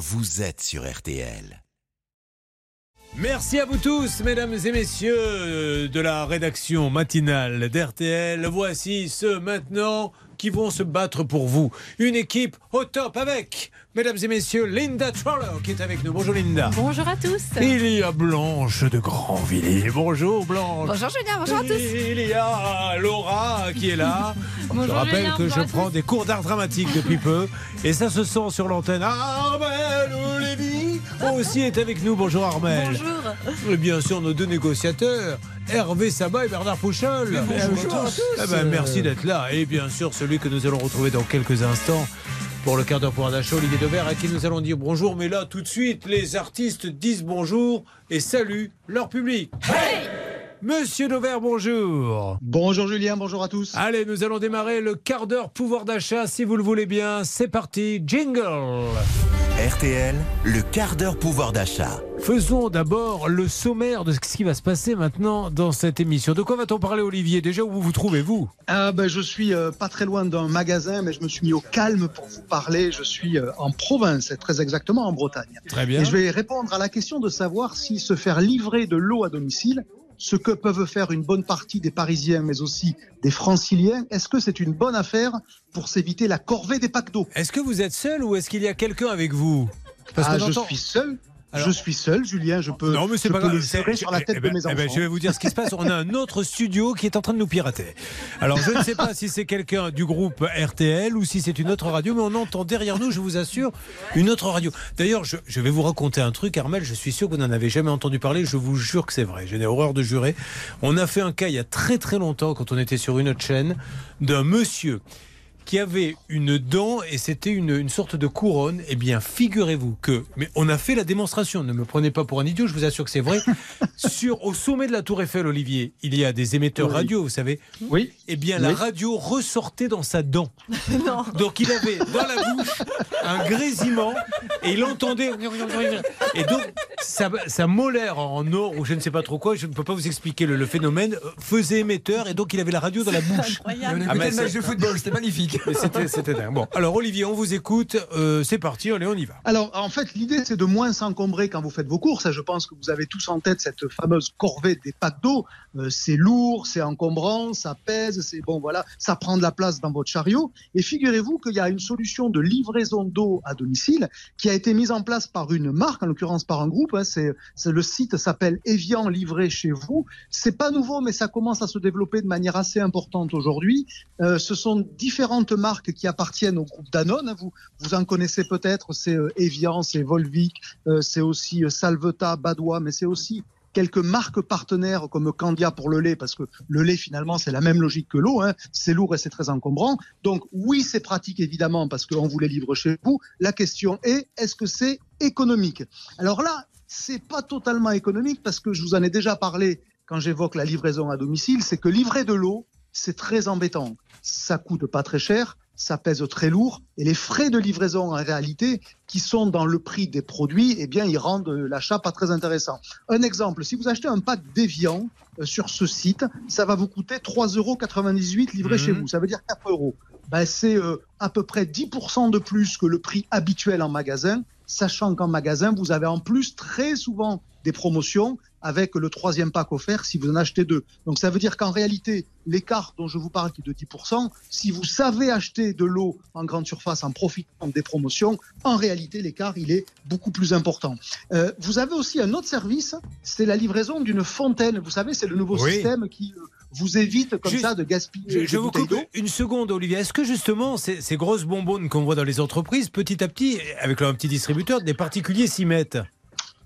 vous êtes sur RTL. Merci à vous tous, mesdames et messieurs de la rédaction matinale d'RTL. Voici ceux maintenant qui vont se battre pour vous. Une équipe au top avec, mesdames et messieurs, Linda Troller qui est avec nous. Bonjour Linda. Bonjour à tous. Il y a Blanche de Grandvilliers. Bonjour Blanche. Bonjour Julien, bonjour à tous. Il y a Laura qui est là. Bonjour, Je rappelle Julien, que je prends des cours d'art dramatique depuis peu. Et ça se sent sur l'antenne. Lévy aussi est avec nous. Bonjour Armel. Bonjour. Et bien sûr, nos deux négociateurs, Hervé Sabat et Bernard Pouchol. bonjour à tous. Eh ben, merci d'être là. Et bien sûr, celui que nous allons retrouver dans quelques instants pour le quart d'heure pour d'achat, Olivier Devers, à qui nous allons dire bonjour. Mais là, tout de suite, les artistes disent bonjour et saluent leur public. Monsieur Devers, bonjour. Bonjour Julien, bonjour à tous. Allez, nous allons démarrer le quart d'heure pouvoir d'achat, si vous le voulez bien. C'est parti, jingle. RTL, le quart d'heure pouvoir d'achat. Faisons d'abord le sommaire de ce qui va se passer maintenant dans cette émission. De quoi va-t-on parler, Olivier? Déjà, où vous vous trouvez-vous Ah ben, je suis euh, pas très loin d'un magasin, mais je me suis mis au calme pour vous parler. Je suis euh, en province, et très exactement en Bretagne. Très bien. Et je vais répondre à la question de savoir si se faire livrer de l'eau à domicile, ce que peuvent faire une bonne partie des Parisiens, mais aussi des Franciliens, est-ce que c'est une bonne affaire pour s'éviter la corvée des packs d'eau Est-ce que vous êtes seul ou est-ce qu'il y a quelqu'un avec vous? Ah, qu'on je suis seul. Alors- Je suis seul, Julien. Je peux. Non, mais c'est je pas peux grave. le sur la tête eh ben- de mes eh ben, je vais vous dire ce qui se passe. On a un autre studio qui est en train de nous pirater. Alors, je ne sais pas si c'est quelqu'un du groupe RTL ou si c'est une autre radio, mais on entend derrière nous, je vous assure, une autre radio. D'ailleurs, je, je vais vous raconter un truc, Armel. Je suis sûr que vous n'en avez jamais entendu parler. Je vous jure que c'est vrai. Je n'ai horreur de jurer. On a fait un cas il y a très très longtemps, quand on était sur une autre chaîne, d'un monsieur qui avait une dent et c'était une, une sorte de couronne, eh bien, figurez-vous que, mais on a fait la démonstration, ne me prenez pas pour un idiot, je vous assure que c'est vrai. Sur, au sommet de la Tour Eiffel, Olivier, il y a des émetteurs Oui. radio, vous savez. Oui. Eh bien, la radio ressortait dans sa dent. Non. Donc, il avait dans la bouche un grésillement et il entendait. Et donc, sa, sa molaire en or ou je ne sais pas trop quoi, je ne peux pas vous expliquer le, le phénomène, euh, faisait émetteur et donc il avait la radio dans la bouche. Incroyable. Ah, mais c'est- de football, c'était magnifique. C'était dingue. Bon, alors Olivier, on vous écoute. Euh, c'est parti, allez, on y va. Alors, en fait, l'idée, c'est de moins s'encombrer quand vous faites vos courses. Je pense que vous avez tous en tête cette fameuse corvée des packs d'eau. Euh, c'est lourd, c'est encombrant, ça pèse, c'est bon, voilà, ça prend de la place dans votre chariot. Et figurez-vous qu'il y a une solution de livraison d'eau à domicile qui a été mise en place par une marque, en l'occurrence par un groupe. hein. c'est- le site s'appelle Evian livré chez vous. C'est pas nouveau, mais ça commence à se développer de manière assez importante aujourd'hui. Euh, ce sont différentes marques qui appartiennent au groupe Danone. hein. Vous, vous en connaissez peut-être, c'est euh, Evian, c'est Volvic, euh, c'est aussi euh, Salveta, Badois, mais c'est aussi quelques marques partenaires comme Candia pour le lait, parce que le lait finalement c'est la même logique que l'eau, hein. c'est lourd et c'est très encombrant. Donc oui c'est pratique évidemment parce qu'on vous les livre chez vous. La question est est-ce que c'est économique? Alors là c'est pas totalement économique parce que je vous en ai déjà parlé quand j'évoque la livraison à domicile, c'est que livrer de l'eau c'est très embêtant. Ça coûte pas très cher, ça pèse très lourd et les frais de livraison en réalité qui sont dans le prix des produits, eh bien ils rendent l'achat pas très intéressant. Un exemple, si vous achetez un pack d'Evian euh, sur ce site, ça va vous coûter 3,98 euros livré Mhm. chez vous, ça veut dire 4 euros. Ben, c'est euh, à peu près 10% de plus que le prix habituel en magasin, sachant qu'en magasin, vous avez en plus très souvent des promotions avec le troisième pack offert si vous en achetez deux. Donc ça veut dire qu'en réalité, l'écart dont je vous parle qui est de 10%, si vous savez acheter de l'eau en grande surface en profitant des promotions, en réalité l'écart il est beaucoup plus important. Euh, vous avez aussi un autre service, c'est la livraison d'une fontaine. Vous savez, c'est le nouveau Oui. système qui euh, vous évite comme Juste- ça de gaspiller Je, je vous coupe une seconde, Olivier. Est-ce que justement ces, ces grosses bonbonnes qu'on voit dans les entreprises, petit à petit, avec leur petit distributeur, des particuliers s'y mettent?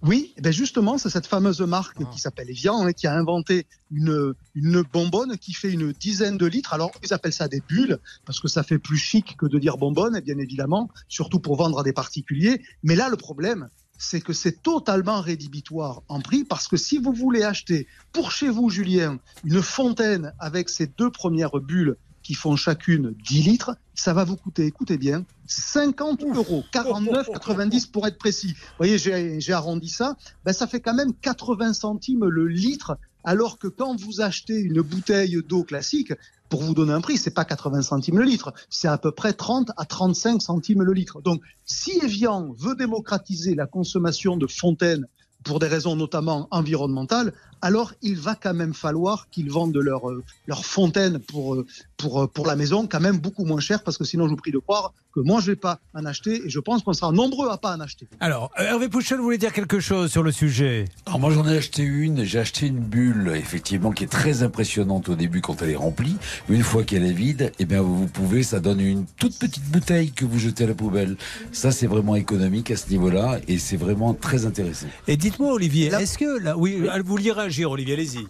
Oui, ben justement, c'est cette fameuse marque Ah. qui s'appelle Evian hein, qui a inventé une, une bonbonne qui fait une dizaine de litres. Alors, ils appellent ça des bulles parce que ça fait plus chic que de dire bonbonne, bien évidemment, surtout pour vendre à des particuliers. Mais là, le problème, c'est que c'est totalement rédhibitoire en prix parce que si vous voulez acheter pour chez vous, Julien, une fontaine avec ces deux premières bulles qui font chacune 10 litres, ça va vous coûter, écoutez bien, 50 euros, 49,90 pour être précis. Vous voyez, j'ai arrondi ça, ben ça fait quand même 80 centimes le litre Alors que quand vous achetez une bouteille d'eau classique, pour vous donner un prix, c'est pas 80 centimes le litre, c'est à peu près 30 à 35 centimes le litre. Donc, si Evian veut démocratiser la consommation de fontaines pour des raisons notamment environnementales, alors il va quand même falloir qu'ils vendent leur, euh, leur fontaine pour, euh, pour, euh, pour la maison quand même beaucoup moins cher parce que sinon je vous prie de croire que moi je vais pas en acheter et je pense qu'on sera nombreux à pas en acheter. Alors, Hervé Pouchel voulait dire quelque chose sur le sujet. Alors moi j'en ai acheté une, j'ai acheté une bulle effectivement qui est très impressionnante au début quand elle est remplie, mais une fois qu'elle est vide, eh bien vous pouvez, ça donne une toute petite bouteille que vous jetez à la poubelle. Ça c'est vraiment économique à ce niveau-là et c'est vraiment très intéressant. Et dites-moi Olivier, est-ce que là, oui, vous vouliez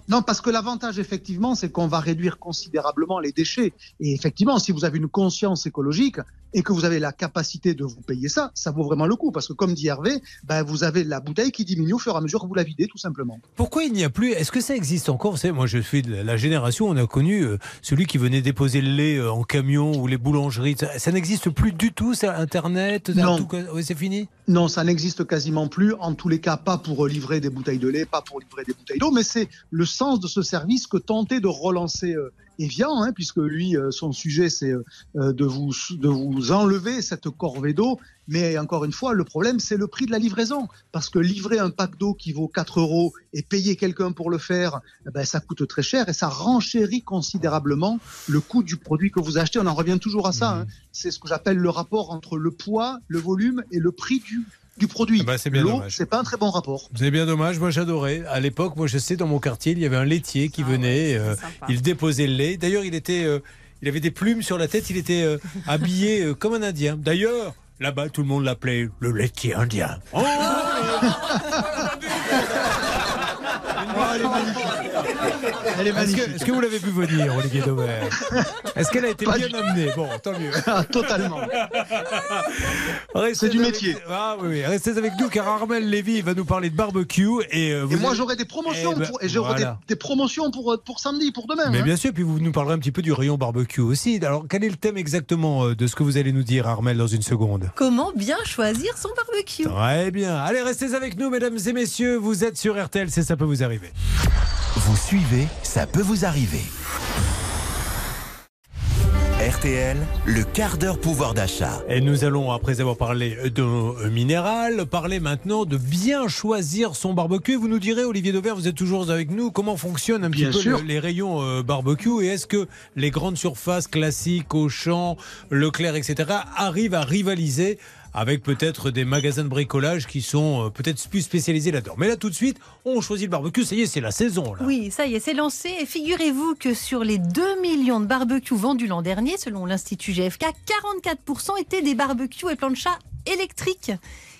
Non, parce que l'avantage effectivement c'est qu'on va réduire considérablement les déchets. Et effectivement si vous avez une conscience écologique et que vous avez la capacité de vous payer ça, ça vaut vraiment le coup. Parce que comme dit Hervé, ben, vous avez la bouteille qui diminue au fur et à mesure que vous la videz, tout simplement. Pourquoi il n'y a plus Est-ce que ça existe encore? Vous savez, moi je suis de la génération, on a connu euh, celui qui venait déposer le lait euh, en camion ou les boulangeries. Ça, n'existe plus du tout, Internet Non. Oui, c'est fini? Non, ça n'existe quasiment plus. En tous les cas, pas pour livrer des bouteilles de lait, pas pour livrer des bouteilles d'eau, mais c'est le sens de ce service que tenter de relancer. Euh, Evian, hein, puisque lui, euh, son sujet, c'est euh, de, vous, de vous enlever cette corvée d'eau. Mais encore une fois, le problème, c'est le prix de la livraison. Parce que livrer un pack d'eau qui vaut 4 euros et payer quelqu'un pour le faire, eh ben, ça coûte très cher et ça renchérit considérablement le coût du produit que vous achetez. On en revient toujours à ça. Mmh. Hein. C'est ce que j'appelle le rapport entre le poids, le volume et le prix du, du produit. Ah bah, c'est bien L'eau, c'est pas un très bon rapport. C'est bien dommage. Moi, j'adorais. À l'époque, moi, je sais, dans mon quartier, il y avait un laitier qui ah venait. Euh, il déposait le lait. D'ailleurs, il était, euh, il avait des plumes sur la tête. Il était euh, habillé comme un Indien. D'ailleurs, là-bas, tout le monde l'appelait le laitier indien. Oh Elle est magnifique. Est-ce que, vous l'avez vu venir, Olivier Dauvert Est-ce qu'elle a été bien amenée? Bon, tant mieux. Ah, totalement. C'est du métier. Ah, oui, oui, Restez avec nous car Armel Lévy va nous parler de barbecue. Et, euh, moi, j'aurai des promotions, eh ben, pour, et j'aurai des, promotions pour, euh, pour samedi, pour demain. Mais hein. bien sûr, puis vous nous parlerez un petit peu du rayon barbecue aussi. Alors, quel est le thème exactement euh, de ce que vous allez nous dire, Armel, dans une seconde? Comment bien choisir son barbecue? Très bien. Allez, restez avec nous, mesdames et messieurs. Vous êtes sur RTL, c'est ça peut vous arriver. Vous suivez, ça peut vous arriver. RTL, le quart d'heure pouvoir d'achat. Et nous allons, après avoir parlé de minéral, parler maintenant de bien choisir son barbecue. Vous nous direz, Olivier Dauvert, vous êtes toujours avec nous, comment fonctionnent un petit peu les rayons euh, barbecue et est-ce que les grandes surfaces classiques, Auchan, Leclerc, etc., arrivent à rivaliser avec peut-être des magasins de bricolage qui sont euh, peut-être plus spécialisés là-dedans. Mais là, tout de suite, on choisit le barbecue. Ça y est, c'est la saison. Là. Oui, ça y est, c'est lancé. Et figurez-vous que sur les 2 millions de barbecues vendus l'an dernier, selon l'Institut GFK, 44% étaient des barbecues et planchas électriques.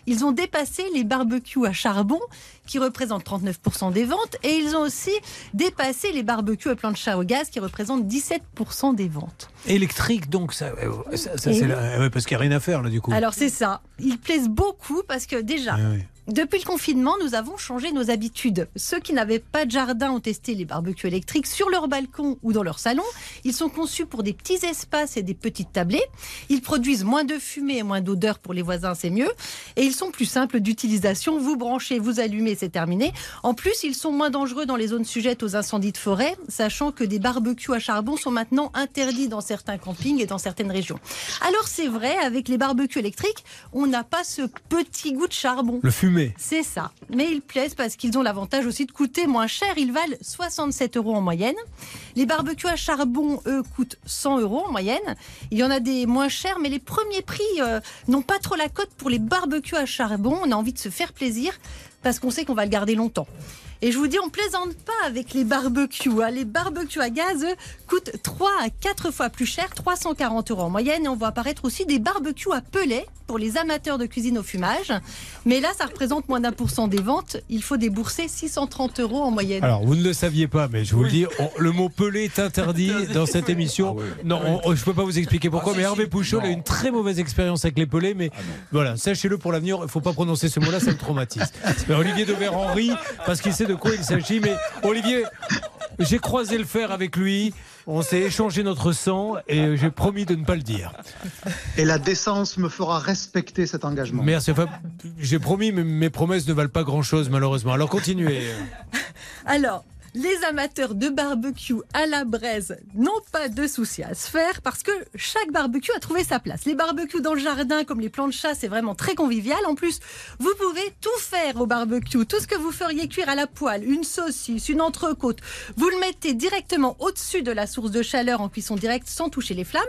Ils ont dépassé les barbecues à charbon, qui représentent 39% des ventes, et ils ont aussi dépassé les barbecues à plancha au gaz, qui représentent 17% des ventes. Électrique, donc, ça, euh, ça, c'est parce qu'il n'y a rien à faire, là, du coup. Alors, c'est ça. Ils plaisent beaucoup parce que déjà, ah depuis le confinement, nous avons changé nos habitudes. Ceux qui n'avaient pas de jardin ont testé les barbecues électriques sur leur balcon ou dans leur salon. Ils sont conçus pour des petits espaces et des petites tablées. Ils produisent moins de fumée et moins d'odeur pour les voisins, c'est mieux. Et ils sont plus simples d'utilisation. Vous branchez, vous allumez, c'est terminé. En plus, ils sont moins dangereux dans les zones sujettes aux incendies de forêt, sachant que des barbecues à charbon sont maintenant interdits dans certains campings et dans certaines régions. Alors c'est vrai, avec les barbecues électriques, on n'a pas ce petit goût de charbon. Le fumet c'est ça. Mais ils plaisent parce qu'ils ont l'avantage aussi de coûter moins cher. Ils valent 67 euros en moyenne. Les barbecues à charbon, eux, coûtent 100 euros en moyenne. Il y en a des moins chers, mais les premiers prix euh, n'ont pas trop la cote pour les barbecues à charbon. On a envie de se faire plaisir parce qu'on sait qu'on va le garder longtemps. Et je vous dis, on plaisante pas avec les barbecues. Hein. Les barbecues à gaz coûtent 3 à 4 fois plus cher, 340 euros en moyenne. Et on voit apparaître aussi des barbecues à pellet pour les amateurs de cuisine au fumage. Mais là, ça représente moins d'un pour cent des ventes. Il faut débourser 630 euros en moyenne. Alors, vous ne le saviez pas, mais je vous le dis, le mot pelé est interdit dans cette émission. Ah non, je ne peux pas vous expliquer pourquoi, ah, mais Hervé Pouchot a une très mauvaise expérience avec les pelés. Mais ah, voilà, sachez-le pour l'avenir, il ne faut pas prononcer ce mot-là, ça me traumatise. Olivier Dever Henri, parce qu'il sait de quoi il s'agit. Mais Olivier, j'ai croisé le fer avec lui. On s'est échangé notre sang et j'ai promis de ne pas le dire. Et la décence me fera respecter cet engagement. Merci. Enfin, j'ai promis, mais mes promesses ne valent pas grand-chose malheureusement. Alors continuez. Alors, Les amateurs de barbecue à la braise n'ont pas de souci à se faire parce que chaque barbecue a trouvé sa place. Les barbecues dans le jardin, comme les plans de chasse, c'est vraiment très convivial. En plus, vous pouvez tout faire au barbecue. Tout ce que vous feriez cuire à la poêle, une saucisse, une entrecôte, vous le mettez directement au-dessus de la source de chaleur en cuisson directe sans toucher les flammes.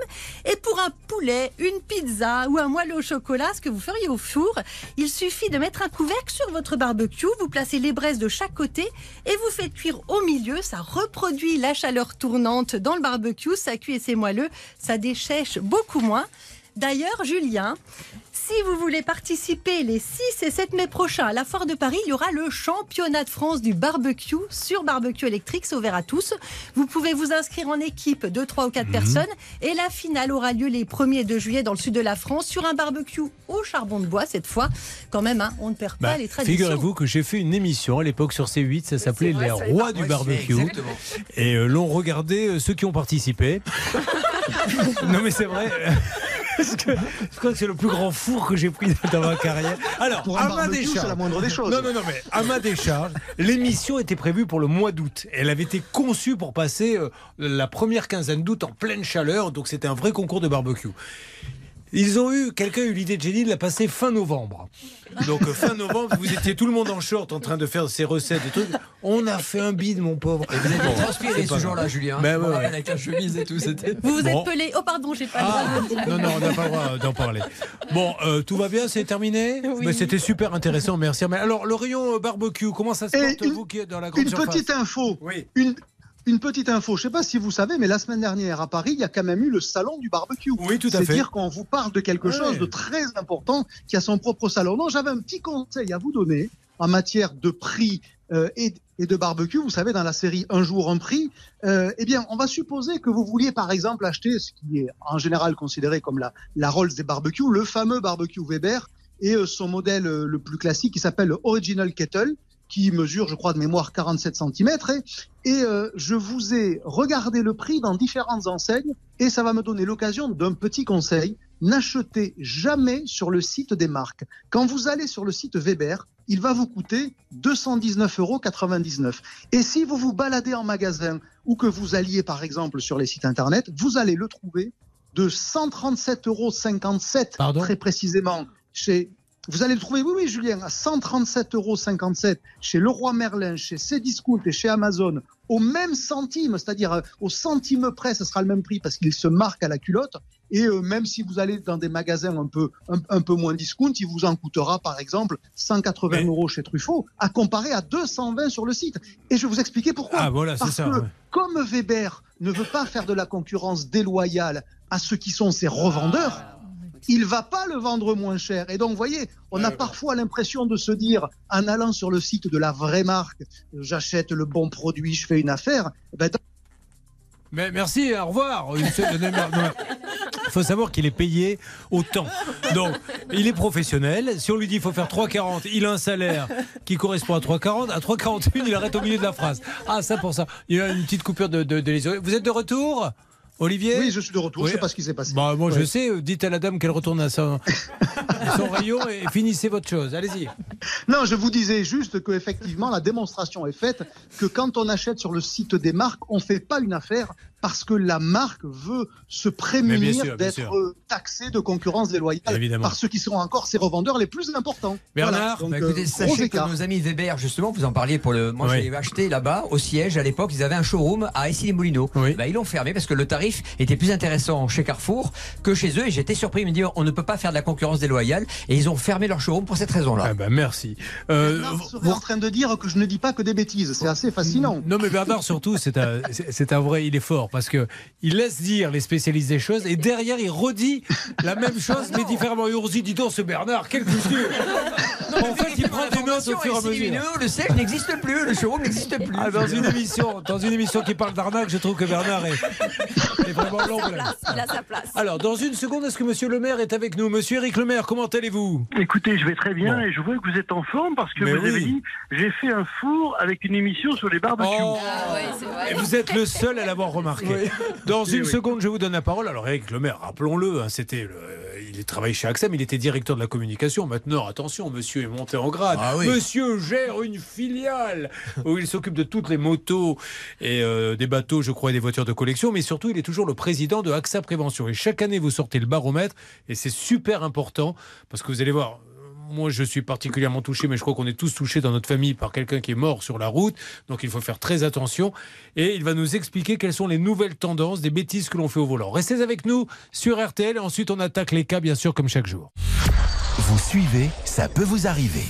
Et pour un poulet, une pizza ou un moelleux au chocolat, ce que vous feriez au four, il suffit de mettre un couvercle sur votre barbecue, vous placez les braises de chaque côté et vous faites cuire au milieu. Ça reproduit la chaleur tournante dans le barbecue, ça cuit et c'est moelleux, ça déchèche beaucoup moins. D'ailleurs, Julien, si vous voulez participer les 6 et 7 mai prochains à la Foire de Paris, il y aura le championnat de France du barbecue sur barbecue électrique, c'est ouvert à tous. Vous pouvez vous inscrire en équipe de 3 ou 4 personnes et la finale aura lieu les 1er et 2 juillet dans le sud de la France sur un barbecue au charbon de bois cette fois. Quand même, hein, on ne perd pas Bah, les traditions. Figurez-vous que j'ai fait une émission à l'époque sur C8, ça s'appelait Les Rois du barbecue. Exactement. Et euh, l'on regardait euh, ceux qui ont participé. non mais c'est vrai. Parce que je crois que c'est le plus grand four que j'ai pris dans ma carrière. Alors, Pour à un ma décharge. la moindre des choses. Non, non, non, mais à ma décharge, l'émission était prévue pour le mois d'août. Elle avait été conçue pour passer euh, la première quinzaine d'août en pleine chaleur, donc c'était un vrai concours de barbecue. Ils ont eu, quelqu'un a eu l'idée de génie de la passer fin novembre. Donc euh, fin novembre, vous étiez tout le monde en short en train de faire ses recettes et trucs. On a fait un bide, mon pauvre. Vous avez Bon, transpiré ce jour-là. Julien. Ben Je me ouais. Avec la chemise et tout, c'était. Vous vous Bon. êtes pelé. Oh pardon, j'ai pas le Ah, droit de le dire. non, non, on n'a pas le droit d'en parler. Bon, euh, tout va bien, c'est terminé Oui. Mais C'était super intéressant, merci. Mais alors, le rayon euh, barbecue, comment ça se Et porte, une- vous qui êtes dans la grande Une surface petite info. Oui. Une, une petite info. Je ne sais pas si vous savez, mais la semaine dernière à Paris, il y a quand même eu le salon du barbecue. Oui, tout à fait. dire qu'on vous parle de quelque Ouais. chose de très important qui a son propre salon. Non, j'avais un petit conseil à vous donner en matière de prix euh, et, et de barbecue. Vous savez, dans la série Un jour un prix, euh, eh bien, on va supposer que vous vouliez par exemple acheter ce qui est en général considéré comme la, la Rolls des barbecues, le fameux barbecue Weber et euh, son modèle euh, le plus classique qui s'appelle le Original Kettle qui mesure, je crois, de mémoire 47 cm. Et, et euh, je vous ai regardé le prix dans différentes enseignes et ça va me donner l'occasion d'un petit conseil. N'achetez jamais sur le site des marques. Quand vous allez sur le site Weber, il va vous coûter 219,99 euros. Et si vous vous baladez en magasin ou que vous alliez par exemple sur les sites internet, vous allez le trouver de 137,57 euros très précisément chez. Vous allez le trouver, oui, oui, Julien, à 137,57 euros chez Leroy Merlin, chez Cdiscount et chez Amazon, au même centime, c'est-à-dire euh, au centime près, ce sera le même prix parce qu'il se marque à la culotte. Et euh, même si vous allez dans des magasins un peu, un, un peu moins discount, il vous en coûtera par exemple 180 Mais- euros chez Truffaut, à comparer à 220 sur le site. Et je vais vous expliquer pourquoi. Ah, voilà, c'est Parce ça. que, ouais. comme Weber ne veut pas faire de la concurrence déloyale à ceux qui sont ses revendeurs, il va pas le vendre moins cher. Et donc, vous voyez, on a parfois l'impression de se dire, en allant sur le site de la vraie marque, j'achète le bon produit, je fais une affaire. Eh ben, Mais merci, au revoir. Il faut savoir qu'il est payé au temps. Donc, il est professionnel. Si on lui dit qu'il faut faire 3,40, il a un salaire qui correspond à 3,40. À 3,41, il arrête au milieu de la phrase. Ah, ça pour ça. Il y a une petite coupure de, de, de les oreilles. Vous êtes de retour? Olivier oui, je suis de retour, Oui. je sais pas ce qui s'est passé. Bah, moi, je sais. Dites à la dame qu'elle retourne à son, à son rayon et finissez votre chose. Allez-y. Non, je vous disais juste que effectivement la démonstration est faite que quand on achète sur le site des marques, on fait pas une affaire parce que la marque veut se prémunir d'être euh, taxée de concurrence déloyale Évidemment. par ceux qui seront encore ses revendeurs les plus importants. Bernard, Donc, Bah, euh, écoutez, gros sachez que nos amis Weber, justement, vous en parliez pour le. Moi, Oui. j'ai acheté là-bas, au siège, à l'époque, ils avaient un showroom à Issy-les-Moulineaux. Oui. Bah, ils l'ont fermé parce que le tarif était plus intéressant chez Carrefour que chez eux. Et j'étais surpris. Ils me disent, on ne peut pas faire de la concurrence déloyale. Et ils ont fermé leur showroom pour cette raison-là. Ah bah, merci. Euh, Bernard vous- serait en train de dire que je ne dis pas que des bêtises. C'est assez fascinant. Non mais Bernard surtout c'est un un vrai il est fort parce que il laisse dire les spécialistes des choses et derrière il redit la même chose mais différemment et on se dit dis donc ce Bernard quel couture En fait il prend des notes au fur et à mesure. Le siège n'existe plus, le showroom n'existe plus. Ah, dans une émission dans une émission qui parle d'arnaque je trouve que Bernard est, est vraiment l'ombre. Il a sa place. Alors dans une seconde est-ce que Monsieur le Maire est avec nous Monsieur Éric Le Maire comment allez-vous? Écoutez, je vais très bien Bon. et je vois que vous êtes en forme parce que Mais vous oui. avez dit j'ai fait un four avec une émission sur les barbecues. Oh c'est vrai. Et vous êtes le seul à l'avoir remarqué. Dans Oui, une oui. seconde, je vous donne la parole. Alors, Eric Le Maire, rappelons-le, hein, c'était le- il il travaille chez AXA, mais il était directeur de la communication. Maintenant, attention, monsieur est monté en grade. Ah oui. Monsieur gère une filiale où il s'occupe de toutes les motos et euh, des bateaux, je crois, et des voitures de collection. Mais surtout, il est toujours le président de AXA Prévention. Et chaque année, vous sortez le baromètre et c'est super important parce que vous allez voir. Moi, je suis particulièrement touché, mais je crois qu'on est tous touchés dans notre famille par quelqu'un qui est mort sur la route. Donc, il faut faire très attention. Et il va nous expliquer quelles sont les nouvelles tendances des bêtises que l'on fait au volant. Restez avec nous sur RTL. Et ensuite, on attaque les cas, bien sûr, comme chaque jour. Vous suivez, ça peut vous arriver.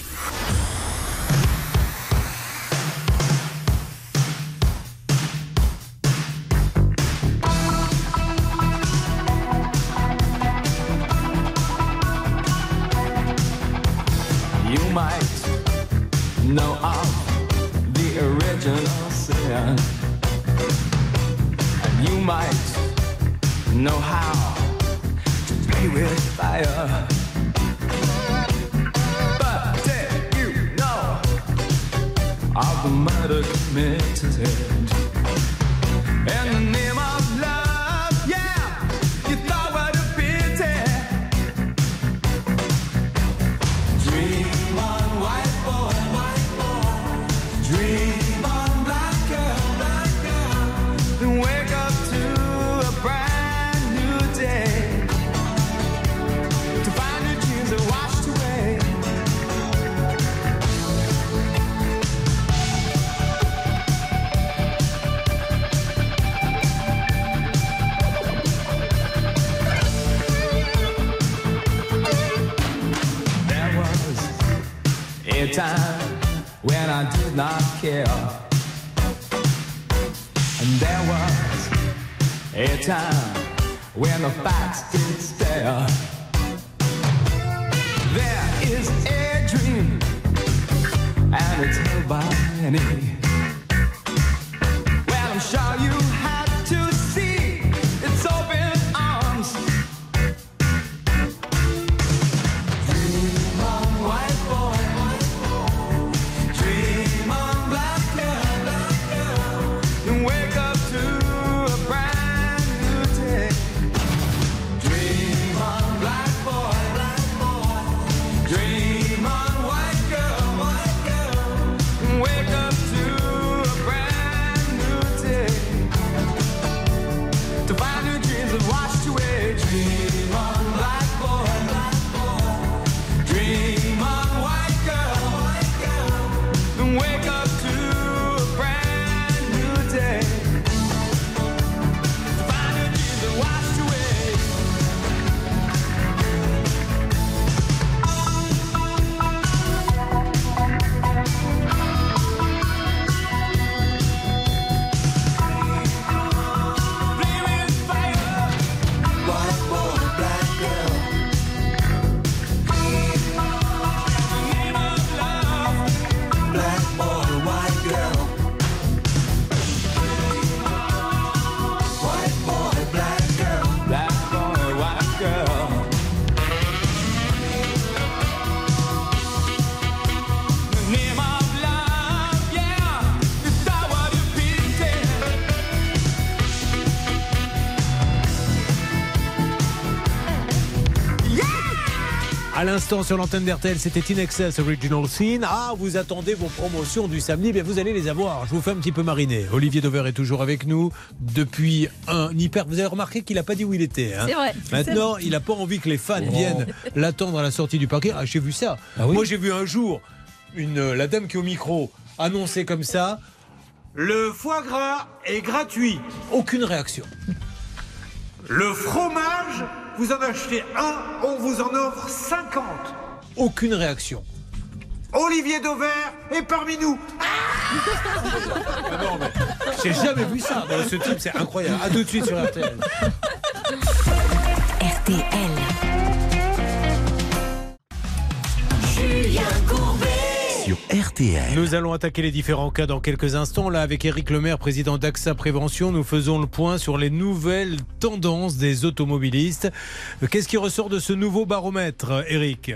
Know of the original sin. And you might know how to play with fire. But did you know of the murder committed? A time when I did not care. And there was a time when the facts did stare. There is a dream, and it's held by many. L'instant sur l'antenne d'RTL, c'était In Excess Original Scene. Ah, vous attendez vos promotions du samedi, bien vous allez les avoir. Je vous fais un petit peu mariner. Olivier Dover est toujours avec nous depuis un hyper. Vous avez remarqué qu'il n'a pas dit où il était. hein? C'est vrai. Maintenant, il n'a pas envie que les fans viennent l'attendre à la sortie du parquet. Ah, j'ai vu ça. Moi, j'ai vu un jour une, la dame qui est au micro annoncer comme ça Le foie gras est gratuit. Aucune réaction. Le fromage, vous en achetez un, on vous en offre 50. Aucune réaction. Olivier Dauvert est parmi nous. Ah non, mais j'ai jamais vu ça. Ce type, c'est incroyable. À tout de suite sur RTL. RTL. Nous allons attaquer les différents cas dans quelques instants. Là, avec Éric Lemaire, président d'AXA Prévention, nous faisons le point sur les nouvelles tendances des automobilistes. Qu'est-ce qui ressort de ce nouveau baromètre, Éric?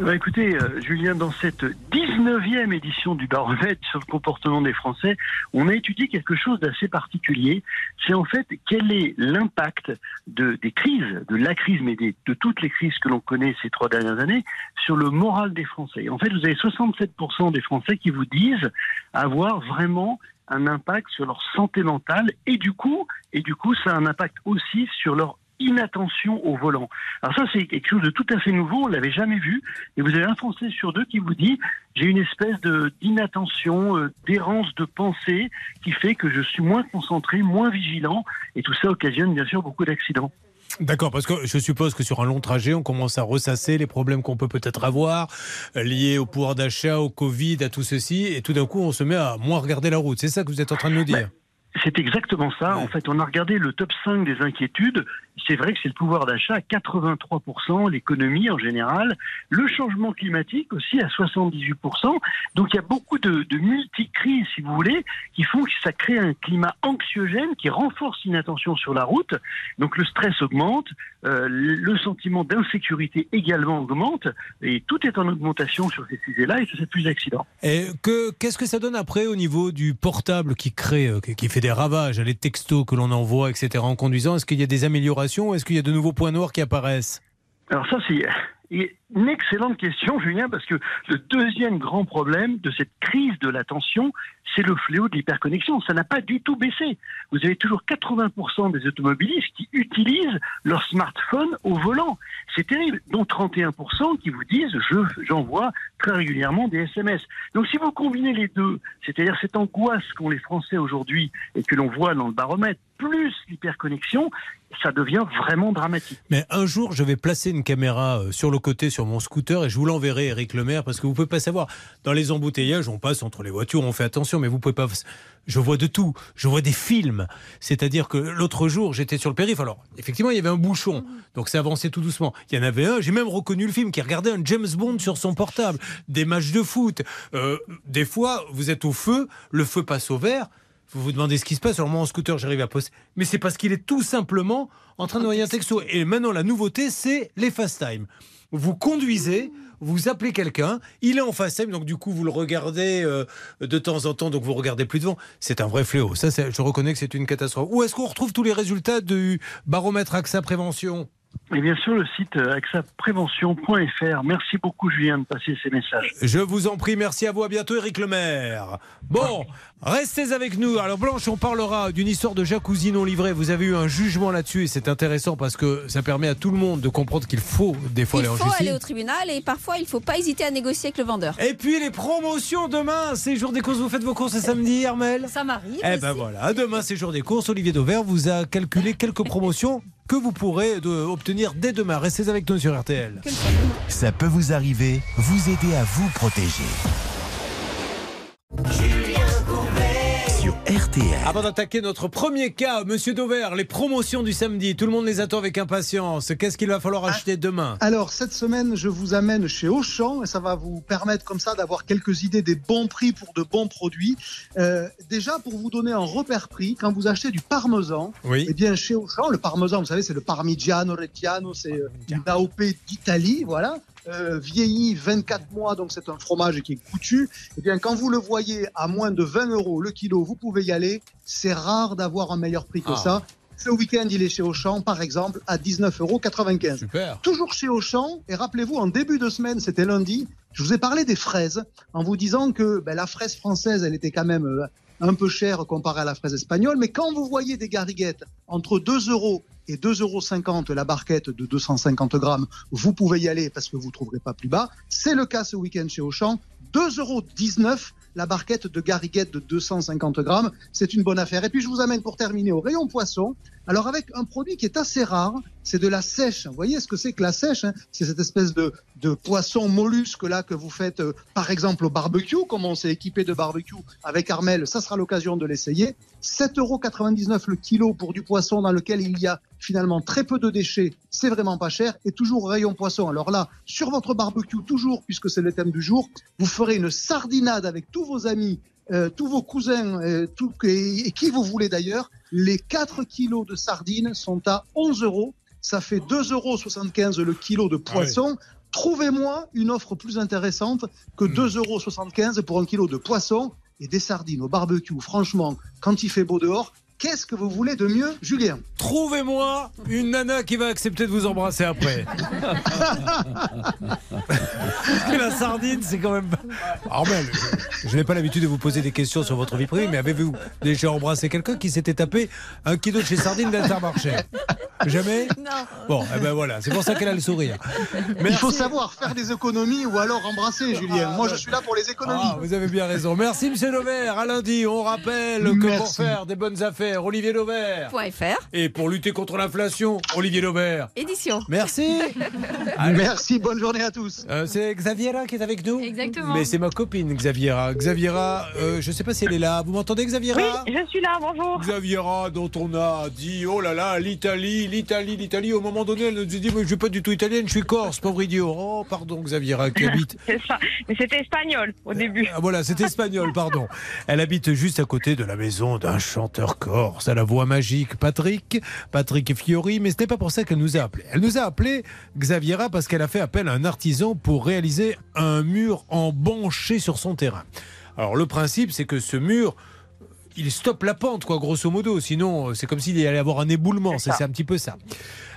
Bah, écoutez, euh, Julien, dans cette 19e édition du baromètre sur le comportement des Français, on a étudié quelque chose d'assez particulier. C'est en fait quel est l'impact de, des crises, de la crise, mais de toutes les crises que l'on connaît ces trois dernières années, sur le moral des Français? En fait, vous avez 67% des Français qui vous disent avoir vraiment un impact sur leur santé mentale et du coup, et du coup, ça a un impact aussi sur leur inattention au volant. Alors ça, c'est quelque chose de tout à fait nouveau, on l'avait jamais vu. Et vous avez un Français sur deux qui vous dit j'ai une espèce de d'inattention, euh, d'errance de pensée qui fait que je suis moins concentré, moins vigilant, et tout ça occasionne bien sûr beaucoup d'accidents. D'accord, parce que je suppose que sur un long trajet, on commence à ressasser les problèmes qu'on peut peut-être avoir euh, liés au pouvoir d'achat, au Covid, à tout ceci, et tout d'un coup, on se met à moins regarder la route. C'est ça que vous êtes en train de nous dire C'est exactement ça. En fait, on a regardé le top 5 des inquiétudes. C'est vrai que c'est le pouvoir d'achat à 83%, l'économie en général, le changement climatique aussi à 78%. Donc il y a beaucoup de, de multi-crises, si vous voulez, qui font que ça crée un climat anxiogène qui renforce l'inattention sur la route. Donc le stress augmente, euh, le sentiment d'insécurité également augmente, et tout est en augmentation sur ces sujets-là, et fait plus d'accidents. Qu'est-ce que ça donne après au niveau du portable qui crée, euh, qui fait des ravages, les textos que l'on envoie, etc. en conduisant? Est-ce qu'il y a des améliorations ou est-ce qu'il y a de nouveaux points noirs qui apparaissent? Alors ça, c'est une excellente question, Julien, parce que le deuxième grand problème de cette crise de l'attention, c'est le fléau de l'hyperconnexion. Ça n'a pas du tout baissé. Vous avez toujours 80% des automobilistes qui utilisent leur smartphone au volant. C'est terrible. Dont 31% qui vous disent je j'envoie très régulièrement des SMS. Donc si vous combinez les deux, c'est-à-dire cette angoisse qu'ont les Français aujourd'hui et que l'on voit dans le baromètre, plus l'hyperconnexion, ça devient vraiment dramatique. Mais un jour, je vais placer une caméra euh, sur le côté sur mon scooter et je vous l'enverrai, Eric Lemaire, parce que vous pouvez pas savoir. Dans les embouteillages, on passe entre les voitures, on fait attention, mais vous pouvez pas. Je vois de tout. Je vois des films. C'est-à-dire que l'autre jour, j'étais sur le périph. Alors, effectivement, il y avait un bouchon, donc ça avançait tout doucement. Il y en avait un. J'ai même reconnu le film qui regardait un James Bond sur son portable, des matchs de foot. Euh, des fois, vous êtes au feu, le feu passe au vert. Vous vous demandez ce qui se passe. Alors moi en scooter, j'arrive à poster. Mais c'est parce qu'il est tout simplement en train de envoyer un texto. Et maintenant, la nouveauté, c'est les fast time. Vous conduisez, vous appelez quelqu'un, il est en time, donc du coup vous le regardez euh, de temps en temps, donc vous regardez plus devant. C'est un vrai fléau. Ça, je reconnais que c'est une catastrophe. Où est-ce qu'on retrouve tous les résultats du baromètre AXA Prévention? Et bien sûr, le site euh, axaprévention.fr. Merci beaucoup, Julien, de passer ces messages. Je vous en prie, merci à vous, à bientôt Eric Lemaire. Bon, restez avec nous. Alors Blanche, on parlera d'une histoire de jacuzzi non livré. Vous avez eu un jugement là-dessus et c'est intéressant parce que ça permet à tout le monde de comprendre qu'il faut des fois Il aller en faut justice. aller au tribunal et parfois il ne faut pas hésiter à négocier avec le vendeur. Et puis les promotions demain, c'est jour des courses. Vous faites vos courses ce samedi, Armel Ça m'arrive. Eh ben aussi. voilà, demain c'est jour des courses. Olivier Dauvert vous a calculé quelques promotions que vous pourrez de- obtenir dès demain. Restez avec nous sur RTL. Ça peut vous arriver, vous aider à vous protéger. RTL. Avant d'attaquer notre premier cas, Monsieur Dauvert, les promotions du samedi, tout le monde les attend avec impatience. Qu'est-ce qu'il va falloir acheter demain? Alors, cette semaine, je vous amène chez Auchan et ça va vous permettre comme ça d'avoir quelques idées des bons prix pour de bons produits. Euh, déjà, pour vous donner un repère prix, quand vous achetez du parmesan, Oui. eh bien, chez Auchan, le parmesan, vous savez, c'est le Parmigiano Reggiano, c'est euh, une AOP d'Italie, voilà. Euh, vieilli 24 mois, donc c'est un fromage qui est coutu. Eh bien, quand vous le voyez à moins de 20 euros le kilo, vous pouvez y aller. C'est rare d'avoir un meilleur prix que Ah. ça. Ce week-end, il est chez Auchan, par exemple, à 19,95 euros. Super. Toujours chez Auchan, et rappelez-vous, en début de semaine, c'était lundi, je vous ai parlé des fraises, en vous disant que ben, la fraise française, elle était quand même euh, un peu chère comparée à la fraise espagnole, mais quand vous voyez des gariguettes entre 2 euros et 2,50 euros la barquette de 250 grammes, vous pouvez y aller parce que vous ne trouverez pas plus bas. C'est le cas ce week-end chez Auchan. 2,19 euros la barquette de gariguette de 250 grammes. C'est une bonne affaire. Et puis je vous amène pour terminer au rayon poisson. Alors avec un produit qui est assez rare, c'est de la sèche. Vous voyez ce que c'est que la sèche hein? C'est cette espèce de, de poisson mollusque là que vous faites euh, par exemple au barbecue, comme on s'est équipé de barbecue avec Armel, ça sera l'occasion de l'essayer. 7,99 euros le kilo pour du poisson dans lequel il y a finalement très peu de déchets, c'est vraiment pas cher et toujours rayon poisson. Alors là, sur votre barbecue toujours, puisque c'est le thème du jour, vous ferez une sardinade avec tous vos amis euh, tous vos cousins, euh, tout, et qui vous voulez d'ailleurs, les 4 kilos de sardines sont à 11 euros. Ça fait 2,75 euros le kilo de poisson. Trouvez-moi une offre plus intéressante que 2,75 euros pour un kilo de poisson et des sardines au barbecue. Franchement, quand il fait beau dehors, qu'est-ce que vous voulez de mieux, Julien Trouvez-moi une nana qui va accepter de vous embrasser après. Parce que la sardine, c'est quand même. Armel, je, je n'ai pas l'habitude de vous poser des questions sur votre vie privée, mais avez-vous déjà embrassé quelqu'un qui s'était tapé un kilo de chez sardines d'Intermarché? Jamais? Non. Bon, eh ben voilà, c'est pour ça qu'elle a le sourire. Il faut savoir faire des économies ou alors embrasser, Julien. Moi, je suis là pour les économies. Ah, vous avez bien raison. Merci, monsieur Lovert. À lundi, on rappelle que pour Merci. faire des bonnes affaires, Olivier. .fr. Et pour lutter contre l'inflation, Olivier Lovert. Édition. Merci. Merci, bonne journée à tous. Euh, c'est Xaviera qui est avec nous Exactement. Mais c'est ma copine Xaviera. Xaviera, euh, je ne sais pas si elle est là. Vous m'entendez Xaviera Je suis là, bonjour. Xaviera, dont on a dit, oh là là, l'Italie, l'Italie, l'Italie. Au moment donné, elle nous a dit, mais je suis pas du tout italienne, je suis corse, pauvre idiot. Oh, pardon Xaviera, qui habite C'est ça. Mais c'était espagnol au début. Ah, voilà, c'est espagnol, pardon. Elle habite juste à côté de la maison d'un chanteur corse à la voix magique, Patrick, Patrick Fiori, mais ce n'est pas pour ça qu'elle nous a appelé. Elle nous a appelé Xaviera parce qu'elle a fait appel à un artisan pour réaliser un mur embanché sur son terrain. Alors le principe, c'est que ce mur, il stoppe la pente, quoi, grosso modo. Sinon, euh, c'est comme s'il y allait avoir un éboulement. C'est c'est un petit peu ça.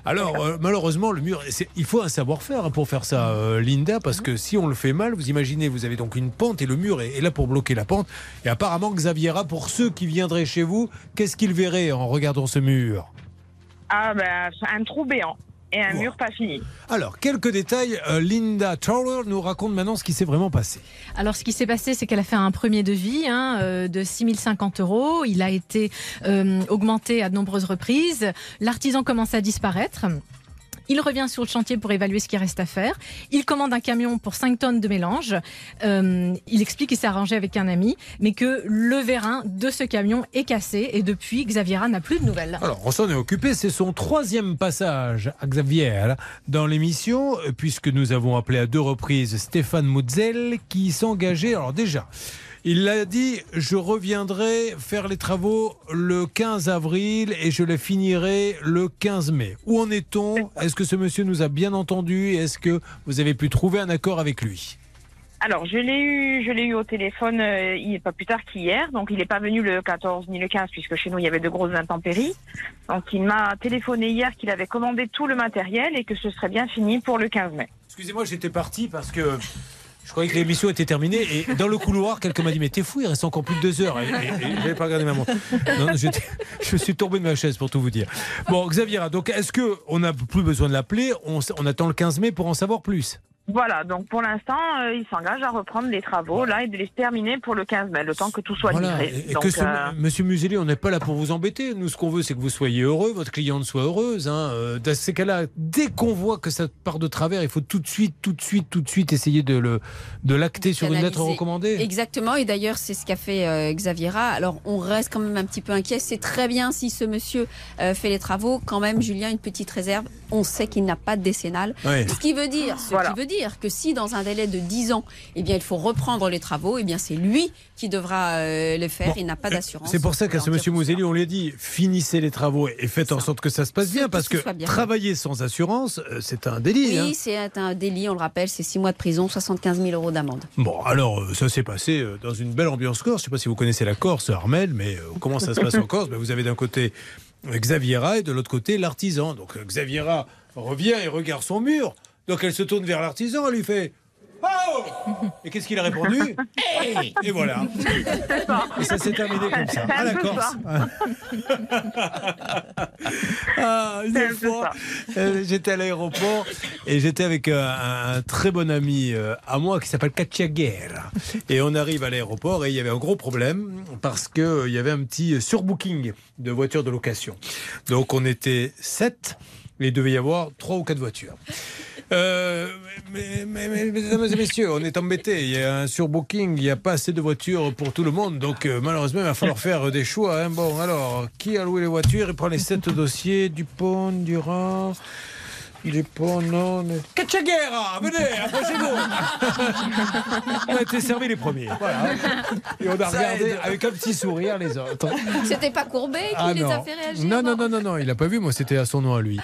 Alors, euh, malheureusement, le mur, il faut un savoir-faire hein, pour faire ça, euh, Linda, parce que si on le fait mal, vous imaginez, vous avez donc une pente et le mur est, est là pour bloquer la pente. Et apparemment, Xaviera, pour ceux qui viendraient chez vous, qu'est-ce qu'ils verraient en regardant ce mur? Ah, ben, un trou béant et un Wow. mur pas fini. Alors, quelques détails. Euh, Linda Tower nous raconte maintenant ce qui s'est vraiment passé. Alors, ce qui s'est passé, c'est qu'elle a fait un premier devis hein, euh, de 6050 euros. Il a été euh, augmenté à de nombreuses reprises. L'artisan commence à disparaître. Il revient sur le chantier pour évaluer ce qui reste à faire. Il commande un camion pour 5 tonnes de mélange. Euh, il explique qu'il s'est arrangé avec un ami, mais que le vérin de ce camion est cassé. Et depuis, Xaviera n'a plus de nouvelles. Alors, on s'en est occupé. C'est son troisième passage à Xavier dans l'émission, puisque nous avons appelé à deux reprises Stéphane Mutzel qui s'engageait. Alors, déjà, il a dit Je reviendrai faire les travaux le 15 avril et je les finirai le 15 mai. Où en est-on? Est-ce que ce monsieur nous a bien entendu? Est-ce que vous avez pu trouver un accord avec lui? Alors, je l'ai eu, je l'ai eu au téléphone euh, il pas plus tard qu'hier. Donc, il n'est pas venu le 14 ni le 15 puisque chez nous il y avait de grosses intempéries. Donc, il m'a téléphoné hier qu'il avait commandé tout le matériel et que ce serait bien fini pour le 15 mai. Excusez-moi, j'étais parti parce que je croyais que l'émission était terminée et dans le couloir, quelqu'un m'a dit Mais t'es fou, il reste encore plus de deux heures. Et, et- pas regardé ma montre. Non, j'étais- je suis tombé de ma chaise pour tout vous dire. Bon, Xaviera, donc est-ce qu'on n'a plus besoin de l'appeler? On attend le 15 mai pour en savoir plus? Voilà. Donc, pour l'instant, euh, il s'engage à reprendre les travaux là et de les terminer pour le 15 mai, le temps que tout soit Voilà. livré. Et, Donc, que ce- euh, Monsieur Museli, on n'est pas là pour vous embêter. Nous, ce qu'on veut, c'est que vous soyez heureux, votre cliente soit heureuse. Hein. Euh, Dans ces cas-là, dès qu'on voit que ça part de travers, il faut tout de suite, tout de suite, tout de suite essayer de le de l'acter sur une lettre recommandée. Exactement, et d'ailleurs c'est ce qu'a fait euh, Xaviera. Alors on reste quand même un petit peu inquiet. C'est très bien si ce monsieur euh, fait les travaux. Quand même, Julien, une petite réserve. On sait qu'il n'a pas de décennale. Ouais. Ce qui veut dire, ce Voilà. qui veut dire que si dans un délai de 10 ans, eh bien il faut reprendre les travaux, eh bien c'est lui qui devra euh, le faire. Bon, il n'a pas d'assurance. C'est pour ça qu'à ce monsieur Mouseli, on lui a dit finissez les travaux et faites en sorte que ça se passe bien, parce ce que bien. travailler sans assurance, euh, c'est un délit. hein. Oui, c'est un délit, on le rappelle, c'est 6 mois de prison, 75 000 euros d'amende. Bon, alors euh, ça s'est passé euh, dans une belle ambiance corse. Je ne sais pas si vous connaissez la Corse, Armel, mais euh, comment ça se passe en Corse? Ben, Vous avez d'un côté euh, Xaviera et de l'autre côté l'artisan. Donc euh, Xaviera revient et regarde son mur. Donc elle se tourne vers l'artisan, elle lui fait Oh Et qu'est-ce qu'il a répondu Hey Et voilà. Et ça s'est terminé comme ça. À la Corse. Ah, une fois, euh, j'étais à l'aéroport et j'étais avec euh, un, un très bon ami euh, à moi qui s'appelle Katia Guerre. Et on arrive à l'aéroport et il y avait un gros problème parce qu'il il y avait un petit surbooking de voitures de location. Donc on était sept et il devait y avoir trois ou quatre voitures. Euh, mais, mesdames et messieurs, on est embêtés. Il y a un surbooking, il n'y a pas assez de voitures pour tout le monde. Donc, euh, malheureusement, il va falloir faire des choix. hein. Bon, alors, qui a loué les voitures? Il prend les sept dossiers Dupont, Durand. Il est pas, non. Cacciaguera, venez, approchez-vous. on a été servis les premiers. Voilà. Et on a Ça regardé aide. avec un petit sourire les autres. C'était pas Courbet qui Ah les non. a fait réagir Non, non, non, non, non, il a pas vu, moi c'était à son nom à lui.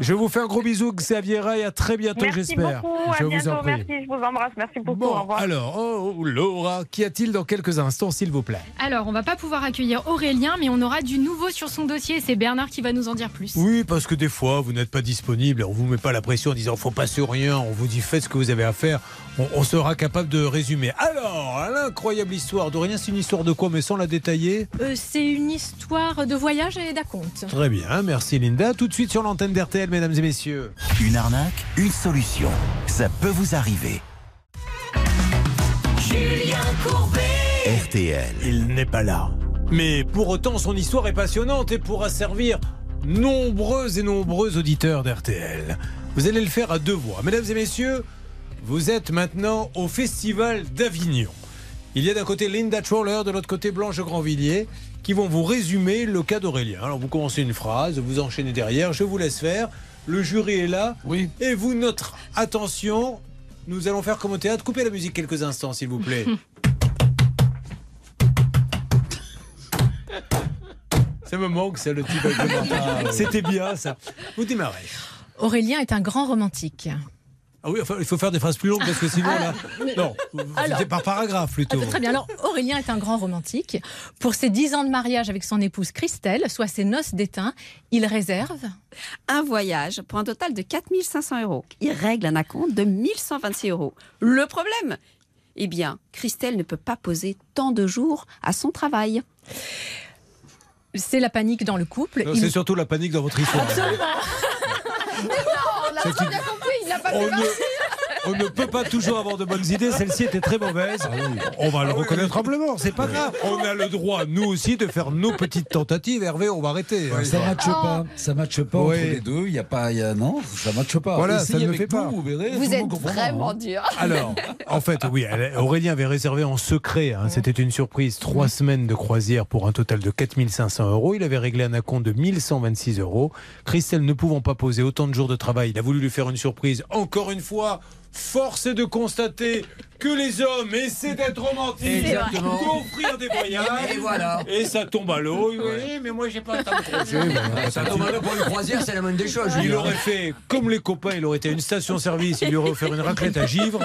Je vous fais un gros bisou, Xavier et à très bientôt, Merci j'espère. beaucoup, Je à vous en bientôt, prie. merci, je vous embrasse, merci beaucoup, au Bon, revoir. alors, oh, Laura, qu'y a-t-il dans quelques instants, s'il vous plaît? Alors, on va pas pouvoir accueillir Aurélien, mais on aura du nouveau sur son dossier. C'est Bernard qui va nous en dire plus. Oui, parce que des fois, vous n'êtes pas disponible, on vous met pas la pression en disant faut passer au rien, on vous dit faites ce que vous avez à faire, on, on sera capable de résumer. Alors, l'incroyable histoire d'Aurélien, c'est une histoire de quoi, mais sans la détailler? Euh, c'est une histoire de voyage et d'acompte. Très bien, merci Linda. Tout de suite sur l'antenne d'RTL, mesdames et messieurs. Une arnaque, une solution. Ça peut vous arriver. Julien Courbet. RTL. Il n'est pas là. Mais pour autant, son histoire est passionnante et pourra servir nombreux et nombreux auditeurs d'RTL. Vous allez le faire à deux voix. Mesdames et messieurs, vous êtes maintenant au Festival d'Avignon. Il y a d'un côté Linda Troller, de l'autre côté Blanche Grandvilliers, qui vont vous résumer le cas d'Aurélien. Alors vous commencez une phrase, vous enchaînez derrière, je vous laisse faire. Le jury est là. Oui. Et vous, notre attention, nous allons faire comme au théâtre. Coupez la musique quelques instants, s'il vous plaît. Ça me manque, ça, le type avec le menton. C'était bien, ça. Vous démarrez. Aurélien est un grand romantique. Ah oui, enfin, il faut faire des phrases plus longues parce que sinon, là. Non, Alors- c'était par paragraphe plutôt. Ah, très bien. Alors, Aurélien est un grand romantique. Pour ses 10 ans de mariage avec son épouse Christelle, soit ses noces d'étain, il réserve. Un voyage pour un total de 4500 euros. Il règle un acompte de 1126 euros. Le problème? Eh bien, Christelle ne peut pas poser tant de jours à son travail. C'est la panique dans le couple. Non, C'est surtout la panique dans votre histoire. on C'est très une- bien compris, il n'a pas On fait ne, on ne peut pas toujours avoir de bonnes idées. Celle-ci était très mauvaise. On va le reconnaître amplement. C'est pas grave. On a le droit, nous aussi, de faire nos petites tentatives. Hervé, on va arrêter. hein. Ça matche pas, ça matche pas Oui. entre les deux. Il y a pas, il y a non, ça matche pas. Voilà, Essayez ça ne fait pas. Vous verrez. Vous êtes vraiment hein. dur. Alors, en fait, oui, elle- Aurélien avait réservé en secret. hein, C'était une surprise. Trois semaines de croisière pour un total de 4500 euros. Il avait réglé un acompte de 1126 euros. Christelle ne pouvant pas poser autant de jours de travail, il a voulu lui faire une surprise. Encore une fois, force est de constater que les hommes essaient d'être romantiques, Exactement. d'offrir des voyages. Et voilà. Et ça tombe à l'eau. Oui, mais moi, j'ai pas le temps de croiser. Voilà, Ça tombe à l'eau pour une croisière, c'est la moindre des choses. il Julien. aurait fait comme les copains, il aurait été à une station-service, il lui aurait offert une raclette à givre.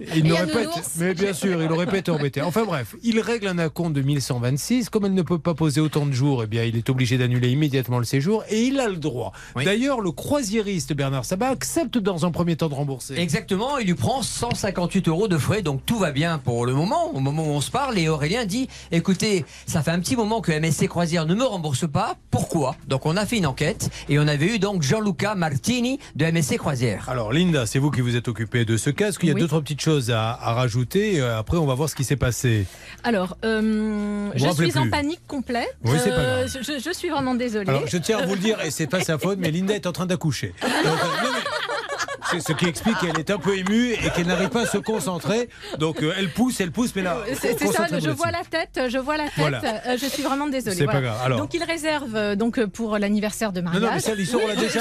Il Et n'aurait pas été, mais bien sûr, il aurait pas été embêté. Enfin bref, il règle un acompte de 1126. Comme elle ne peut pas poser autant de jours, eh bien, il est obligé d'annuler immédiatement le séjour et il a le droit. Oui. D'ailleurs, le croisiériste Bernard Sabat accepte dans un premier temps de rembourser. Exactement, il lui prend 158 euros de frais, donc tout va bien pour le moment, au moment où on se parle. Et Aurélien dit écoutez, ça fait un petit moment que MSC Croisière ne me rembourse pas. Pourquoi? Donc on a fait une enquête et on avait eu donc Gianluca Martini de MSC Croisière. Alors Linda, c'est vous qui vous êtes occupée de ce cas. Est-ce qu'il y a Oui. deux trois petites choses à, à rajouter Euh, Après, on va voir ce qui s'est passé. Alors, euh, je suis en panique complète. Oui, c'est pas Euh, grave. je, je suis vraiment désolée. Alors, je tiens à vous le dire, et c'est pas sa faute, mais Linda est en train d'accoucher. Euh, non, C'est ce qui explique qu'elle est un peu émue et qu'elle n'arrive pas à se concentrer. Donc, euh, elle pousse, elle pousse, mais là, C'est c'est ça, je vois la tête, je vois la tête. Voilà. euh, je suis vraiment désolée. C'est pas grave. Alors- Donc il réserve euh, donc euh, pour l'anniversaire de Non, mariage. non, mais ça, l'histoire, on l'a déjà.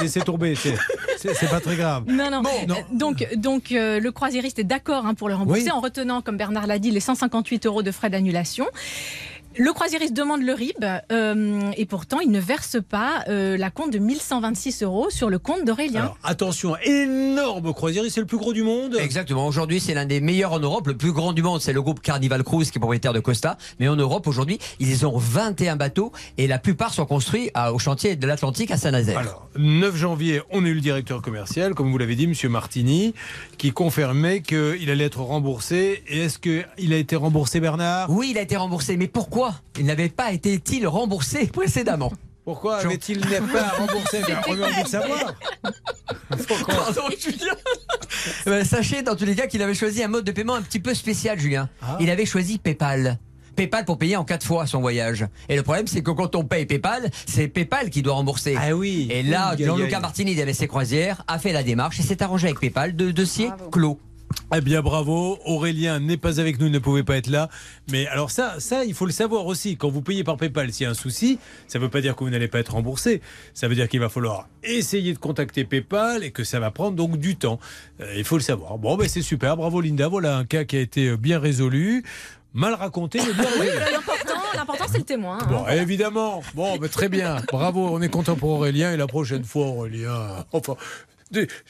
Laissez, tomber, c'est- pas très grave. Non, non. non. Euh, Donc, donc euh, le croisiériste est d'accord hein, pour le rembourser Oui. en retenant, comme Bernard l'a dit, les 158 euros de frais d'annulation. Le croisiériste demande le RIB euh, et pourtant il ne verse pas euh, la compte de 1126 euros sur le compte d'Aurélien. Alors, attention, énorme croisière, c'est le plus gros du monde. Exactement. Aujourd'hui, c'est l'un des meilleurs en Europe. Le plus grand du monde, c'est le groupe Carnival Cruise qui est propriétaire de Costa. Mais en Europe, aujourd'hui, ils ont 21 bateaux et la plupart sont construits à- au chantier de l'Atlantique à Saint-Nazaire. Alors, 9 janvier, on a eu le directeur commercial, comme vous l'avez dit, Monsieur Martini, qui confirmait qu'il allait être remboursé. Et est-ce qu'il a été remboursé, Bernard? Oui, il a été remboursé. Mais pourquoi Il n'avait pas été-il remboursé précédemment Pourquoi avait-il n'est pas remboursé? On a envie de savoir. Pourquoi? Pardon, Julien. Ben, sachez dans tous les cas qu'il avait choisi un mode de paiement un petit peu spécial, Julien. Ah. Il avait choisi PayPal. PayPal pour payer en quatre fois son voyage. Et le problème, c'est que quand on paye PayPal, c'est PayPal qui doit rembourser. Ah oui. Et là, aïe. Martini d'MSC Croisière a fait la démarche et s'est arrangé avec PayPal de dossier clos. Eh bien, bravo. Aurélien n'est pas avec nous, il ne pouvait pas être là. Mais alors ça, ça, il faut le savoir aussi. Quand vous payez par PayPal, s'il y a un souci, ça ne veut pas dire que vous n'allez pas être remboursé. Ça veut dire qu'il va falloir essayer de contacter PayPal et que ça va prendre donc du temps. Euh, il faut le savoir. Bon, ben c'est super. Bravo Linda. Voilà un cas qui a été euh, bien résolu. Mal raconté, mais bien Oui, résolu. bah, l'important, c'est le témoin. hein. Bon, évidemment. Bon, ben, très bien. Bravo, on est content pour Aurélien. Et la prochaine fois, Aurélien. Enfin.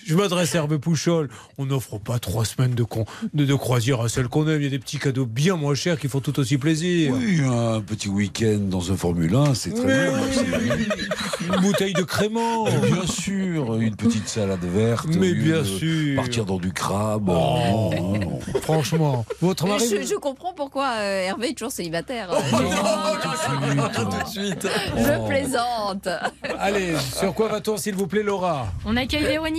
Je m'adresse à Hervé Pouchol. On n'offre pas trois semaines de, con- de, de croisière à celle qu'on aime. Il y a des petits cadeaux bien moins chers qui font tout aussi plaisir. Oui, un petit week-end dans un Formule 1, c'est très Mais bien. oui. Une bouteille de crément. Mais Bien sûr, une petite salade verte. Mais bien sûr. Partir dans du crabe. Oh. Non, non. Franchement, votre mari. Je, je comprends pourquoi euh, Hervé est toujours célibataire. tout de suite. je plaisante. Allez, sur quoi va-t-on, s'il vous plaît, Laura? On accueille Véronique.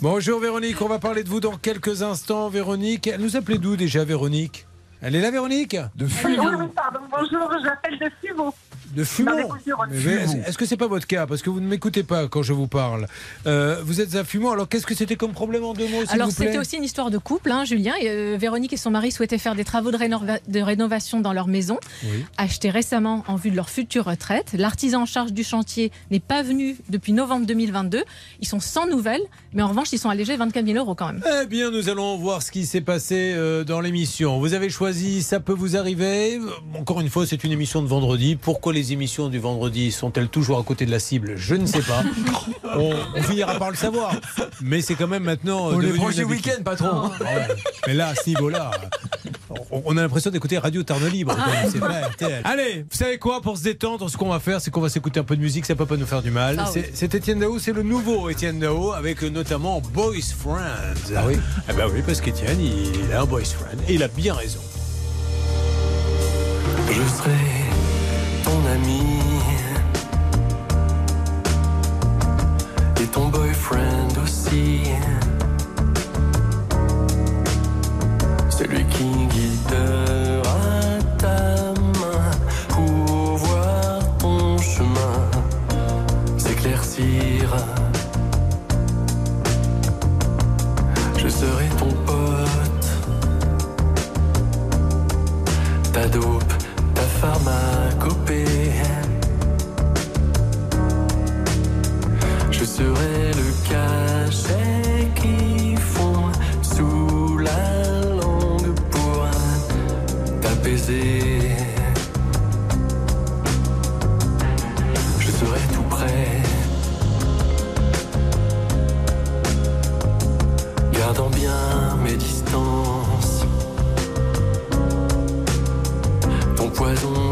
Bonjour Véronique, on va parler de vous dans quelques instants. Véronique, elle nous appelait d'où déjà Véronique? Elle est là Véronique? De oui, pardon, bonjour, j'appelle de Fumeau. De Fumon Dans les Bouches-du-Rhône. Mais Est-ce que c'est pas votre cas? Parce que vous ne m'écoutez pas quand je vous parle. Euh, vous êtes à Fumon, alors qu'est-ce que c'était comme problème en deux mots, s'il Alors vous plaît? c'était aussi une histoire de couple, hein, Julien. Et, euh, Véronique et son mari souhaitaient faire des travaux de, rénova- de rénovation dans leur maison, Oui. achetée récemment en vue de leur future retraite. L'artisan en charge du chantier n'est pas venu depuis novembre 2022. Ils sont sans nouvelles, mais en revanche ils sont allégés 24 000 euros quand même. Eh bien, nous allons voir ce qui s'est passé euh, dans l'émission. Vous avez choisi Ça peut vous arriver. Encore une fois, c'est une émission de vendredi. Pourquoi les émissions du vendredi sont-elles toujours à côté de la cible? Je ne sais pas. on, on finira par le savoir. Mais c'est quand même maintenant. On du habitude. week-end, patron. Ah ouais. Mais là, à ce niveau-là, on, on a l'impression d'écouter Radio Tarn Libre. quand même. C'est pas RTL. Allez, vous savez quoi? Pour se détendre, ce qu'on va faire, c'est qu'on va s'écouter un peu de musique. Ça peut pas nous faire du mal. Ah oui. C'est- Étienne Dao, c'est le nouveau Étienne Dao, avec notamment Boys Friends. Ah oui Eh ben oui, parce qu'Étienne, il a un boys friend. Et il a bien raison. Je serai et ton boyfriend aussi. Celui qui guidera ta main pour voir ton chemin s'éclaircir. Je serai ton pote ta dope, ta pharmacopée. Je serai le cachet qui fond sous la langue pour t'apaiser. Je serai tout près, gardant bien mes distances ton poison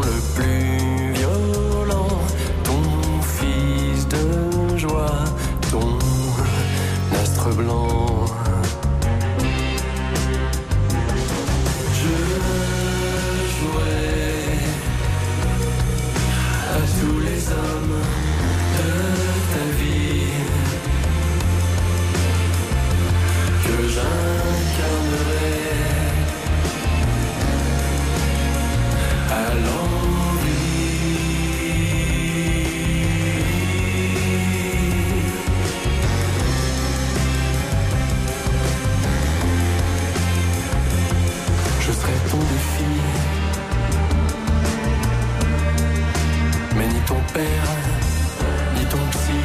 mais ni ton père, ni ton psy.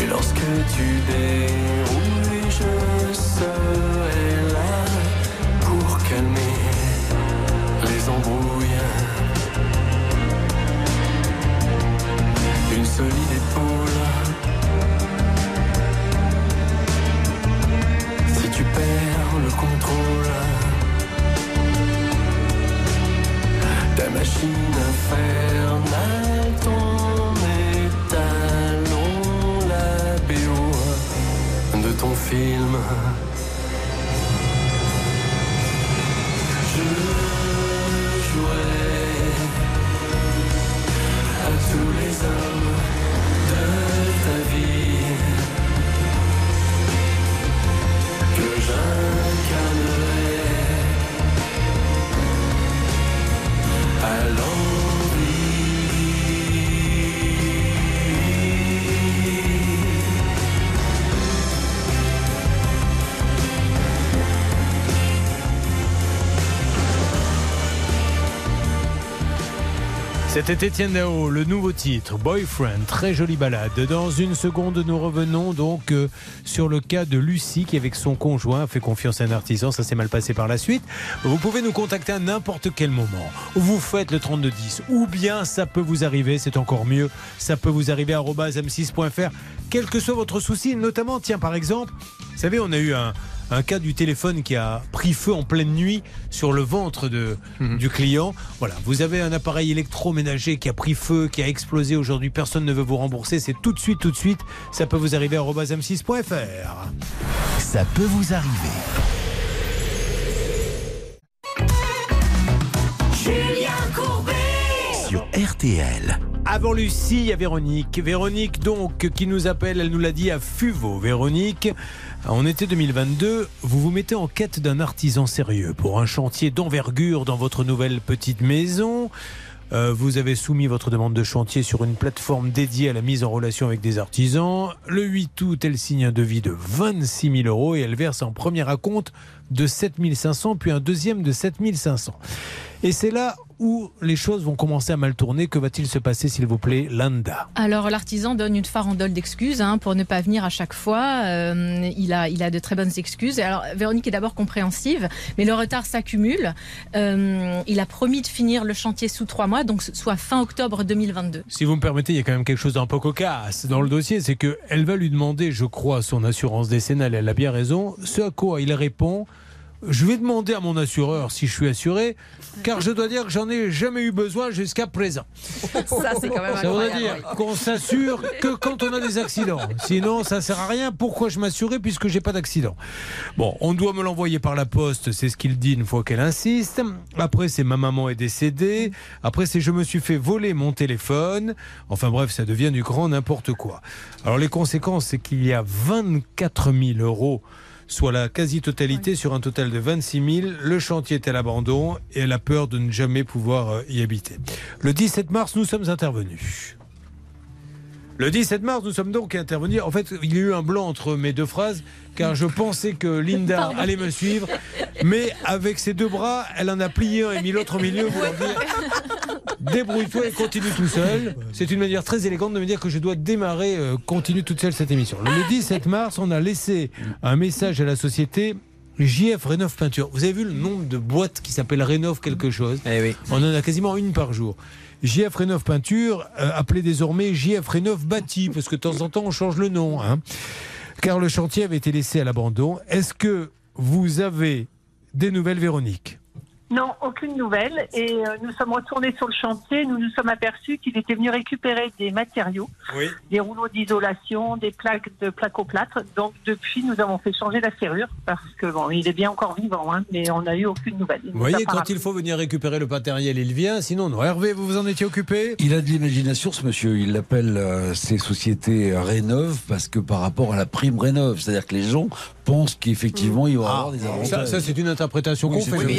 Et lorsque tu déroules, film. C'était Étienne Dao, le nouveau titre, Boyfriend, très jolie balade. Dans une seconde, nous revenons donc euh, sur le cas de Lucie qui, avec son conjoint, fait confiance à un artisan. Ça s'est mal passé par la suite. Vous pouvez nous contacter à n'importe quel moment. Vous faites le 3210 ou bien ça peut vous arriver, c'est encore mieux, ça peut vous arriver à m6.fr, quel que soit votre souci, notamment, tiens, par exemple, vous savez, on a eu un, un cas du téléphone qui a pris feu en pleine nuit sur le ventre de, du client. Voilà, vous avez un appareil électroménager qui a pris feu, qui a explosé aujourd'hui, personne ne veut vous rembourser, c'est tout de suite, tout de suite, ça peut vous arriver à m6.fr. Ça peut vous arriver. Julien Courbet Sur RTL. Avant Lucie, il y a Véronique. Véronique, donc, qui nous appelle, elle nous l'a dit à Fuveau. Véronique, en été 2022, vous vous mettez en quête d'un artisan sérieux pour un chantier d'envergure dans votre nouvelle petite maison. Euh, vous avez soumis votre demande de chantier sur une plateforme dédiée à la mise en relation avec des artisans. Le 8 août, elle signe un devis de 26 000 euros et elle verse un premier acompte de 7 500, puis un deuxième de 7 500. Et c'est là où les choses vont commencer à mal tourner. Que va-t-il se passer, s'il vous plaît, Landa Alors l'artisan donne une farandole d'excuses hein, pour ne pas venir à chaque fois. Euh, il, a, il a de très bonnes excuses. Alors Véronique est d'abord compréhensive, mais le retard s'accumule. Euh, il a promis de finir le chantier sous trois mois, donc soit fin octobre 2022. Si vous me permettez, il y a quand même quelque chose d'un peu cocasse dans le dossier, c'est qu'elle va lui demander, je crois, son assurance décennale, elle a bien raison, ce à quoi il répond, je vais demander à mon assureur si je suis assuré, car je dois dire que j'en ai jamais eu besoin jusqu'à présent. Ça, c'est quand même Ça voudrait incroyable. dire qu'on s'assure que quand on a des accidents. Sinon, ça sert à rien. Pourquoi je m'assurais puisque j'ai pas d'accident? Bon, on doit me l'envoyer par la poste, c'est ce qu'il dit une fois qu'elle insiste. Après, c'est ma maman est décédée. Après, c'est je me suis fait voler mon téléphone. Enfin bref, ça devient du grand n'importe quoi. Alors les conséquences, c'est qu'il y a 24 000 euros soit la quasi-totalité sur un total de 26 000. Le chantier est à l'abandon et elle a peur de ne jamais pouvoir euh, y habiter. Le 17 mars, nous sommes intervenus. Le 17 mars, nous sommes donc intervenus. En fait, il y a eu un blanc entre mes deux phrases, car je pensais que Linda Pardon. allait me suivre, mais avec ses deux bras, elle en a plié un et mis l'autre au milieu. Leur dire, débrouille-toi et continue tout seul. C'est une manière très élégante de me dire que je dois démarrer, euh, continue toute seule cette émission. Le 17 mars, on a laissé un message à la société. JF Rénov Peinture. Vous avez vu le nombre de boîtes qui s'appellent Rénov quelque chose? On en a quasiment une par jour. JF Rénov Peinture, euh, appelé désormais JF Rénov Bâti, parce que de temps en temps on change le nom. hein. Car le chantier avait été laissé à l'abandon. Est-ce que vous avez des nouvelles, Véronique? Non, aucune nouvelle. Et euh, nous sommes retournés sur le chantier. Nous nous sommes aperçus qu'il était venu récupérer des matériaux, Oui. des rouleaux d'isolation, des plaques de placoplâtre. Donc depuis, nous avons fait changer la serrure parce que bon, il est bien encore vivant, hein, mais on n'a eu aucune nouvelle. Vous voyez, quand il faut venir récupérer le matériel, il vient. Sinon, non. Hervé, vous vous en étiez occupé? Il a de l'imagination, ce monsieur. Il appelle euh, ces sociétés euh, Rénov parce que par rapport à la prime Rénov, c'est-à-dire que les gens pensent qu'effectivement, il va y avoir des avantages. ça, c'est une interprétation Oui, qu'on fait. vous Mais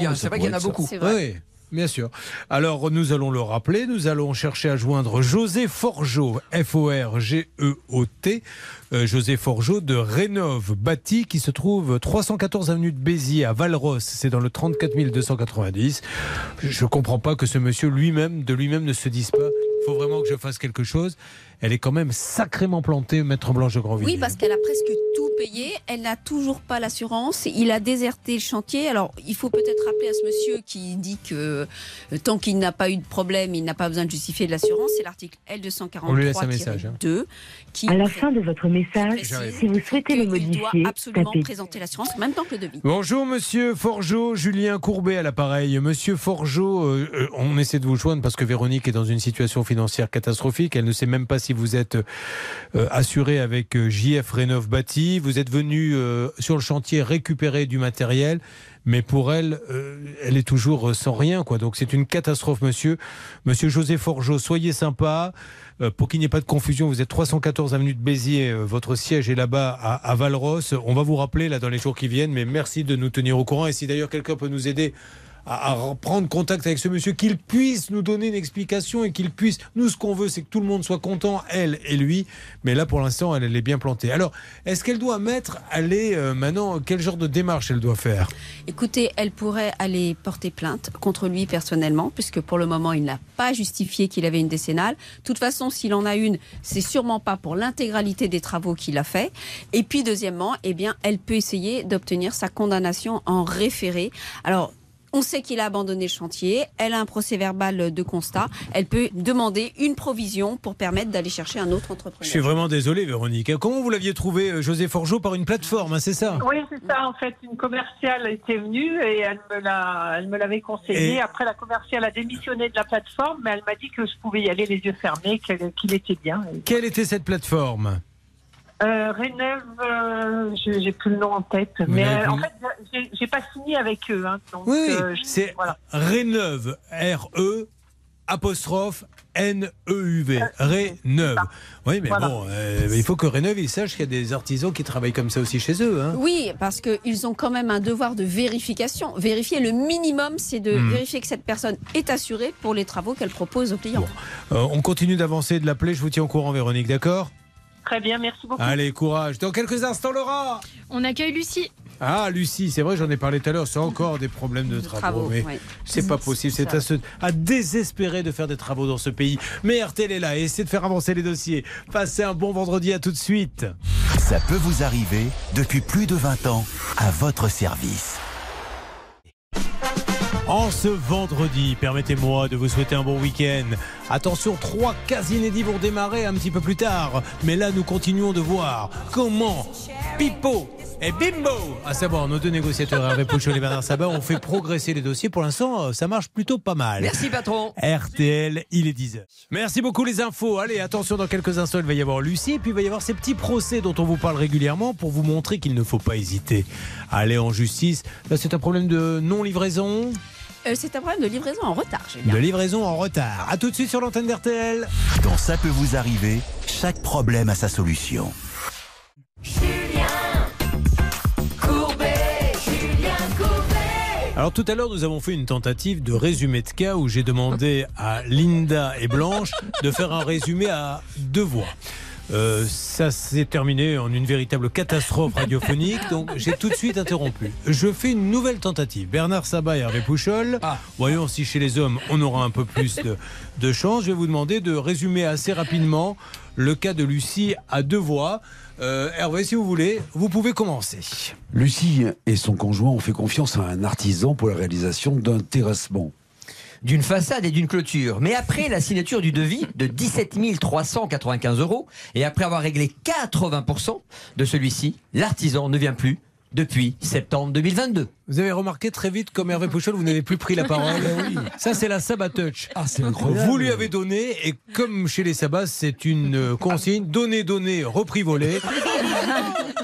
il y a vrai qu'il y en a beaucoup. Oui, bien sûr. Alors, nous allons le rappeler. Nous allons chercher à joindre José Forgeot, F-O-R-G-E-O-T. Euh, José Forgeot de Rénov Bâti, qui se trouve 314 avenue de Béziers à Valros. C'est dans le 34 290. Je ne comprends pas que ce monsieur lui-même, de lui-même, ne se dise pas il faut vraiment que je fasse quelque chose. Elle est quand même sacrément plantée, Maître Blanche de Grandvilliers. Oui, parce qu'elle a presque tout payé. Elle n'a toujours pas l'assurance. Il a déserté le chantier. Alors, il faut peut-être rappeler à ce monsieur qui dit que euh, tant qu'il n'a pas eu de problème, il n'a pas besoin de justifier de l'assurance. C'est l'article On lui laisse un message, hein. L243-2 qui À la fin de votre message, si vous souhaitez le qu'il doit modifier, absolument tapez. présenter l'assurance en même temps que le devis. Bonjour Monsieur Forgeot, Julien Courbet à l'appareil. Monsieur Forgeot, euh, euh, on essaie de vous joindre parce que Véronique est dans une situation financière catastrophique. Elle ne sait même pas si vous êtes euh, assuré avec euh, JF Rénov Bâti. Vous êtes venu euh, sur le chantier récupérer du matériel. Mais pour elle, elle est toujours sans rien. Donc c'est une catastrophe, monsieur. Monsieur José Forgeot, soyez sympa. Pour qu'il n'y ait pas de confusion, vous êtes 314 avenue de Béziers, votre siège est là-bas à, à Valros. On va vous rappeler là dans les jours qui viennent, mais merci de nous tenir au courant. Et si d'ailleurs quelqu'un peut nous aider à, prendre contact avec ce monsieur, qu'il puisse nous donner une explication et qu'il puisse. Nous, ce qu'on veut, c'est que tout le monde soit content, elle et lui. Mais là, pour l'instant, elle, elle est bien plantée. Alors, est-ce qu'elle doit mettre, aller euh, maintenant, quel genre de démarche elle doit faire? Écoutez, elle pourrait aller porter plainte contre lui personnellement, puisque pour le moment, il n'a pas justifié qu'il avait une décennale. De toute façon, s'il en a une, c'est sûrement pas pour l'intégralité des travaux qu'il a fait. Et puis, deuxièmement, eh bien, elle peut essayer d'obtenir sa condamnation en référé. Alors, on sait qu'il a abandonné le chantier, elle a un procès verbal de constat, elle peut demander une provision pour permettre d'aller chercher un autre Je entrepreneur. suis vraiment désolé, Véronique. Comment vous l'aviez trouvé, euh, José Forgeau, par une plateforme, hein, c'est ça? Oui, c'est ça. En fait, une commerciale était venue et elle me l'a, elle me l'avait conseillé. Et- Après, la commerciale a démissionné de la plateforme, mais elle m'a dit que je pouvais y aller les yeux fermés, qu'il était bien. Quelle était cette plateforme? Euh, Réneuve, euh, j'ai plus le nom en tête, mais euh, en fait, j'ai- pas signé avec eux. Hein, donc, Oui, euh, c'est voilà. Réneuve, R-E, apostrophe N-E-U-V. Réneuve. Oui, mais Voilà. bon, euh, il faut que Réneuve, il sache qu'il y a des artisans qui travaillent comme ça aussi chez eux. Hein. Oui, parce qu'ils ont quand même un devoir de vérification. Vérifier, le minimum, c'est de Hmm. vérifier que cette personne est assurée pour les travaux qu'elle propose aux clients. Euh, on continue d'avancer, de l'appeler. Je vous tiens au courant, Véronique, d'accord? Très bien, merci beaucoup. Allez, courage. Dans quelques instants, Laura On accueille Lucie. Ah, Lucie, c'est vrai, j'en ai parlé tout à l'heure, c'est encore des problèmes de travaux. travaux, mais c'est pas possible, c'est à, se- à désespérer de faire des travaux dans ce pays. Mais RTL est là et essaie de faire avancer les dossiers. Passez un bon vendredi, à tout de suite. Ça peut vous arriver depuis plus de 20 ans à votre service. En ce vendredi, permettez-moi de vous souhaiter un bon week-end. Attention, trois cas inédits vont démarrer un petit peu plus tard. Mais là, nous continuons de voir comment Pipo et Bimbo, à savoir nos deux négociateurs Hervé Pouchol et Bernard Sabat, ont fait progresser les dossiers. Pour l'instant, euh, ça marche plutôt pas mal. Merci, patron. RTL, il est 10h. Merci beaucoup les infos. Allez, attention, dans quelques instants, il va y avoir Lucie et puis il va y avoir ces petits procès dont on vous parle régulièrement pour vous montrer qu'il ne faut pas hésiter à aller en justice. Là, c'est un problème de non-livraison, Euh, c'est un problème de livraison en retard. j'ai bien. de livraison en retard. À tout de suite sur l'antenne d'RTL. Dans Ça peut vous arriver, chaque problème a sa solution. Alors tout à l'heure, nous avons fait une tentative de résumé de cas où j'ai demandé à Linda et Blanche de faire un résumé à deux voix. Euh, ça s'est terminé en une véritable catastrophe radiophonique, donc j'ai tout de suite interrompu. Je fais une nouvelle tentative. Bernard Sabat et Hervé Pouchol, voyons si chez les hommes on aura un peu plus de, de chance. Je vais vous demander de résumer assez rapidement le cas de Lucie à deux voix. Euh, Hervé, si vous voulez, vous pouvez commencer. Lucie et son conjoint ont fait confiance à un artisan pour la réalisation d'un terrassement. D'une façade et d'une clôture. Mais après la signature du devis de 17 395 euros et après avoir réglé 80% de celui-ci, l'artisan ne vient plus depuis septembre 2022. Vous avez remarqué très vite, comme Hervé Pouchol, vous n'avez plus pris la parole. Ça, c'est la Sabat Touch. Ah, c'est incroyable. Vous lui avez donné, et comme chez les Sabbats, c'est une euh, consigne donner, donner, repris, volé.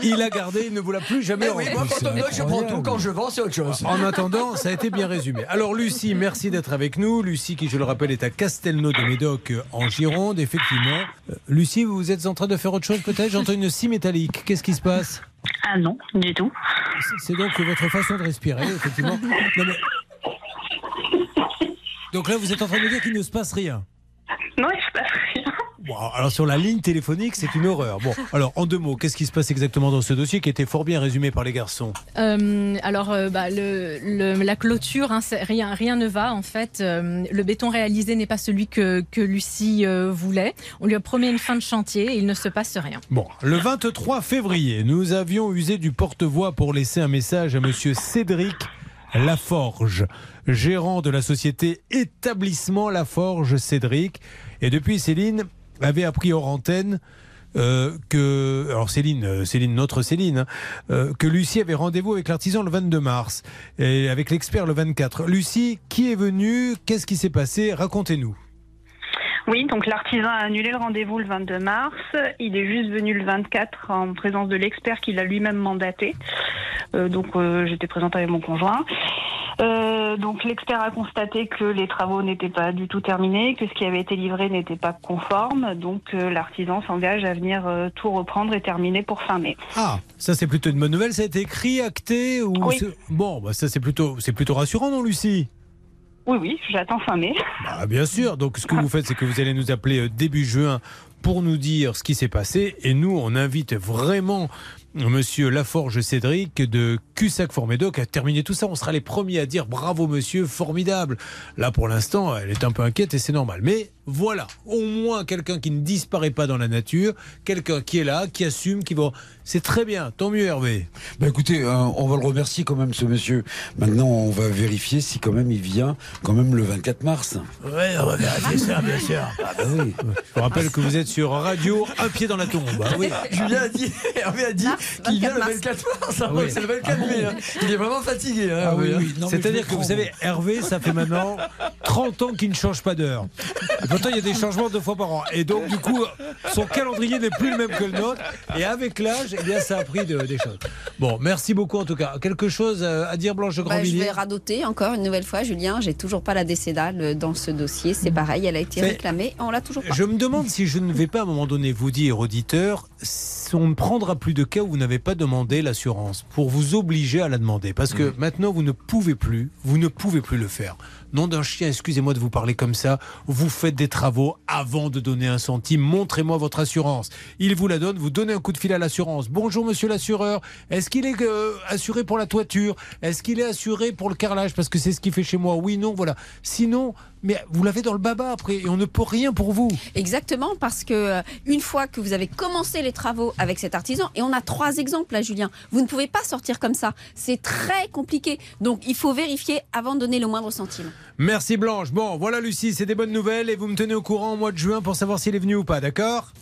Il a gardé, il ne vous l'a plus jamais Eh oui, moi, quand on me donne, je prends tout. Quand je vends, c'est autre chose. En attendant, ça a été bien résumé. Alors Lucie, merci d'être avec nous. Lucie, qui je le rappelle, est à Castelnau de Médoc euh, en Gironde, effectivement. Euh, Lucie, vous êtes en train de faire autre chose peut-être? J'entends une scie métallique. Qu'est-ce qui se passe? Ah non, du tout. C'est donc votre façon de Donc là, vous êtes en train de me dire qu'il ne se passe rien. Non, il se passe rien. Bon, alors sur la ligne téléphonique, c'est une horreur. Bon, alors en deux mots, qu'est-ce qui se passe exactement dans ce dossier qui était fort bien résumé par les garçons? Euh, alors, euh, bah, le, le- la clôture, hein, rien, rien ne va en fait. Euh, le béton réalisé n'est pas celui que, que Lucie voulait. On lui a promis une fin de chantier et il ne se passe rien. Bon, le 23 février, nous avions usé du porte-voix pour laisser un message à monsieur Cédric Laforge, gérant de la société Établissement Laforge Cédric. Et depuis, Céline avait appris hors antenne euh, que, alors Céline, euh, Céline, notre Céline, hein, euh, que Lucie avait rendez-vous avec l'artisan le 22 mars et avec l'expert le 24. Lucie, qui est venu Qu'est-ce qui s'est passé? Racontez-nous. Oui, donc l'artisan a annulé le rendez-vous le 22 mars. Il est juste venu le 24 en présence de l'expert qu'il a lui-même mandaté. Euh, donc euh, j'étais présente avec mon conjoint. Euh, donc l'expert a constaté que les travaux n'étaient pas du tout terminés, que ce qui avait été livré n'était pas conforme. Donc l'artisan s'engage à venir tout reprendre et terminer pour fin mai. Ah, ça c'est plutôt une bonne nouvelle. Ça a été écrit, acté ou Oui. bon, bah, ça c'est plutôt, c'est plutôt rassurant, non, Lucie? Oui, oui, j'attends fin mai. Ah, bien sûr. Donc, ce que vous faites, c'est que vous allez nous appeler euh, début juin pour nous dire ce qui s'est passé. Et nous, on invite vraiment Monsieur Laforge Cédric de Cussac Formédoc à terminer tout ça. On sera les premiers à dire bravo, monsieur, formidable. Là, pour l'instant, elle est un peu inquiète et c'est normal. Mais voilà, au moins quelqu'un qui ne disparaît pas dans la nature, quelqu'un qui est là, qui assume, qui va. C'est très bien. Tant mieux, Hervé. Bah écoutez, euh, on va le remercier quand même, ce monsieur. Maintenant, on va vérifier si quand même il vient quand même le 24 mars. Ouais, on va vérifier ça, bien sûr. Ah bah oui. Je vous rappelle que vous êtes sur Radio Un pied dans la tombe. Ah oui. Julien a dit, Hervé a dit qu'il vient le 24 mars. Ah, Oui. C'est le 24 mai. hein. Il est vraiment fatigué. hein, Ah oui, hein. oui. C'est-à-dire que vous savez, Hervé, ça fait maintenant 30 ans qu'il ne change pas d'heure. Pourtant, il y a des changements deux fois par an. Et donc, du coup, son calendrier n'est plus le même que le nôtre. Et avec l'âge, eh bien, ça a pris de- des choses. Bon, merci beaucoup en tout cas. Quelque chose euh, à dire, Blanche de Bah, je Grandvilliers vais radoter encore une nouvelle fois, Julien. J'ai toujours pas la décédale dans ce dossier. C'est pareil, elle a été réclamée. On l'a toujours pas. Je me demande si je ne vais pas à un moment donné vous dire, auditeur, si on ne prendra plus de cas où vous n'avez pas demandé l'assurance pour vous obliger à la demander. Parce que maintenant, vous ne pouvez plus, vous ne pouvez plus le faire. Nom d'un chien, excusez-moi de vous parler comme ça. Vous faites des travaux avant de donner un centime. Montrez-moi votre assurance. Il vous la donne, vous donnez un coup de fil à l'assurance. Bonjour monsieur l'assureur. Est-ce qu'il est euh, assuré pour la toiture? Est-ce qu'il est assuré pour le carrelage? Parce que c'est ce qu'il fait chez moi. Oui, non, voilà. Sinon, mais vous l'avez dans le baba après et on ne peut rien pour vous. Exactement, parce que euh, une fois que vous avez commencé les travaux avec cet artisan, et on a trois exemples là, Julien, vous ne pouvez pas sortir comme ça. C'est très compliqué. Donc il faut vérifier avant de donner le moindre centime. Merci Blanche. Bon, voilà Lucie, c'est des bonnes nouvelles et vous me tenez au courant au mois de juin pour savoir s'il est venu ou pas, d'accord?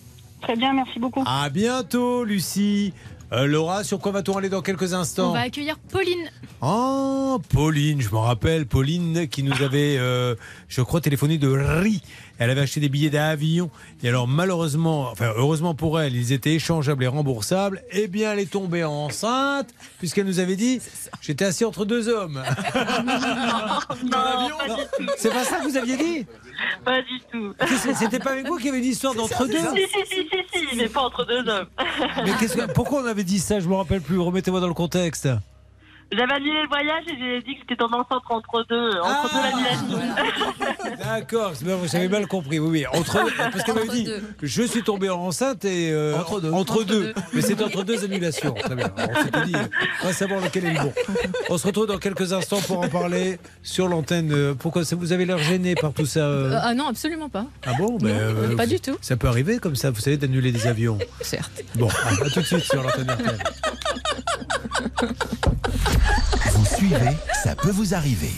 Très bien, merci beaucoup. À bientôt Lucie. Euh, Laura, sur quoi va-t-on aller dans quelques On instants va accueillir Pauline. Oh, Pauline, je me rappelle, Pauline qui nous avait, euh, je crois, téléphoné de Ri. Elle avait acheté des billets d'avion. Et alors, malheureusement, enfin, heureusement pour elle, ils étaient échangeables et remboursables. Eh bien, elle est tombée enceinte, puisqu'elle nous avait dit J'étais assis entre deux hommes. C'est pas ça que vous aviez dit? Pas du tout. C'était pas avec vous qu'il y avait une histoire d'entre deux Si, si, si, si, si, mais pas entre deux hommes. Mais pourquoi on avait dit ça? Je me rappelle plus. Remettez-moi dans le contexte. J'avais annulé le voyage et j'ai dit que j'étais tombée enceinte entre deux, entre deux l'annulation. D'accord, bien, j'avais mal compris. Oui, oui. Entre, parce qu'elle m'avait dit, je suis tombé enceinte et euh, entre deux. Entre deux. Mais c'est entre deux annulations. Très bien. On s'était dit, on va savoir lequel est le bon. On se retrouve dans quelques instants pour en parler sur l'antenne. Euh, Pourquoi ça- vous avez l'air gêné par tout ça euh ah non, absolument pas. Ah bon non, euh, pas du tout. Ça peut arriver comme ça, vous savez, d'annuler des avions. Certes. Bon, à, à tout de suite sur l'antenne RTL. Vous suivez, ça peut vous arriver.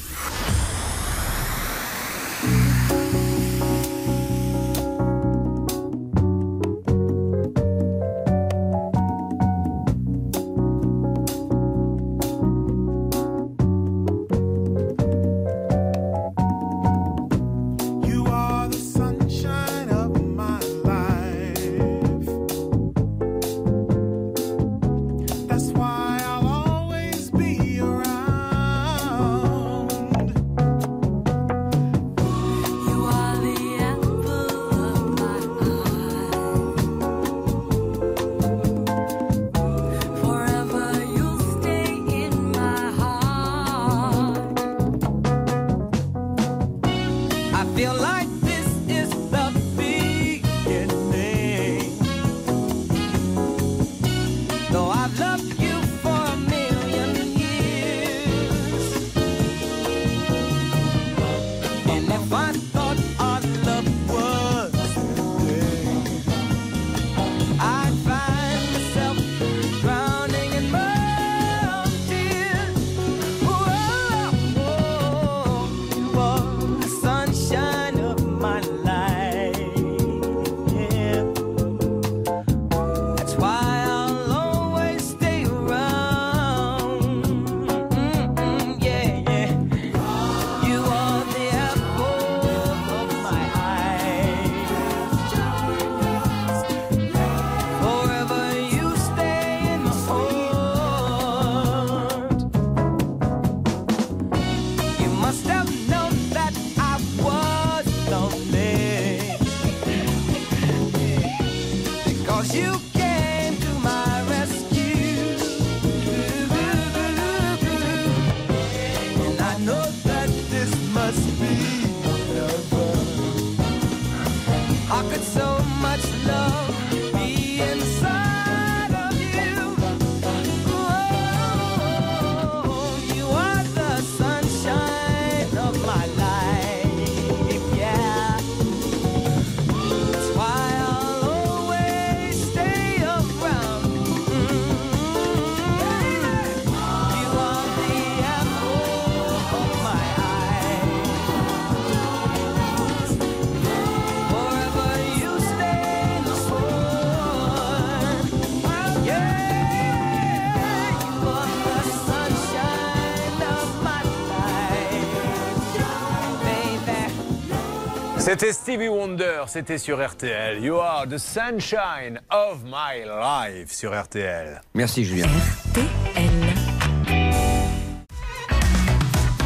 C'était Stevie Wonder, c'était sur RTL. You are the sunshine of my life sur RTL. Merci Julien.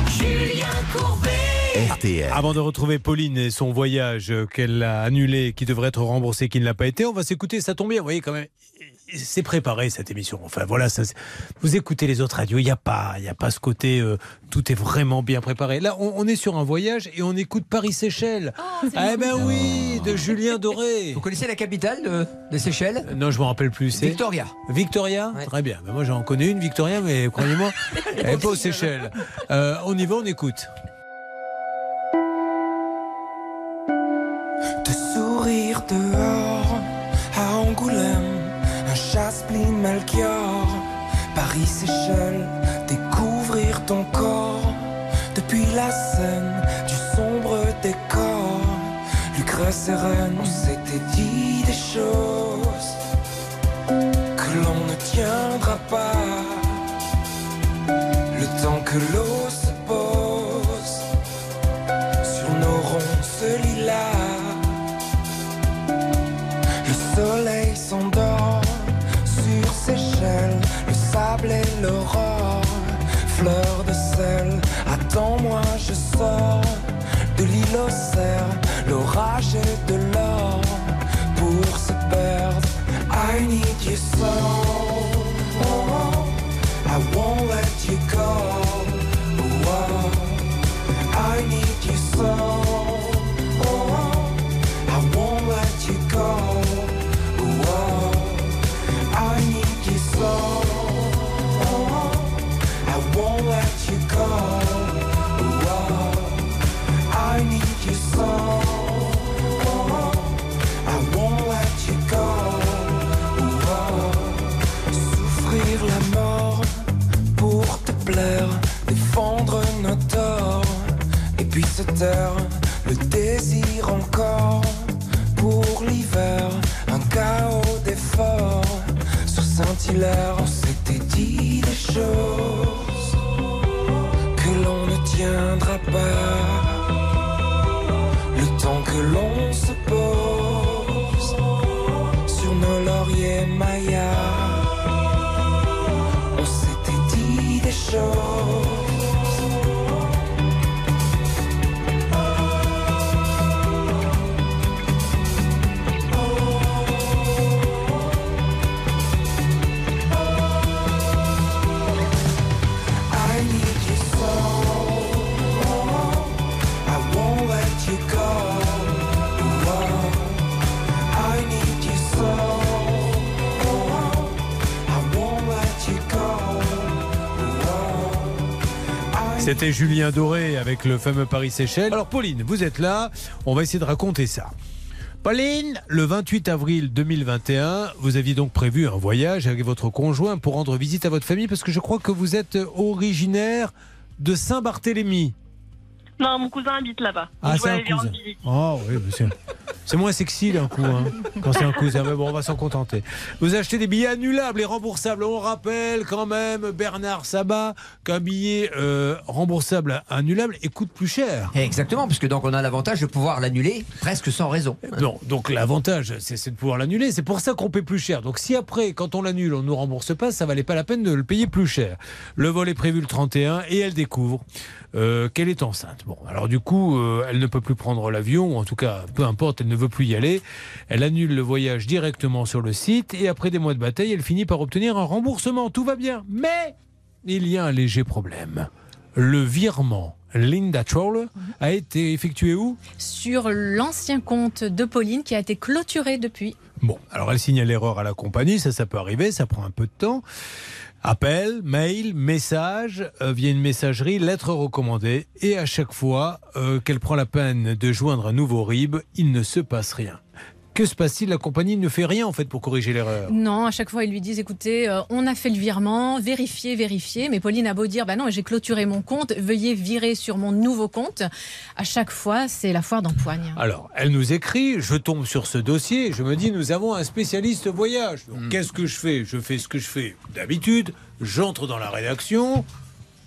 Julien Courbet. RTL. Avant de retrouver Pauline et son voyage qu'elle a annulé, qui devrait être remboursé, qui ne l'a pas été, on va s'écouter, ça tombe bien, vous voyez quand même. C'est préparé cette émission. Enfin voilà, ça, vous écoutez les autres radios, il n'y a pas, il y a pas ce côté, euh, tout est vraiment bien préparé. Là, on, on est sur un voyage et on écoute Paris-Séchelles. eh ben oui, de Julien Doré. Vous connaissez la capitale de, de Seychelles? Non, je me rappelle plus. c'est- Victoria. Victoria? Très bien. Ben, moi, j'en connais une, Victoria, mais croyez-moi, elle n'est pas aux Seychelles. Euh, on y va, on écoute. Te sourire dehors à Angoulême, chasse-pli Melchior, Paris Seychelles, découvrir ton corps depuis la scène du sombre décor. Lucrèce et Rennes, on s'était dit des choses que l'on ne tiendra pas. Le temps que l'eau l'aurore, fleur de sel. Attends-moi, je sors de l'île aux cerfs, l'orage et de l'or pour se perdre. I need you so, I won't let you go. Oh, I need you so. Won't let you go. Whoa, I need you so. I won't let you go. Whoa, souffrir la mort pour te plaire, défendre nos torts et puis se taire, le désir encore pour l'hiver, un chaos d'efforts sur Saint-Hilaire, on s'était dit des choses tiendra pas, le temps que l'on se pose sur nos lauriers mayas, on s'était dit des choses. C'était Julien Doré avec le fameux Paris-Séchelles. Alors Pauline, vous êtes là, on va essayer de raconter ça. Pauline, le 28 avril 2021, vous aviez donc prévu un voyage avec votre conjoint pour rendre visite à votre famille parce que je crois que vous êtes originaire de Saint-Barthélemy. Non, mon cousin habite là-bas. Ah, c'est un cousin. Oh oui, c'est- c'est moins sexy d'un coup, hein, quand c'est un cousin. Mais bon, on va s'en contenter. Vous achetez des billets annulables et remboursables. On rappelle quand même, Bernard Sabat, qu'un billet euh, remboursable annulable et coûte plus cher. Exactement, puisque donc on a l'avantage de pouvoir l'annuler presque sans raison. Non, donc l'avantage, c'est c'est de pouvoir l'annuler. C'est pour ça qu'on paie plus cher. Donc si après, quand on l'annule, on ne nous rembourse pas, ça valait pas la peine de le payer plus cher. Le vol est prévu le 31 et elle découvre euh, qu'elle est enceinte. Bon, alors du coup, euh, elle ne peut plus prendre l'avion, ou en tout cas, peu importe, elle ne veut plus y aller. Elle annule le voyage directement sur le site et après des mois de bataille, elle finit par obtenir un remboursement. Tout va bien. Mais il y a un léger problème. Le virement Linda Troll a été effectué où? Sur l'ancien compte de Pauline qui a été clôturé depuis. Bon, alors elle signale l'erreur à la compagnie, ça, ça peut arriver, ça prend un peu de temps. Appel, mail, message, euh, via une messagerie, lettre recommandée. Et à chaque fois euh, qu'elle prend la peine de joindre un nouveau RIB, il ne se passe rien. Que se passe-t-il La compagnie ne fait rien en fait pour corriger l'erreur. Non, à chaque fois, ils lui disent écoutez, euh, on a fait le virement, vérifiez, vérifiez. Mais Pauline a beau dire bah non, j'ai clôturé mon compte, veuillez virer sur mon nouveau compte. À chaque fois, c'est la foire d'empoigne. Alors, elle nous écrit, je tombe sur ce dossier, je me dis, nous avons un spécialiste voyage. Donc, qu'est-ce que je fais? Je fais ce que je fais d'habitude, j'entre dans la rédaction.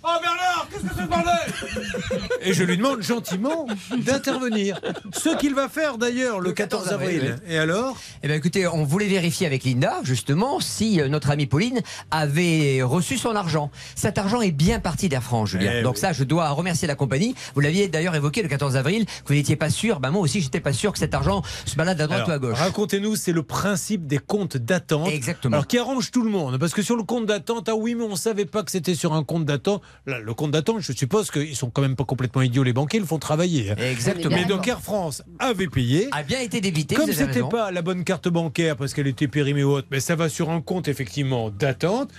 Oh Bernard, qu'est-ce que c'est ce bordel? Et je lui demande gentiment d'intervenir. Ce qu'il va faire d'ailleurs le 14 avril. Et alors? Eh bien, écoutez, on voulait vérifier avec Linda, justement, si euh, notre amie Pauline avait reçu son argent. Cet argent est bien parti d'Air France, Julien. Eh Donc oui. ça, je dois remercier la compagnie. Vous l'aviez d'ailleurs évoqué le 14 avril, que vous n'étiez pas sûr. Ben, moi aussi, j'étais pas sûr que cet argent se balade à droite Alors, ou à gauche. Racontez-nous, c'est le principe des comptes d'attente. Exactement. Alors qui arrange tout le monde? Parce que sur le compte d'attente, ah oui, mais on savait pas que c'était sur un compte d'attente. Le compte d'attente, je suppose qu'ils sont quand même pas complètement idiots, les banquiers, ils le font travailler. hein. Exactement. Mais donc Air France avait payé. A bien été débité, Comme c'était pas la bonne carte bancaire parce qu'elle était périmée ou autre, mais ça va sur un compte effectivement d'attente.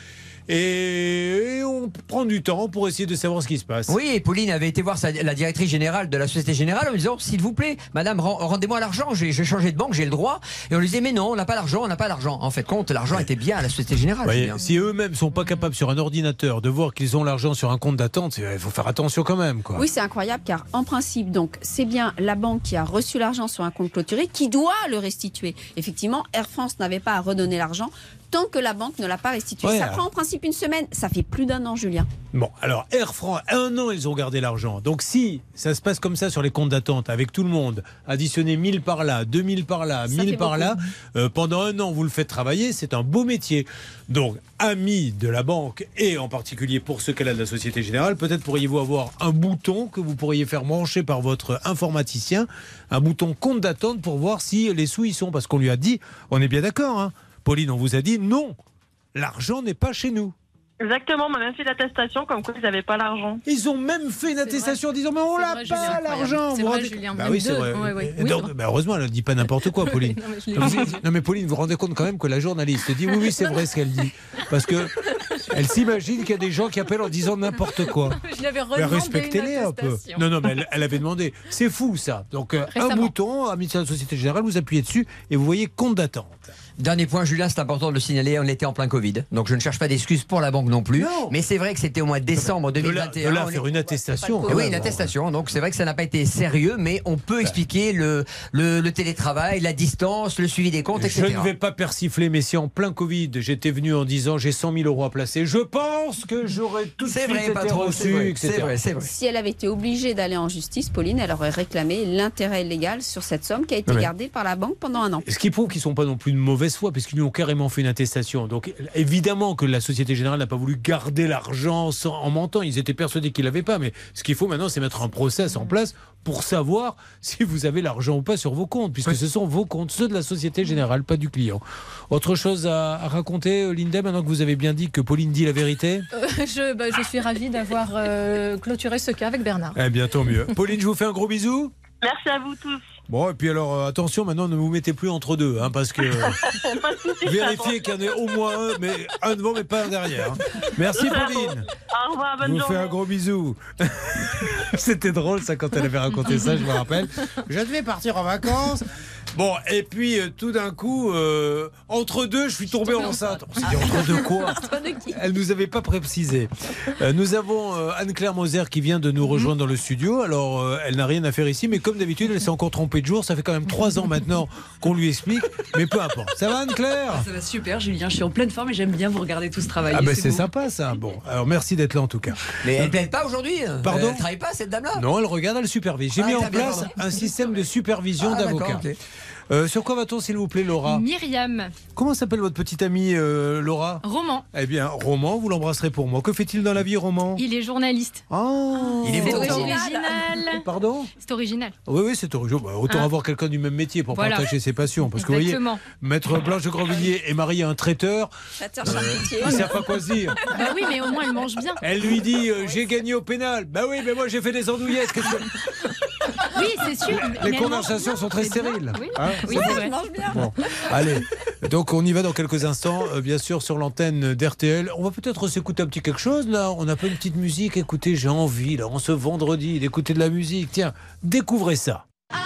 Et on prend du temps pour essayer de savoir ce qui se passe. Oui, et Pauline avait été voir sa- la directrice générale de la Société Générale en lui disant S'il vous plaît, madame, ren- rendez-moi l'argent, j'ai changé de banque, j'ai le droit. Et on lui disait Mais non, on n'a pas l'argent, on n'a pas l'argent. En fait, compte, l'argent était bien à la Société Générale. Si eux-mêmes sont pas capables sur un ordinateur de voir qu'ils ont l'argent sur un compte d'attente, il faut faire attention quand même. Quoi. Oui, c'est incroyable car en principe, donc c'est bien la banque qui a reçu l'argent sur un compte clôturé qui doit le restituer. Effectivement, Air France n'avait pas à redonner l'argent tant que la banque ne l'a pas restitué. Ouais, ça alors- prend en principe une semaine. Ça fait plus d'un an, Julien. Bon, alors Air France, un an, ils ont gardé l'argent. Donc si ça se passe comme ça sur les comptes d'attente, avec tout le monde, additionner 1000 par là, 2000 par là, 1000 fait par là, euh, pendant un an, vous le faites travailler, c'est un beau métier. Donc, amis de la banque, et en particulier pour ce cas-là de la Société Générale, peut-être pourriez-vous avoir un bouton que vous pourriez faire brancher par votre informaticien, un bouton compte d'attente pour voir si les sous y sont. Parce qu'on lui a dit, on est bien d'accord, hein Pauline, on vous a dit non, l'argent n'est pas chez nous. Exactement, on m'a même fait l'attestation comme quoi ils n'avaient pas l'argent. Ils ont même fait une attestation en disant mais on l'a pas l'argent. C'est vous vrai, rendez- Julien, Bah oui, c'est vrai. Ouais, ouais. Oui, bah, heureusement, elle ne dit pas n'importe quoi, Pauline. Non, mais non, Pauline, vous vous rendez compte quand même que la journaliste dit oui, oui, c'est vrai ce qu'elle dit, parce que elle s'imagine qu'il y a des gens qui appellent en disant n'importe quoi. Je lui avais Mais redemandé respectez-les un peu. Non, non, mais elle, elle avait demandé. C'est fou ça. Donc euh, un bouton, ami de la Société Générale, vous appuyez dessus et vous voyez compte d'attente. Dernier point, Julien, c'est important de le signaler, on était en plein Covid. Donc je ne cherche pas d'excuses pour la banque non plus. Non. Mais c'est vrai que c'était au mois de décembre De là, 2021. de là on est- faire une attestation. Oui, une attestation. Donc c'est vrai que ça n'a pas été sérieux, mais on peut expliquer le, le, le télétravail, la distance, le suivi des comptes, Je etc. ne vais pas persifler, mais si en plein Covid, j'étais venu en disant j'ai 100 000 euros à placer, je pense que j'aurais tout de C'est suite vrai, été patron, reçu, vrai, etc. c'est vrai, c'est vrai. Si elle avait été obligée d'aller en justice, Pauline, elle aurait réclamé l'intérêt légal sur cette somme qui a été gardée par la banque pendant un an. Ce qui prouve qu'ils ne sont pas non plus de mauvaise foi, puisqu'ils lui ont carrément fait une attestation. Donc évidemment que la Société Générale n'a pas voulu garder l'argent sans- en mentant. Ils étaient persuadés qu'ils l'avaient pas. Mais ce qu'il faut maintenant, c'est mettre un process en place pour savoir si vous avez l'argent ou pas sur vos comptes, puisque ce sont vos comptes, ceux de la Société Générale, pas du client. Autre chose à, à raconter, euh, Linda, maintenant que vous avez bien dit que Pauline dit la vérité? Euh, je, bah, je suis ravie d'avoir euh, clôturé ce cas avec Bernard. Eh bien, tant mieux. Pauline, je vous fais un gros bisou. Merci à vous tous. Bon, et puis alors, euh, attention, maintenant, ne vous mettez plus entre deux, hein, parce que... Soucis, Vérifiez qu'il y en ait au moins un, mais un devant, mais pas un derrière. hein. Merci Pauline. Au revoir, Je bonne vous fais journée. un gros bisou. C'était drôle ça quand elle avait raconté ça, je me rappelle. Je devais partir en vacances. Bon, et puis euh, tout d'un coup, euh, entre deux, je suis tombé enceinte. On s'est dit entre deux quoi Elle nous avait pas précisé. Euh, nous avons euh, Anne-Claire Moser qui vient de nous rejoindre dans le studio. Alors, euh, elle n'a rien à faire ici, mais comme d'habitude, elle s'est encore trompée de jour. Ça fait quand même trois ans maintenant qu'on lui explique, mais peu importe. Ça va Anne-Claire? Ça va super, Julien. Je suis en pleine forme et j'aime bien vous regarder tous travailler. Ah ben c'est sympa ça. Bon, alors merci d'être là en tout cas. Mais elle plaide pas aujourd'hui Pardon? Elle travaille pas, cette dame-là? Non, elle regarde, elle supervise. J'ai Ah, mis en bien, place pardon. un système de supervision Ah, d'avocats. Euh, sur quoi va-t-on, s'il vous plaît, Laura Myriam, Comment s'appelle votre petite amie, euh, Laura roman. Eh bien, Roman, vous l'embrasserez pour moi. Que fait-il dans la vie, Roman Il est journaliste. Oh Il est C'est beau. original. Pardon C'est original. Oui, oui, c'est original. Bah, autant Ah. avoir quelqu'un du même métier pour Voilà. partager ses passions. Parce que vous voyez, Exactement. Maître Blanche de Grandvilliers est mariée à un traiteur. Traiteur Euh, charcutier. il ne sait pas quoi se dire. Bah oui, mais au moins elle mange bien. Elle lui dit euh, J'ai gagné au pénal. Bah oui, mais moi j'ai fait des andouillettes. Oui, c'est sûr. Les conversations sont très stériles. Oui, Hein, vrai. mange bien. Bon, allez. Donc on y va dans quelques instants, euh, bien sûr, sur l'antenne d'RTL. On va peut-être s'écouter un petit quelque chose là. On n'a pas une petite musique. Écoutez, j'ai envie là, en ce vendredi, d'écouter de la musique. Tiens, découvrez ça. I'm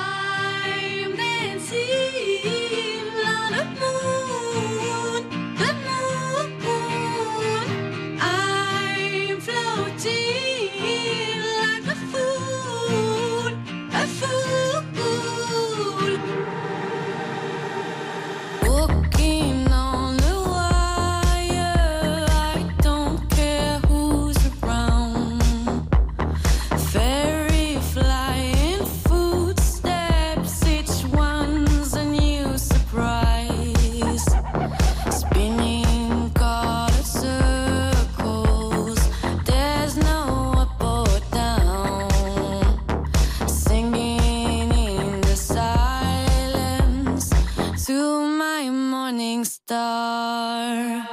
star.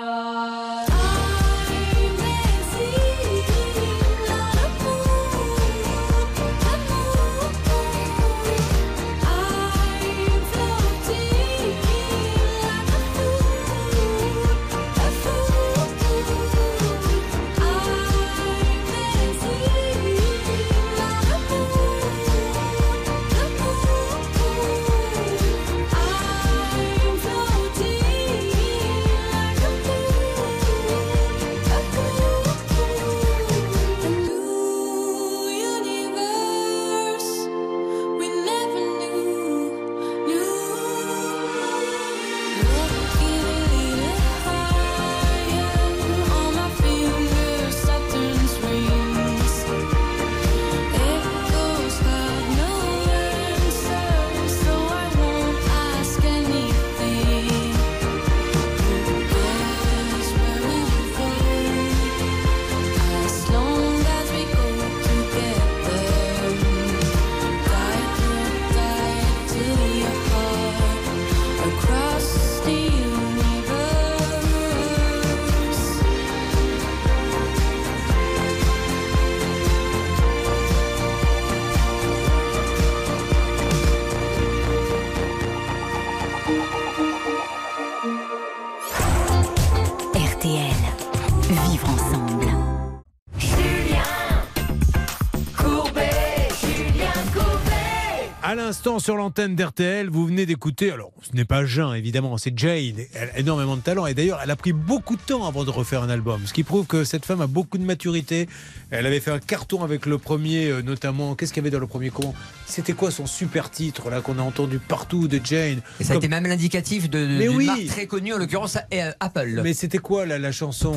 À l'instant sur l'antenne d'RTL, vous venez d'écouter, alors ce n'est pas Jean évidemment, c'est Jane, elle a énormément de talent et d'ailleurs elle a pris beaucoup de temps avant de refaire un album, ce qui prouve que cette femme a beaucoup de maturité. Elle avait fait un carton avec le premier euh, notamment, qu'est-ce qu'il y avait dans le premier comment C'était quoi son super titre là qu'on a entendu partout de Jane? Et ça a Comme- été même l'indicatif de, de- oui. marque très connue, en l'occurrence euh, Apple. Mais c'était quoi la, la chanson?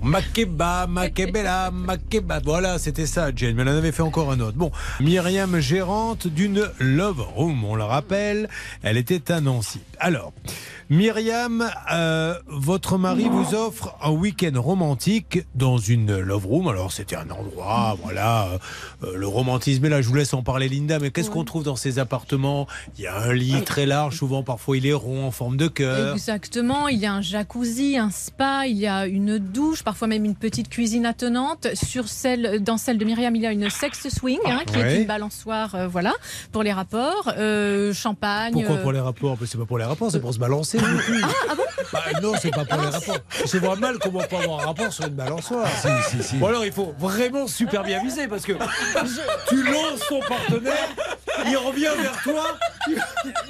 Makeba, Makebela, Makeba. Voilà, c'était ça, Jane. Mais elle en avait fait encore un autre. Bon, Myriam, gérante d'une Love Room, on le rappelle, elle était à Nancy. Alors, Myriam, euh, votre mari vous offre un week-end romantique dans une Love Room. Alors, c'était un endroit, voilà, euh, euh, le romantisme est là. Je vous laisse en parler, Linda. Mais qu'est-ce qu'on trouve dans ces appartements? Il y a un lit très large, souvent, parfois, il est rond en forme de cœur. Exactement, il y a un jacuzzi, un spa, il y a une douche, parfois même une petite cuisine attenante. Sur celle, dans celle de Myriam, il y a une sex swing, hein, qui Ouais. est une balançoire, euh, voilà, pour les rapports, champagne. Pourquoi pour les rapports? C'est pas pour les rapports, c'est pour se balancer. Le cul. Bah, non, c'est pas pour les rapports. Je vois mal comment on peut avoir un rapport sur une balançoire. Bon alors il faut vraiment super bien viser parce que tu lances ton partenaire, il revient vers toi. Non,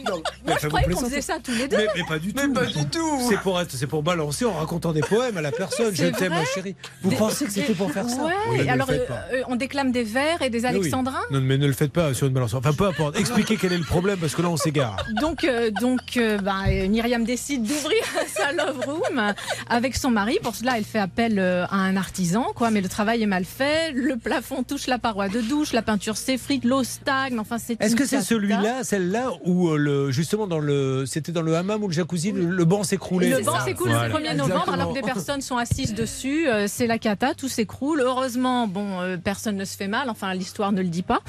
mais Moi, je croyais qu'on faisait ça tous les deux. Mais, mais pas du tout. pas du tout. C'est pour être, c'est pour balancer en racontant des poèmes à la personne. Je t'aime, ma chérie. Vous Des- pensez que c'était pour faire ça Ouais, Oui, alors euh, euh, on déclame des vers et des Mais oui. alexandrins? Non, mais ne le faites pas sur une balançoire. Enfin, peu importe. Expliquez quel est le problème parce que là, on s'égare. Donc, euh, donc euh, bah, euh, Myriam décide d'ouvrir sa love room avec son mari. Pour cela, elle fait appel euh, à un artisan, quoi. Mais le travail est mal fait. Le plafond touche la paroi de douche, la peinture s'effrite, l'eau stagne. Enfin, c'est. Est-ce que c'est celui-là, celle-là, où euh, le, justement dans le, c'était dans le hammam ou le jacuzzi, le, le banc s'écroulait? Le banc s'écoule Voilà. le 1er novembre Exactement. alors que des personnes sont assises dessus. euh, c'est la cata, tout s'écroule. Heureusement, bon, personne ne se fait mal. Enfin, l'histoire ne le dit pas.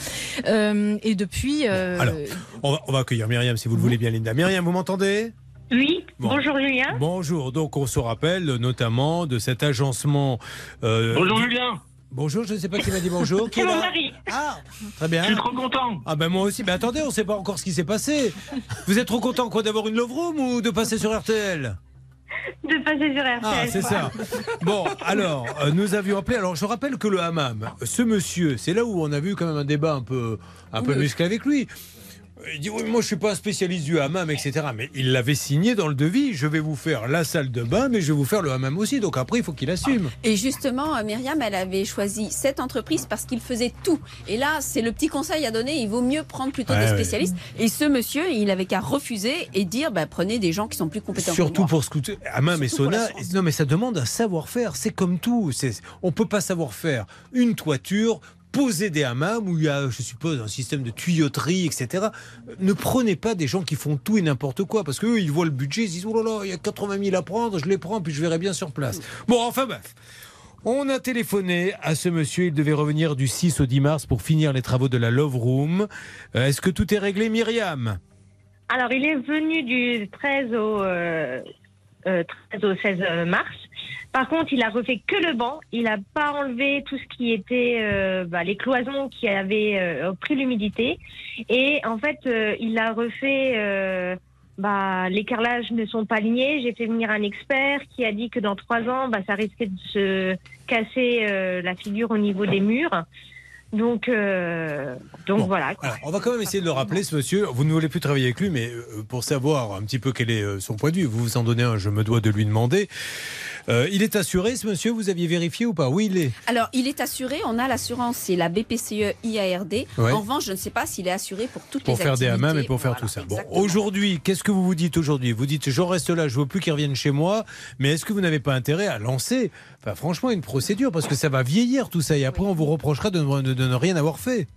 Euh, et depuis. euh, Alors, on va, on va accueillir Myriam si vous le voulez bien, Linda. Myriam, vous m'entendez? Oui, Bon. bonjour Julien. Bonjour. Donc, on se rappelle notamment de cet agencement. euh, Bonjour, du- Julien. Bonjour, je ne sais pas qui m'a dit bonjour. Qui C'est est mon mari. Ah, très bien. Je suis trop content. Ah ben moi aussi. Mais attendez, on ne sait pas encore ce qui s'est passé. Vous êtes trop content quoi d'avoir une love room ou de passer sur RTL De passer sur RTL. Ah, c'est ça. Bon, alors, euh, nous avions appelé. Alors, je rappelle que le hammam, ce monsieur, c'est là où on a vu quand même un débat un peu, un peu musclé avec lui. Il dit oui, moi je suis pas un spécialiste du hammam, etc. Mais il l'avait signé dans le devis. Je vais vous faire la salle de bain, mais je vais vous faire le hammam aussi. Donc après, il faut qu'il assume. Et justement, euh, Myriam, elle avait choisi cette entreprise parce qu'il faisait tout. Et là, c'est le petit conseil à donner. Il vaut mieux prendre plutôt Ouais, des ouais. spécialistes. Et ce monsieur, il avait qu'à refuser et dire bah, prenez des gens qui sont plus compétents. que Surtout moi. pour scouter. Hammam et sauna. Non, mais ça demande un savoir-faire. C'est comme tout. On peut pas savoir faire une toiture. Poser des hammams où il y a, je suppose, un système de tuyauterie, etc. Ne prenez pas des gens qui font tout et n'importe quoi, parce qu'eux, ils voient le budget, ils se disent Oh là là, il y a 80 000 à prendre, je les prends, puis je verrai bien sur place. Bon, enfin bref. On a téléphoné à ce monsieur, il devait revenir du 6 au 10 mars pour finir les travaux de la Love Room. Euh, Est-ce que tout est réglé, Myriam? Alors, il est venu du 13 au, euh, euh, 13 au 16 mars. Par contre, il a refait que le banc. Il n'a pas enlevé tout ce qui était euh, bah, les cloisons qui avaient euh, pris l'humidité. Et en fait, euh, il a refait. euh, bah, les carrelages ne sont pas alignés. J'ai fait venir un expert qui a dit que dans trois ans, bah, ça risquait de se casser euh, la figure au niveau des murs. Donc, euh, donc voilà. Alors, on va quand même essayer de le rappeler, ce monsieur. Vous ne voulez plus travailler avec lui, mais euh, pour savoir un petit peu quel est euh, son point de vue, vous vous en donnez un, je me dois de lui demander. Euh, il est assuré, ce monsieur Vous aviez vérifié ou pas Oui, il est. Alors, il est assuré. On a l'assurance, c'est la BPCE IARD. Ouais. En revanche, je ne sais pas s'il est assuré pour toutes Pour les faire des hammams et pour faire Voilà, tout ça. Bon, aujourd'hui, qu'est-ce que vous vous dites aujourd'hui Vous dites, je reste là, je veux plus qu'il revienne chez moi, mais est-ce que vous n'avez pas intérêt à lancer, enfin, franchement, une procédure Parce que ça va vieillir tout ça, et après, on vous reprochera de, ne- de- de ne rien avoir fait.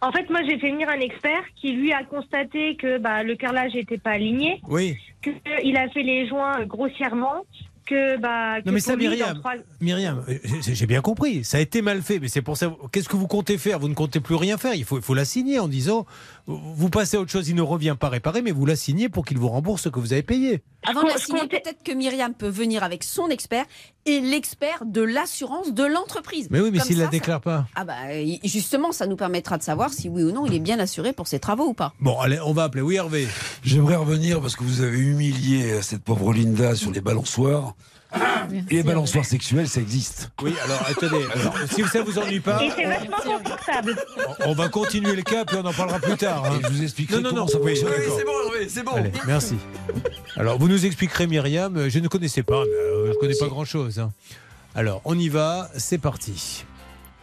En fait, moi, j'ai fait venir un expert qui, lui, a constaté que bah, le carrelage n'était pas aligné, Oui. qu'il a fait les joints grossièrement, que... Bah, que Non mais ça, Myriam, trois- Myriam, euh, j'ai j'ai bien compris. Ça a été mal fait, mais c'est pour ça. Qu'est-ce que vous comptez faire? Vous ne comptez plus rien faire. Il faut, il faut la signer en disant, vous passez à autre chose. Il ne revient pas réparer, mais vous la signez pour qu'il vous rembourse ce que vous avez payé. Avant de la signer, peut-être que Myriam peut venir avec son expert et l'expert de l'assurance de l'entreprise. Mais oui, mais s'il ça, la déclare pas. Ah bah euh, justement, ça nous permettra de savoir si oui ou non il est bien assuré pour ses travaux ou pas. Bon, allez, on va appeler. Oui, Hervé. J'aimerais revenir parce que vous avez humilié cette pauvre Linda sur les balançoires. Et les balançoires sexuelles, ça existe. Oui, alors attendez, alors, si ça vous ennuie pas, Et c'est vachement confortable. on va continuer le cas, puis on en parlera plus tard. hein. Je vous expliquerai Non, non, non, ça oui, fonctionne. d'accord. c'est bon, Hervé, c'est bon. Allez, merci. Alors, vous nous expliquerez, Myriam, euh, je ne connaissais pas, mais euh, je ne connais pas grand-chose. hein. Alors, on y va, c'est parti.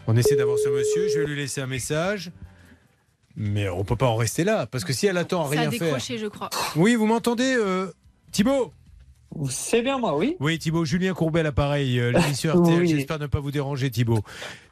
On essaie d'avoir ce monsieur, je vais lui laisser un message. Mais on peut pas en rester là, parce que si elle attend à Ça a rien faire... décroché, je crois. Oui, vous m'entendez, euh, Thibaut? C'est bien moi, oui. Oui, Thibaut, Julien Courbet l'appareil, euh, l'émission RTL. Oui. J'espère ne pas vous déranger, Thibaut.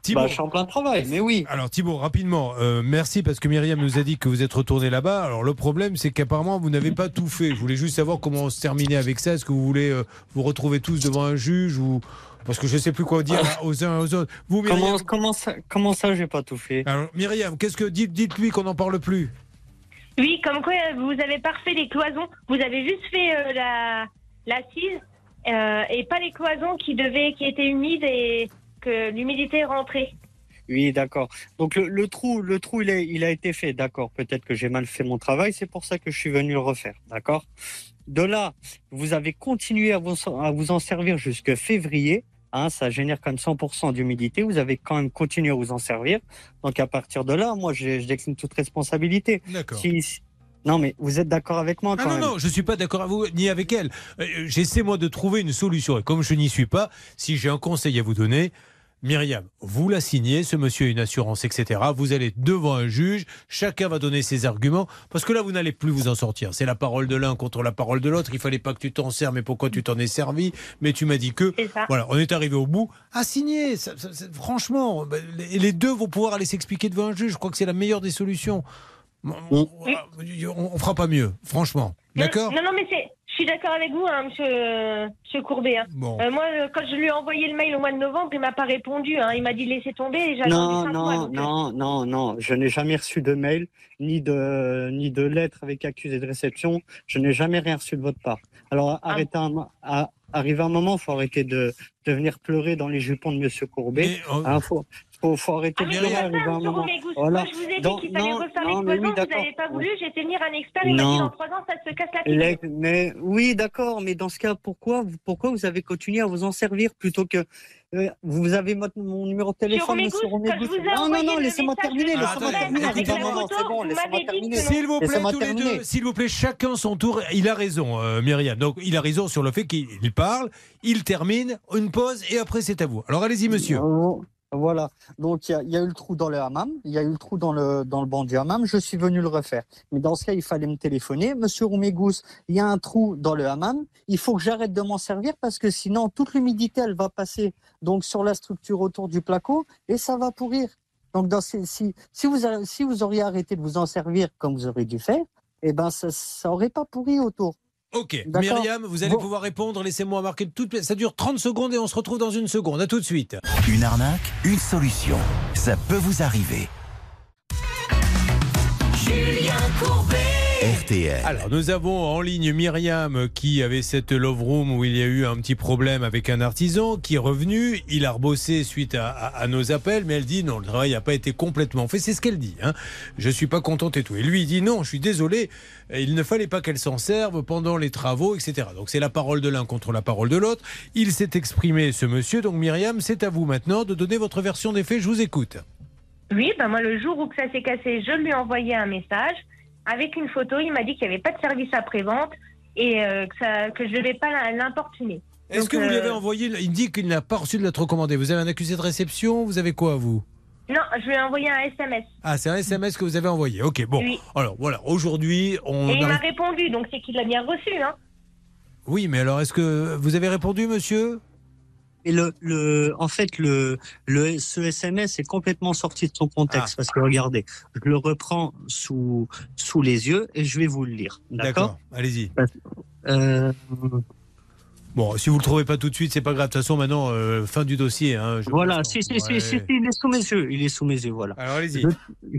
Thibaut. Bah, je suis en plein travail, mais oui. Alors Thibaut, rapidement, euh, merci parce que Myriam nous a dit que vous êtes retourné là-bas. Alors le problème, c'est qu'apparemment vous n'avez pas tout fait. Je voulais juste savoir comment se terminer avec ça. Est-ce que vous voulez euh, vous retrouver tous devant un juge ou parce que je sais plus quoi dire aux uns et aux autres. Vous, Myriam. Comment, comment ça, comment ça, j'ai pas tout fait? Alors Myriam, qu'est-ce que dites, dites-lui qu'on n'en parle plus. Oui, comme quoi vous avez parfait les cloisons. Vous avez juste fait euh, la l'assise euh, et pas les cloisons qui devaient, qui étaient humides et que l'humidité est rentrée. Oui, d'accord. Donc le, le trou, le trou, il a, il a été fait, d'accord. Peut-être que j'ai mal fait mon travail, c'est pour ça que je suis venu le refaire, d'accord. De là, vous avez continué à vous, à vous en servir jusque février. Hein, ça génère quand même 100% d'humidité. Vous avez quand même continué à vous en servir. Donc à partir de là, moi, je, je décline toute responsabilité. D'accord. Si- Non, mais vous êtes d'accord avec moi Ah quand non, même. non, je suis pas d'accord avec vous ni avec elle. Euh, J'essaie moi de trouver une solution. Et comme je n'y suis pas, si j'ai un conseil à vous donner, Myriam, vous la signez, ce monsieur a une assurance, etc. Vous allez devant un juge, chacun va donner ses arguments, parce que là, vous n'allez plus vous en sortir. C'est la parole de l'un contre la parole de l'autre. Il fallait pas que tu t'en sers, mais pourquoi tu t'en es servi? Mais tu m'as dit que. Voilà, on est arrivé au bout. À signer, ça- ça- ça- franchement, les les deux vont pouvoir aller s'expliquer devant un juge. Je crois que c'est la meilleure des solutions. On, on, on fera pas mieux, franchement. D'accord Non, non, mais c'est. Je suis d'accord avec vous, hein, monsieur, monsieur Courbet. hein. Bon. Euh, moi, euh, quand je lui ai envoyé le mail au mois de novembre, il m'a pas répondu. hein. Il m'a dit laissez tomber. et j'ai attendu Non, cinq mois, non, donc, euh, non, non, non. Je n'ai jamais reçu de mail, ni de, ni de lettre avec accusé de réception. Je n'ai jamais rien reçu de votre part. Alors, Ah. arrêtez un, à, arrivé un moment, faut arrêter de, de venir pleurer dans les jupons de Monsieur Courbet. Hein, faut, faut, faut arrêter de Ah. Romégus. Voilà. Moi, je vous ai dit qu'il fallait non, refaire non, les mais oui, vous d'accord. n'avez pas voulu. J'ai fait venir un expert. Il m'a dit dans trois ans, ça se casse la figure. Les- mais oui, d'accord, mais dans ce cas, pourquoi, vous- pourquoi vous avez continué à vous en servir plutôt que euh, vous avez mon, mon numéro de téléphone, Monsieur ai Non, non, non, laissez-moi terminer, laissez-moi terminer. c'est bon, laissez-moi terminer. S'il vous plaît, tous les deux, s'il vous plaît, chacun son tour. Il a raison, euh, Myriam. Donc, il a raison sur le fait qu'il il parle, il termine, une pause, et après, c'est à vous. Alors, allez-y, monsieur. Voilà. Donc, il y, a- eu le trou dans le hammam, il y a eu le trou dans le, dans le banc du hammam. Je suis venu le refaire. Mais dans ce cas, il fallait me téléphoner. Monsieur Roumégous, il y a un trou dans le hammam. Il faut que j'arrête de m'en servir parce que sinon, toute l'humidité, elle va passer donc sur la structure autour du placo et ça va pourrir. Donc, dans ces- si, si, vous, si vous auriez arrêté de vous en servir comme vous auriez dû faire, eh ben, ça, ça aurait pas pourri autour. Ok. Myriam, vous allez Bon. pouvoir répondre. Laissez-moi marquer toute. Ça dure 30 secondes et on se retrouve dans une seconde. À tout de suite. Une arnaque, une solution. Ça peut vous arriver. Julien Courbet. RTL. Alors, nous avons en ligne Myriam qui avait cette love room où il y a eu un petit problème avec un artisan qui est revenu. Il a rebossé suite à, à- à nos appels, mais elle dit non, le travail n'a pas été complètement fait. C'est ce qu'elle dit. Hein. Je suis pas contente et tout. Et lui, il dit non, je suis désolé. Il ne fallait pas qu'elle s'en serve pendant les travaux, etc. Donc, c'est la parole de l'un contre la parole de l'autre. Il s'est exprimé, ce monsieur. Donc, Myriam, c'est à vous maintenant de donner votre version des faits. Je vous écoute. Oui, ben moi, le jour où ça s'est cassé, je lui ai envoyé un message avec une photo. Il m'a dit qu'il n'y avait pas de service après-vente et euh, que, ça, que je ne devais pas l'im- l'importuner. Est-ce que vous lui euh, avez envoyé Il dit qu'il n'a pas reçu de lettre recommandée. Vous avez un accusé de réception? Vous avez quoi, vous? Non, je lui ai envoyé un SMS. Ah, c'est un SMS que vous avez envoyé. Ok, bon. Oui. Alors voilà, aujourd'hui, on. et il m'a répondu, donc c'est qu'il l'a bien reçu. Hein. Oui, mais alors, est-ce que vous avez répondu, monsieur? Et le, le, en fait, le, le, ce SMS est complètement sorti de son Ah. contexte parce que regardez, je le reprends sous, sous les yeux et je vais vous le lire. D'accord Allez-y. Euh, Bon, si vous le trouvez pas tout de suite, c'est pas grave. De toute façon, maintenant, euh, fin du dossier. hein, Voilà, si, si, si, Ouais. si, si, il est sous mes yeux, il est sous mes yeux, voilà. Alors, allez-y. Je,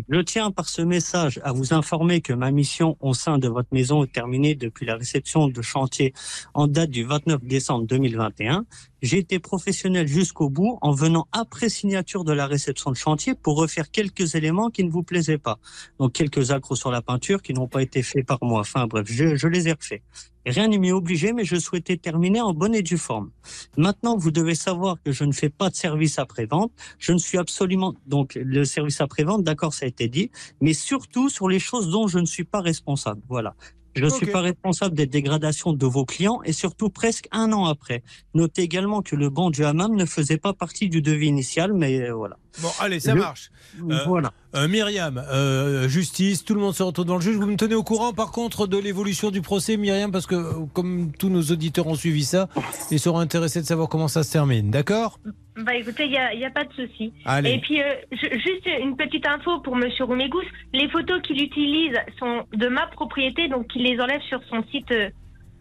je tiens par ce message à vous informer que ma mission au sein de votre maison est terminée depuis la réception de chantier en date du 29 décembre 2021. J'ai été professionnel jusqu'au bout en venant après signature de la réception de chantier pour refaire quelques éléments qui ne vous plaisaient pas. Donc quelques accros sur la peinture qui n'ont pas été faits par moi. Enfin bref, je, je les ai refaits. Rien ne m'y obligeait, mais je souhaitais terminer en bonne et due forme. Maintenant, vous devez savoir que je ne fais pas de service après-vente. Je ne suis absolument, donc, le service après-vente, d'accord, ça a été dit, mais surtout sur les choses dont je ne suis pas responsable. Voilà. Je ne suis pas responsable des dégradations de vos clients et surtout presque un an après. Notez également que le banc du hammam ne faisait pas partie du devis initial, mais euh, voilà. Bon, allez, ça Le- marche. Euh, Voilà. euh, Myriam, euh, justice, tout le monde se retourne devant le juge. Vous me tenez au courant, par contre, de l'évolution du procès, Myriam, parce que comme tous nos auditeurs ont suivi ça, ils seront intéressés de savoir comment ça se termine. D'accord? Bah écoutez, il n'y a, y a pas de souci. Allez. Et puis, euh, ju- juste une petite info pour Monsieur Roumégous. Les photos qu'il utilise sont de ma propriété, donc il les enlève sur son site euh,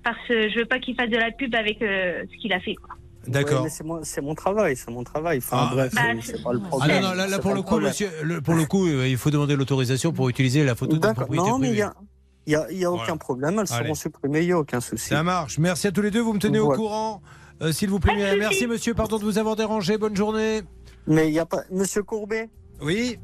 parce que je veux pas qu'il fasse de la pub avec euh, ce qu'il a fait. quoi. D'accord. Ouais, mais c'est mon, travail, c'est mon travail. Enfin, Ah. bref, Bah, c'est- pas le Ah problème. non, non, là, pour le coup, monsieur, le- pour le coup, euh, il faut demander l'autorisation pour utiliser la photo de propriété Non, mais il privée. y a, il y a, y a aucun Voilà. problème. Elles Allez. seront supprimées, il n'y a aucun souci. Ça marche. Merci à tous les deux. Vous me tenez au courant, euh, s'il vous plaît. Merci, monsieur. Pardon de vous avoir dérangé. Bonne journée. Mais il n'y a pas. Monsieur Courbet? Oui.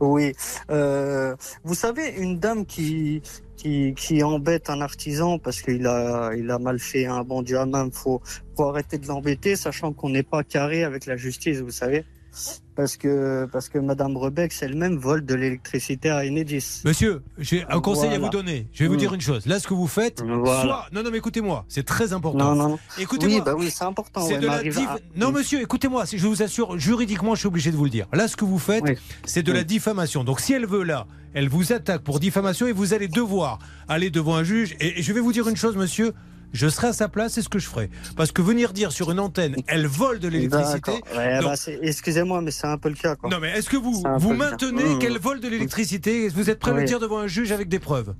Oui. Euh, vous savez, une dame qui, qui, embête un artisan parce qu'il a, a mal fait un bon du hammam, faut, faut arrêter de l'embêter, sachant qu'on n'est pas carré avec la justice, vous savez. Parce que, parce que Madame Rebex elle-même vole de l'électricité à Enedis. Monsieur, j'ai un conseil à vous donner. Je vais vous Mm. dire une chose. Là, ce que vous faites, Voilà. soit. Non, non, mais écoutez-moi, c'est très important. Non, non. Écoutez-moi. Oui, bah oui, c'est important. C'est ouais, de la m'arrive diff- à- Non, monsieur, écoutez-moi, je vous assure, juridiquement, je suis obligé de vous le dire. Là, ce que vous faites, c'est de la diffamation. Donc, si elle veut là, elle vous attaque pour diffamation et vous allez devoir aller devant un juge. Et, et je vais vous dire une chose, monsieur. Je serai à sa place, c'est ce que je ferai. Parce que venir dire sur une antenne, elle vole de l'électricité. D'accord. Ouais, Non. bah, Excusez-moi, mais c'est un peu le cas. Quoi. Non, mais est-ce que vous, vous le maintenez Mmh. qu'elle vole de l'électricité? Vous êtes prêt à le Oui. dire devant un juge avec des preuves?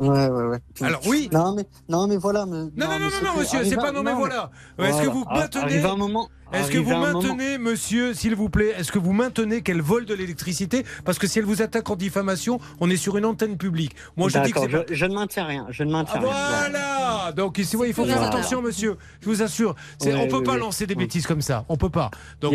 Ouais, ouais, ouais. Alors, oui. Non, mais, non, mais voilà. Mais, Non, non, non, non, monsieur, c'est pas non, mais voilà. Est-ce que vous maintenez. Arrive un moment. Est-ce que arrive vous un moment- maintenez, monsieur, s'il vous plaît, est-ce que vous maintenez qu'elle vole de l'électricité? Parce que si elle vous attaque en diffamation, on est sur une antenne publique. Moi, je dis que je, je ne maintiens rien. Je ne maintiens Ah, rien. Voilà Donc ici, ouais, il faut faire attention, monsieur. Je vous assure. Ouais, on peut oui, pas oui. lancer des bêtises comme ça. On peut pas. Donc,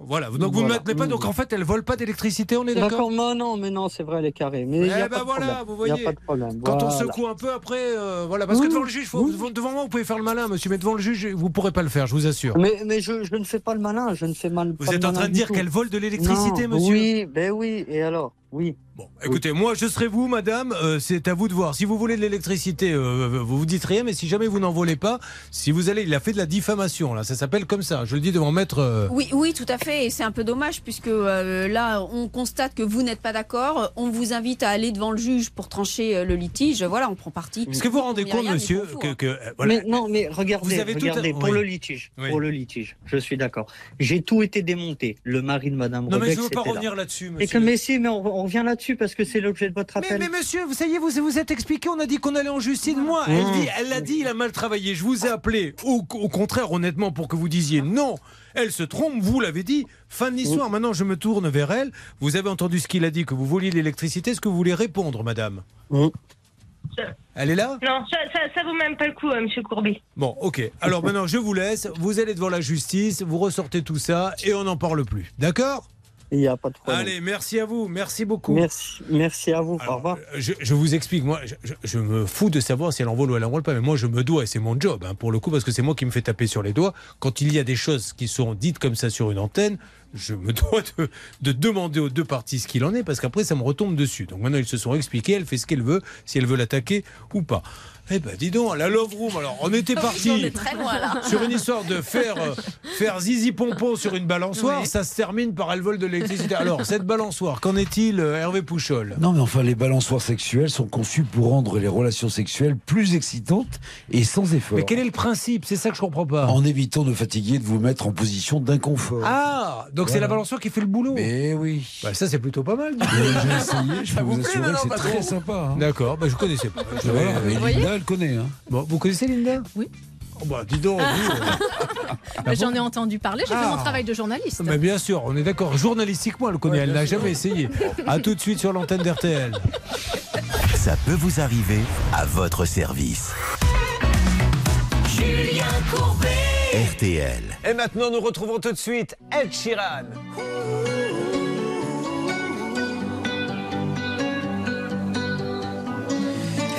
On- voilà. Donc vous ne Voilà. maintenez pas. Donc en fait, elle vole pas d'électricité, on est d'accord non, non, mais non, c'est vrai, elle est carrée. Mais y Eh a ben pas voilà, problème. vous Il y a voyez. pas de problème. Quand on Voilà. secoue un peu après, euh, voilà, parce que devant le juge, faut- devant, devant moi, vous pouvez faire le malin, monsieur, mais devant le juge, vous pourrez pas le faire, je vous assure. Mais, mais je, je ne fais pas le malin, je ne fais mal. Vous pas êtes le en train de dire qu'elle vole de l'électricité, monsieur? Oui, ben oui, et alors? Oui. Bon, écoutez, moi je serai vous, madame, euh, c'est à vous de voir. Si vous voulez de l'électricité, euh, vous vous dites rien, mais si jamais vous n'en volez pas, si vous allez, il a fait de la diffamation, là, ça s'appelle comme ça, je le dis devant maître. euh, Oui, oui, tout à fait. Et c'est un peu dommage puisque euh, là, on constate que vous n'êtes pas d'accord. On vous invite à aller devant le juge pour trancher euh, le litige. Voilà, on prend parti. Est-ce que vous vous rendez compte, monsieur, que, hein. que, euh, voilà. Mais non, mais regardez, Vous avez tout à- regardez pour oui. le litige, Oui. pour le litige, je suis d'accord. J'ai tout été démonté. Le mari de Madame Non, mais je veux pas là. revenir là-dessus, Et que, monsieur. mais si, mais on, on revient là-dessus parce que c'est l'objet de votre Mais, appel. mais monsieur, vous savez, vous vous êtes expliqué, on a dit qu'on allait en justice. Moi, elle Mmh. dit, elle l'a dit, il a mal travaillé. Je vous ai appelé, au, au contraire, honnêtement, pour que vous disiez non. Elle se trompe, vous l'avez dit. Fin de l'histoire. Maintenant, je me tourne vers elle. Vous avez entendu ce qu'il a dit, que vous voliez l'électricité. Est-ce que vous voulez répondre, madame Elle est là Non, ça, ça, ça vaut même pas le coup, euh, monsieur Courbet. Bon, ok. Alors maintenant, je vous laisse. Vous allez devant la justice, vous ressortez tout ça et on n'en parle plus. D'accord? Il n'y a pas de problème. Allez, merci à vous. Merci beaucoup. Merci, merci à vous. Au revoir. Je, je vous explique, moi, je, je- je me fous de savoir si elle envole ou elle envole pas, mais moi je me dois, et c'est mon job, hein, pour le coup, parce que c'est moi qui me fais taper sur les doigts. Quand il y a des choses qui sont dites comme ça sur une antenne, je me dois de, de demander aux deux parties ce qu'il en est, parce qu'après ça me retombe dessus. Donc maintenant ils se sont expliqués, elle fait ce qu'elle veut, si elle veut l'attaquer ou pas. Eh ben dis donc, la Love Room, alors on était parti On est très loin, là. sur une histoire de faire, euh, faire zizi pompon sur une balançoire, ça se termine par elle vole de l'électricité. Alors cette balançoire, qu'en est-il euh, Hervé Pouchol? Non, mais enfin, les balançoires sexuelles sont conçues pour rendre les relations sexuelles plus excitantes et sans effort. Mais quel est le principe? C'est ça que je comprends pas. En évitant de fatiguer, de vous mettre en position d'inconfort. Ah, donc c'est la balançoire qui fait le boulot. Mais oui. Bah, ça c'est plutôt pas mal. J'ai essayé, je peux vous vous plaît, assurer que c'est très sympa. hein. D'accord, bah, je connaissais pas. Je- Elle connaît. Hein. Bon, vous connaissez Linda? Oui. Oh, bah, dis donc. vous, euh, Mais J'en ai entendu parler, j'ai fait Ah. mon travail de journaliste. mais bien sûr, on est d'accord. Journalistiquement, elle connaît. elle n'a jamais essayé. À tout de suite sur l'antenne d'RTL. Ça peut vous arriver à votre service. Julien Courbet. RTL. Et maintenant, nous retrouvons tout de suite Ed Sheeran.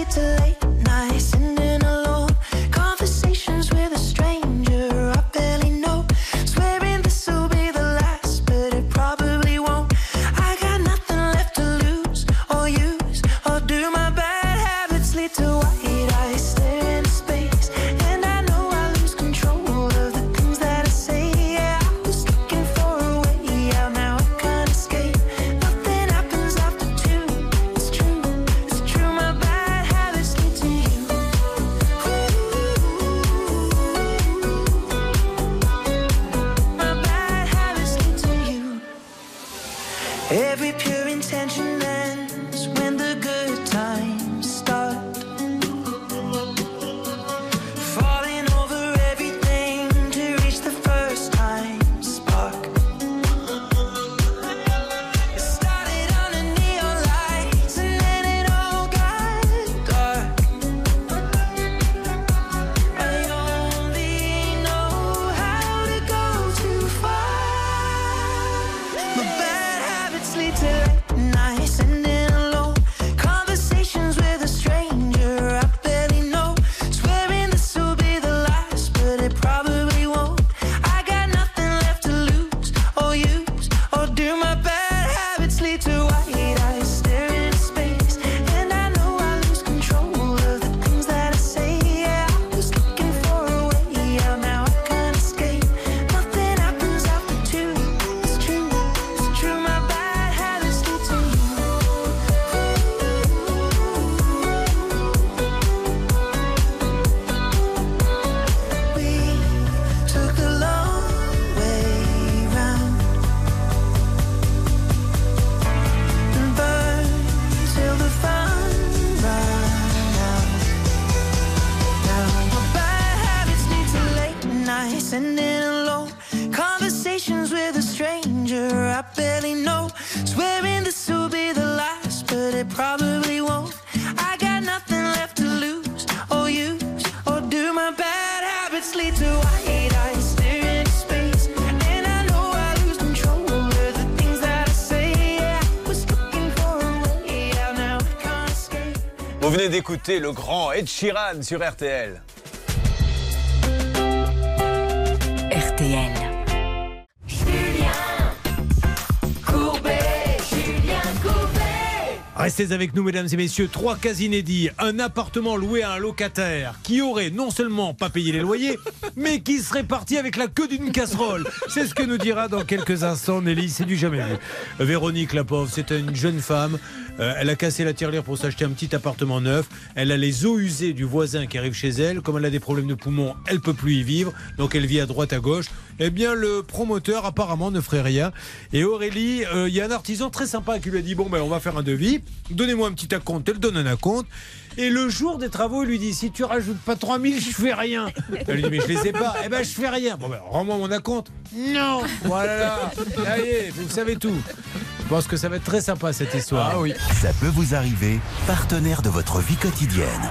sweet to Vous venez d'écouter le grand Ed Sheeran sur RTL. Restez avec nous, mesdames et messieurs. Trois cas inédits. Un appartement loué à un locataire qui aurait non seulement pas payé les loyers, mais qui serait parti avec la queue d'une casserole. C'est ce que nous dira dans quelques instants Nelly. C'est du jamais vu. Véronique, la pauvre, c'était une jeune femme. Euh, elle a cassé la tirelire pour s'acheter un petit appartement neuf. Elle a les eaux usées du voisin qui arrive chez elle. Comme elle a des problèmes de poumons, elle peut plus y vivre. Donc elle vit à droite, à gauche. Eh bien, le promoteur apparemment ne ferait rien. Et Aurélie, euh, il y a un artisan très sympa qui lui a dit bon ben on va faire un devis. Donnez-moi un petit acompte. Elle donne un acompte. Et le jour des travaux, il lui dit si tu rajoutes pas 3000, je fais rien. Elle lui dit mais je les ai pas. Eh ben je fais rien. Bon ben rends-moi mon acompte. Non. Voilà. Allez, vous savez tout. Je pense que ça va être très sympa cette histoire. Ah oui. Ça peut vous arriver, partenaire de votre vie quotidienne.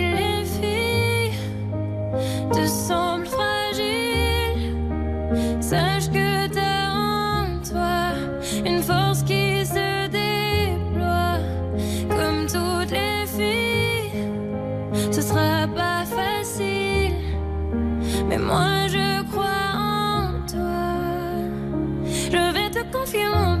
te semblent fragiles, sache que t'as en toi une force qui se déploie. Comme toutes les filles, ce sera pas facile, mais moi je crois en toi. Je vais te confier mon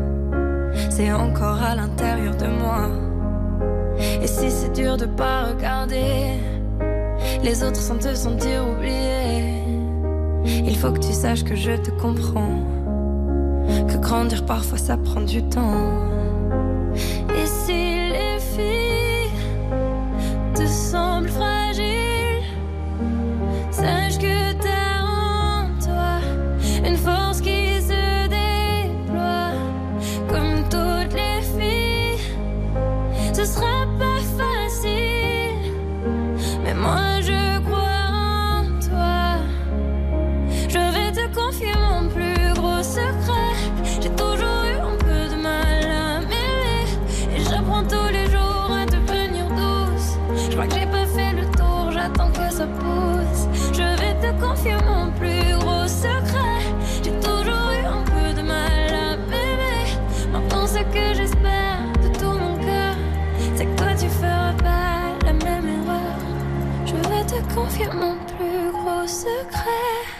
c'est encore à l'intérieur de moi. Et si c'est dur de pas regarder les autres sans te sentir oublié, il faut que tu saches que je te comprends. Que grandir parfois ça prend du temps. Et si les filles te semblent confier mon plus gros secret.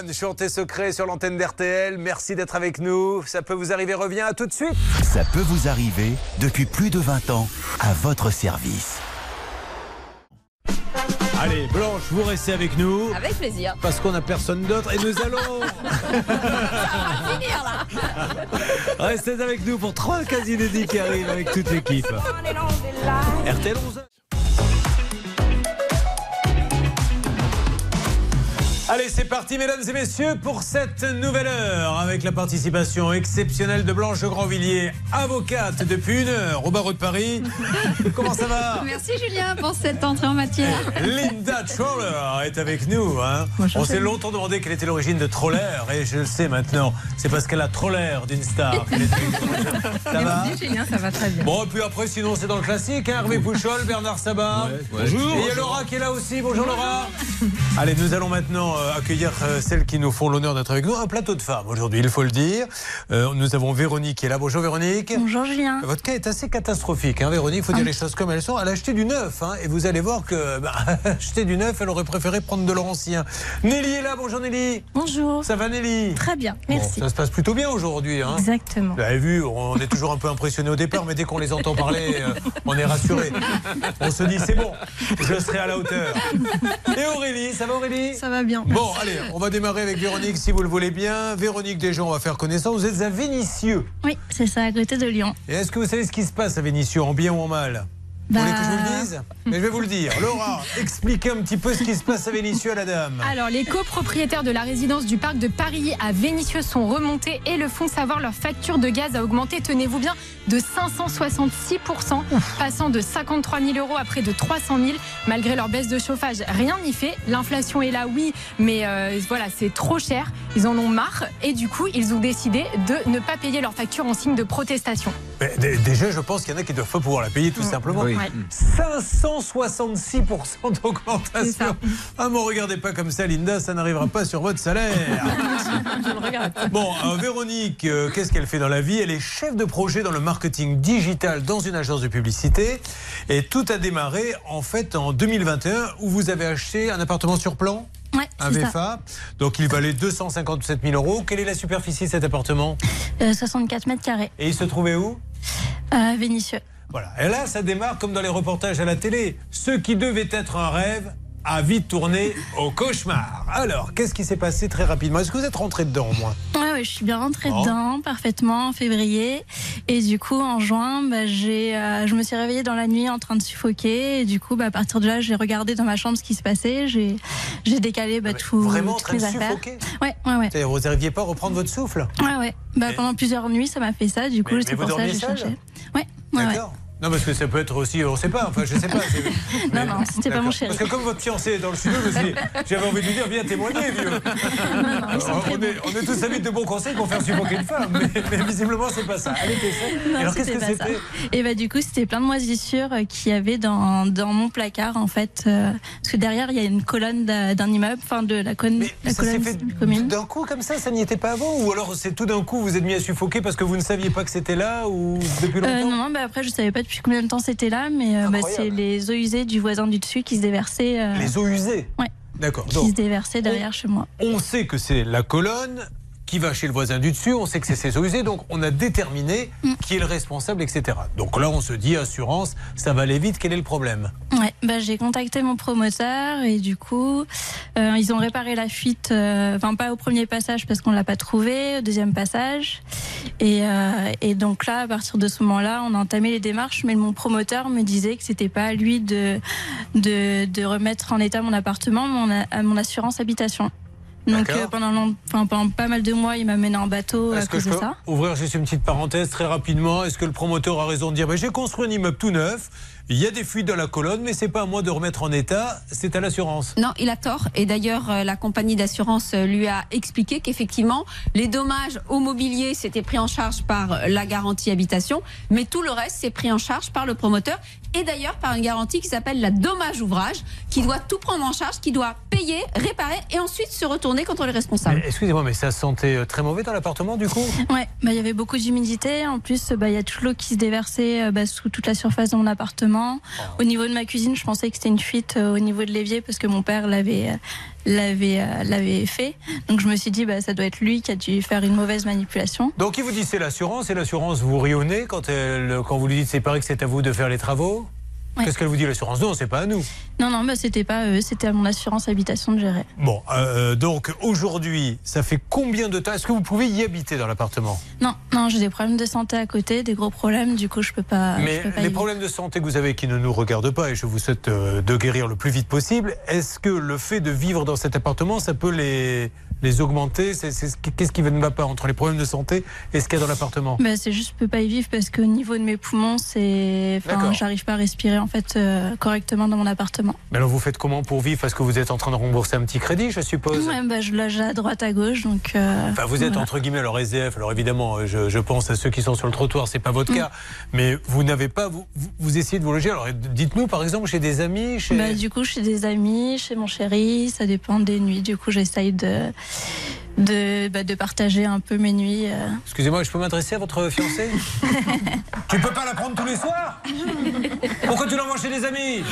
Loane, chantez secret sur l'antenne d'RTL. Merci d'être avec nous. Ça peut vous arriver, reviens à tout de suite. Ça peut vous arriver depuis plus de 20 ans à votre service. Allez, Blanche, vous restez avec nous. Avec plaisir. Parce qu'on n'a personne d'autre et nous allons. finir là. Restez avec nous pour trois cas inédits qui arrivent avec toute l'équipe. RTL 11 Allez, c'est parti, mesdames et messieurs, pour cette nouvelle heure, avec la participation exceptionnelle de Blanche Grandvilliers, avocate depuis une heure au barreau de Paris. Comment ça va Merci Julien pour cette entrée en matière. Linda Troller est avec nous. hein. Bonjour, On s'est longtemps demandé quelle était l'origine de Troller, et je le sais maintenant. C'est parce qu'elle a trop l'air d'une star. Ça va Merci Julien, ça va très bien. Bon, et puis après, sinon, c'est dans le classique. hein, Hervé Pouchol, Bernard Sabat. Bonjour. Et il y a Laura qui est là aussi. Bonjour Laura. Allez, nous allons maintenant euh, accueillir euh, celles qui nous font l'honneur d'être avec nous. Un plateau de femmes aujourd'hui, il faut le dire. Euh, nous avons Véronique qui est là. Bonjour Véronique. Bonjour Julien. Votre cas est assez catastrophique, hein, Véronique. Il faut dire les choses comme elles sont. Elle a acheté du neuf, hein, et vous allez voir que bah, acheter du neuf, elle aurait préféré prendre de l'ancien. Nelly est là. Bonjour Nelly. Bonjour. Ça va Nelly? Très bien, Bon, merci. ça se passe plutôt bien aujourd'hui. Hein. Exactement. Vous avez vu, on est toujours un peu impressionné au départ, mais dès qu'on les entend parler, euh, on est rassuré. On se dit, c'est bon, je serai à la hauteur. Et Aurélie, ça va Aurélie? Ça va bien. Bon, allez, on va démarrer avec Véronique si vous le voulez bien. Véronique, déjà, on va faire connaissance. Vous êtes à Vénissieux. Oui, c'est ça, à côté de Lyon. Et est-ce que vous savez ce qui se passe à Vénissieux, en bien ou en mal? Vous Bah- voulez que je vous le dise Mais je vais vous le dire. Laura, expliquez un petit peu ce qui se passe à Vénissieux à la dame. Alors, les copropriétaires de la résidence du parc de Paris à Vénissieux sont remontés et le font savoir. Leur facture de gaz a augmenté, tenez-vous bien, de 566%, passant de 53 000 euros à près de 300 000. Malgré leur baisse de chauffage, rien n'y fait. L'inflation est là, oui, mais euh, voilà, c'est trop cher. Ils en ont marre et du coup, ils ont décidé de ne pas payer leur facture en signe de protestation. Mais déjà, je pense qu'il y en a qui ne doivent pas pouvoir la payer tout simplement. Oui. 566% d'augmentation. Ah, mais regardez pas comme ça, Linda, ça n'arrivera pas sur votre salaire. Je le regrette. Bon, euh, Véronique, euh, qu'est-ce qu'elle fait dans la vie? Elle est chef de projet dans le marketing digital dans une agence de publicité. Et tout a démarré en fait en 2021 où vous avez acheté un appartement sur plan? Ouais, un c'est ça. VFA, donc il valait 257 000 euros. Quelle est la superficie de cet appartement? Euh, 64 mètres carrés, Et il se trouvait où? À Vénissieux. Voilà. Et là, ça démarre comme dans les reportages à la télé. Ce qui devait être un rêve a vite tourné au cauchemar. Alors, qu'est-ce qui s'est passé très rapidement? Est-ce que vous êtes rentré dedans au moins Ouais, ouais, je suis bien rentrée Oh. dedans parfaitement en février. Et du coup, en juin, bah, j'ai, euh, je me suis réveillée dans la nuit en train de suffoquer. Et du coup, bah, à partir de là, j'ai regardé dans ma chambre ce qui se passait. J'ai, j'ai décalé bah, tout, Vraiment en toutes de mes affaires. suffoquer? Ouais, ouais, ouais. C'est-à-dire, Vous n'arriviez pas à reprendre votre souffle? Ouais, ouais. Bah, pendant plusieurs nuits, ça m'a fait ça. Du coup, c'est pour ça que j'ai cherché. Ouais, ouais, ouais. Non, parce que ça peut être aussi, on ne sait pas, enfin, je sais pas. c'est- Non, non, c'était pas mon chéri. Parce que comme votre fiancé est dans le studio, j'avais envie de lui dire, viens témoigner, vieux. Non, on, est, on est tous amis de bons conseils pour faire suffoquer une femme, mais, mais visiblement, c'est pas ça. Allez. Non, Alors, qu'est-ce que c'était ça. Et bah du coup, c'était plein de moisissures euh, qu'il y avait dans, dans mon placard en fait, euh, parce que derrière il y a une colonne d'un immeuble, enfin de la, colonne la Ça colonne fait d'un coup comme ça, ça n'y était pas avant Ou alors c'est tout d'un coup vous êtes mis à suffoquer parce que vous ne saviez pas que c'était là ou depuis longtemps Euh, non, non, bah après je savais pas depuis combien de temps c'était là, mais euh, bah, c'est les eaux usées du voisin du dessus qui se déversaient. euh, Les eaux usées Ouais. D'accord. Qui Donc, se déversaient derrière chez moi. on sait que c'est la colonne qui va chez le voisin du dessus, on sait que c'est ses eaux usées, donc on a déterminé Mm. qui est le responsable, etc. Donc là, on se dit, assurance, ça va aller vite, quel est le problème? Ouais, bah, j'ai contacté mon promoteur et du coup, euh, ils ont réparé la fuite, euh, enfin pas au premier passage parce qu'on l'a pas trouvé, au deuxième passage. Et, euh, et donc là, à partir de ce moment-là, on a entamé les démarches, mais mon promoteur me disait que c'était pas à lui de, de, de remettre en état mon appartement, mon, a- à mon assurance habitation. Donc euh, pendant, long- enfin, pendant pas mal de mois, il m'a mené en bateau à que cause je de peux ça. ouvrir juste une petite parenthèse très rapidement? Est-ce que le promoteur a raison de dire bah, j'ai construit un immeuble tout neuf, il y a des fuites dans la colonne, mais c'est pas à moi de remettre en état, c'est à l'assurance Non, il a tort. Et d'ailleurs, euh, la compagnie d'assurance euh, lui a expliqué qu'effectivement, les dommages au mobilier, c'était pris en charge par euh, la garantie habitation, mais tout le reste, c'est pris en charge par le promoteur et d'ailleurs par une garantie qui s'appelle la dommage ouvrage, qui doit tout prendre en charge, qui doit payer, réparer et ensuite se retourner contre les responsables. Excusez-moi, mais ça sentait très mauvais dans l'appartement du coup? Ouais, bah, il y avait beaucoup d'humidité. En plus, bah, il y a toute l'eau qui se déversait bah, sous toute la surface de mon appartement. Au niveau de ma cuisine, je pensais que c'était une fuite euh, au niveau de l'évier parce que mon père l'avait euh, euh, l'avait fait. Donc je me suis dit, bah, ça doit être lui qui a dû faire une mauvaise manipulation. Donc il vous dit c'est l'assurance, et l'assurance vous rionnez quand, elle, quand vous lui dites c'est pareil que c'est à vous de faire les travaux? Ouais. Qu'est-ce qu'elle vous dit l'assurance Non, c'est pas à nous. Non, non, bah, c'était pas eux, c'était à mon assurance habitation de gérer. Bon, euh, donc aujourd'hui, ça fait combien de temps? Est-ce que vous pouvez y habiter dans l'appartement? Non, non, j'ai des problèmes de santé à côté, des gros problèmes. Du coup, je peux pas. Mais je peux pas les y problèmes de santé que vous avez qui ne nous regardent pas, et je vous souhaite euh, de guérir le plus vite possible, est-ce que le fait de vivre dans cet appartement, ça peut les, les augmenter Qu'est-ce qui ne va pas entre les problèmes de santé et ce qu'il y a dans l'appartement? Bah, c'est juste, je peux pas y vivre parce qu'au niveau de mes poumons, c'est, enfin, j'arrive pas à respirer en fait euh, correctement dans mon appartement. Mais alors vous faites comment pour vivre? Parce que vous êtes en train de rembourser un petit crédit, je suppose Ouais, bah, je loge à droite, à gauche, donc. euh, Enfin, vous êtes voilà. entre guillemets alors SDF. Alors évidemment, euh, je, je pense à ceux qui sont sur le trottoir, c'est pas Mm. votre cas. Mais vous n'avez pas, vous essayez de vous loger. Alors dites-nous par exemple chez des amis, chez. Bah, du coup, chez des amis, chez mon chéri, ça dépend des nuits. Du coup, j'essaye de de, bah, de partager un peu mes nuits. euh. Excusez-moi, je peux m'adresser à votre fiancé Tu peux pas la prendre tous les soirs Pourquoi tu l'envoies chez des amis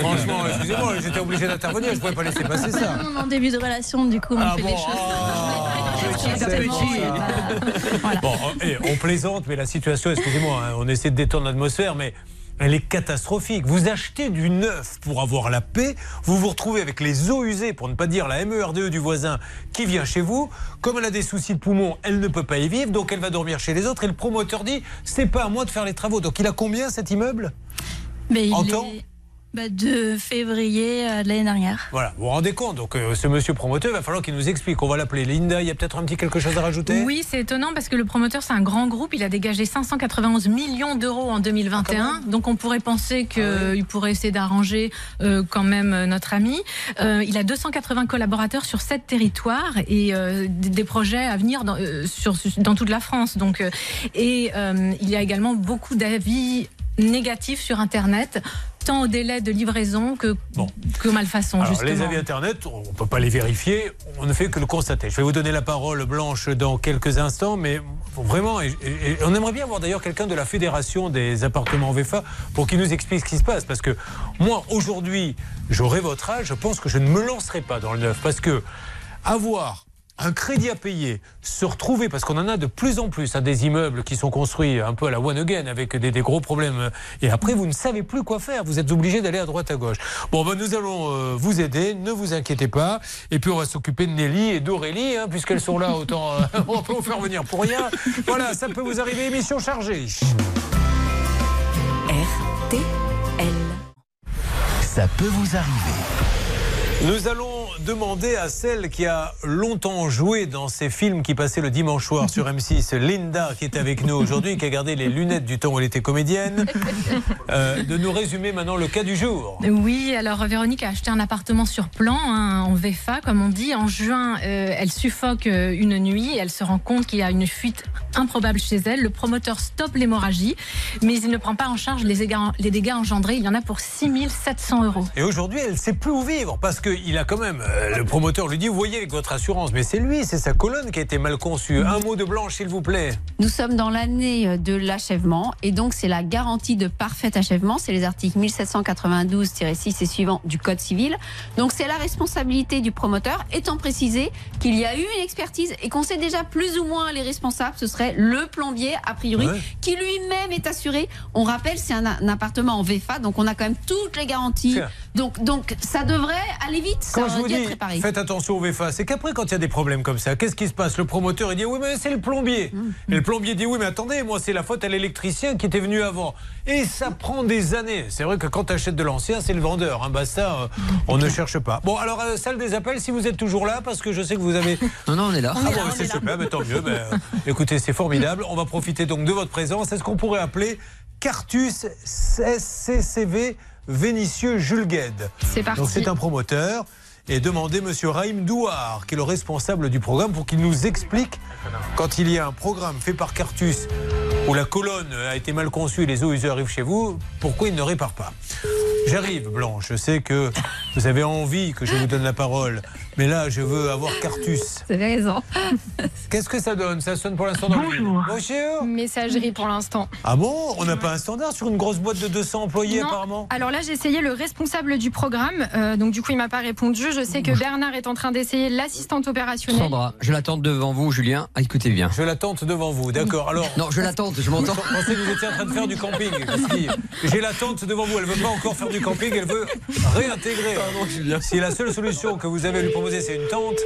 Franchement, excusez-moi, j'étais obligé d'intervenir. Je pouvais pas laisser passer ça. En début de relation, du coup, on Ah fait bon, les choses. Exactement, euh, Bon, eh, on plaisante, mais la situation, excusez-moi, hein, on essaie de détendre l'atmosphère, mais elle est catastrophique. Vous achetez du neuf pour avoir la paix, vous vous retrouvez avec les eaux usées, pour ne pas dire la MERDE E du voisin qui vient chez vous. Comme elle a des soucis de poumon, elle ne peut pas y vivre, donc elle va dormir chez les autres. Et le promoteur dit, c'est pas à moi de faire les travaux. Donc il a combien cet immeuble? Mais il En est temps bah, de février euh, de l'année dernière. Voilà, vous vous rendez compte. Donc euh, ce monsieur promoteur, il va falloir qu'il nous explique. On va l'appeler Linda. Il y a peut-être un petit quelque chose à rajouter? Oui, c'est étonnant parce que le promoteur, c'est un grand groupe. Il a dégagé 591 millions d'euros en 2021. Donc on pourrait penser qu'il pourrait essayer d'arranger euh, quand même euh, notre ami. Euh, il a 280 collaborateurs sur sept territoires et euh, des des projets à venir dans, euh, sur, dans toute la France. Donc, euh, et euh, il y a également beaucoup d'avis négatifs sur Internet, tant au délai de livraison que, que malfaçon, Alors, justement. les avis Internet, on ne peut pas les vérifier, on ne fait que le constater. Je vais vous donner la parole, Blanche, dans quelques instants, mais vraiment, et, et- et on aimerait bien avoir d'ailleurs quelqu'un de la Fédération des appartements VFA pour qu'il nous explique ce qui se passe. Parce que moi, aujourd'hui, j'aurai votre âge, je pense que je ne me lancerai pas dans le neuf. Parce que avoir un crédit à payer, se retrouver, parce qu'on en a de plus en plus, à des immeubles qui sont construits un peu à la one again, avec des, des gros problèmes, et après vous ne savez plus quoi faire, vous êtes obligé d'aller à droite à gauche. Bon, ben, nous allons euh, vous aider, ne vous inquiétez pas, et puis on va s'occuper de Nelly et d'Aurélie, hein, puisqu'elles sont là, autant euh, on peut vous faire venir pour rien. Voilà, ça peut vous arriver, émission chargée. Ça peut vous arriver. Nous allons demander à celle qui a longtemps joué dans ces films qui passaient le dimanche soir sur M6, Linda, qui est avec nous aujourd'hui, qui a gardé les lunettes du temps où elle était comédienne, euh, de nous résumer maintenant le cas du jour. Oui, alors Véronique a acheté un appartement sur plan, hein, en VFA, comme on dit. En juin, euh, elle suffoque euh, une nuit. Elle se rend compte qu'il y a une fuite improbable chez elle. Le promoteur stoppe l'hémorragie, mais il ne prend pas en charge les dégâts, les dégâts engendrés. Il y en a pour 6700 euros. Et aujourd'hui, elle ne sait plus où vivre parce qu'il a quand même. euh, le promoteur lui dit Vous voyez avec votre assurance, mais c'est lui, c'est sa colonne qui a été mal conçue. Un mot de blanche, s'il vous plaît. Nous sommes dans l'année de l'achèvement et donc c'est la garantie de parfait achèvement. C'est les articles 1792-6 et suivants du Code civil. Donc c'est la responsabilité du promoteur, étant précisé qu'il y a eu une expertise et qu'on sait déjà plus ou moins les responsables. Ce serait le plombier, a priori, Ouais. qui lui-même est assuré. On rappelle, c'est un, un appartement en VFA, donc on a quand même toutes les garanties. Donc, donc ça devrait aller vite. Ça Quand je aurait vous dis, être préparé. faites attention au VFA, c'est qu'après, quand il y a des problèmes comme ça, qu'est-ce qui se passe? Le promoteur, il dit Oui, mais c'est le plombier. Et le plombier dit Oui, mais attendez, moi, c'est la faute à l'électricien qui était venu avant. Et ça prend des années. C'est vrai que quand tu achètes de l'ancien, c'est le vendeur. Hein. Bah, ça, euh, on ne cherche pas. Bon, alors, euh, salle des appels, si vous êtes toujours là, parce que je sais que vous avez. Non, non, on est là. Ah bon, c'est super, mais tant mieux. Ben, euh, écoutez, c'est formidable. On va profiter donc de votre présence. C'est ce qu'on pourrait appeler Cartus SCCV Vénitieux Jules Gued. C'est parti. Donc c'est un promoteur. Et demandez Monsieur Raïm Douar, qui est le responsable du programme, pour qu'il nous explique quand il y a un programme fait par Cartus où la colonne a été mal conçue et les eaux usées arrivent chez vous, pourquoi il ne répare pas? J'arrive, Blanche. Je sais que vous avez envie que je vous donne la parole, mais là, je veux avoir Cartus. Vous avez raison. Qu'est-ce que ça donne? Ça sonne pour l'instant dans le vide. Bonjour. Messagerie pour l'instant. Ah bon? On n'a pas un standard sur une grosse boîte de 200 employés Non. apparemment? Alors là, j'ai essayé le responsable du programme. euh, donc du coup, il m'a pas répondu. Je sais que Bernard est en train d'essayer l'assistante opérationnelle. Sandra, je l'attends devant vous, Julien. Ah, écoutez bien. Je l'attente devant vous, d'accord. Alors. Non, je l'attends, je m'entends. Je pensais que vous étiez en train de faire du camping. J'ai l'attente devant vous. Elle veut pas encore faire du camping, elle veut réintégrer. Si la seule solution que vous avez à lui proposer, c'est une tente.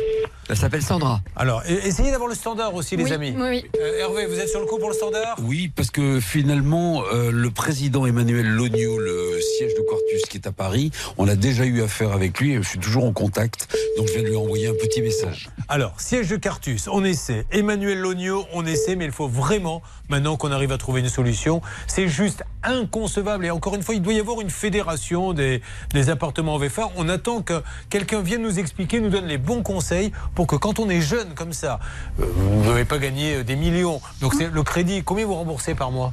Elle s'appelle Sandra. Alors, e- essayez d'avoir le standard aussi, les Oui, amis. oui, oui. Euh, Hervé, vous êtes sur le coup pour le standard? Oui, parce que finalement, euh, le président Emmanuel Logno, le siège de Quartus qui est à Paris, on a déjà eu affaire avec lui et je suis toujours en contact. Donc je viens de lui envoyer un petit message. Alors, siège de Cartus, on essaie. Emmanuel Logno, on essaie, mais il faut vraiment, maintenant qu'on arrive à trouver une solution, c'est juste inconcevable. Et encore une fois, il doit y avoir une fédération des, des appartements en VFA. On attend que quelqu'un vienne nous expliquer, nous donne les bons conseils pour que quand on est jeune comme ça, euh, vous ne devez pas gagner euh, des millions. Donc, c'est le crédit, combien vous remboursez par mois?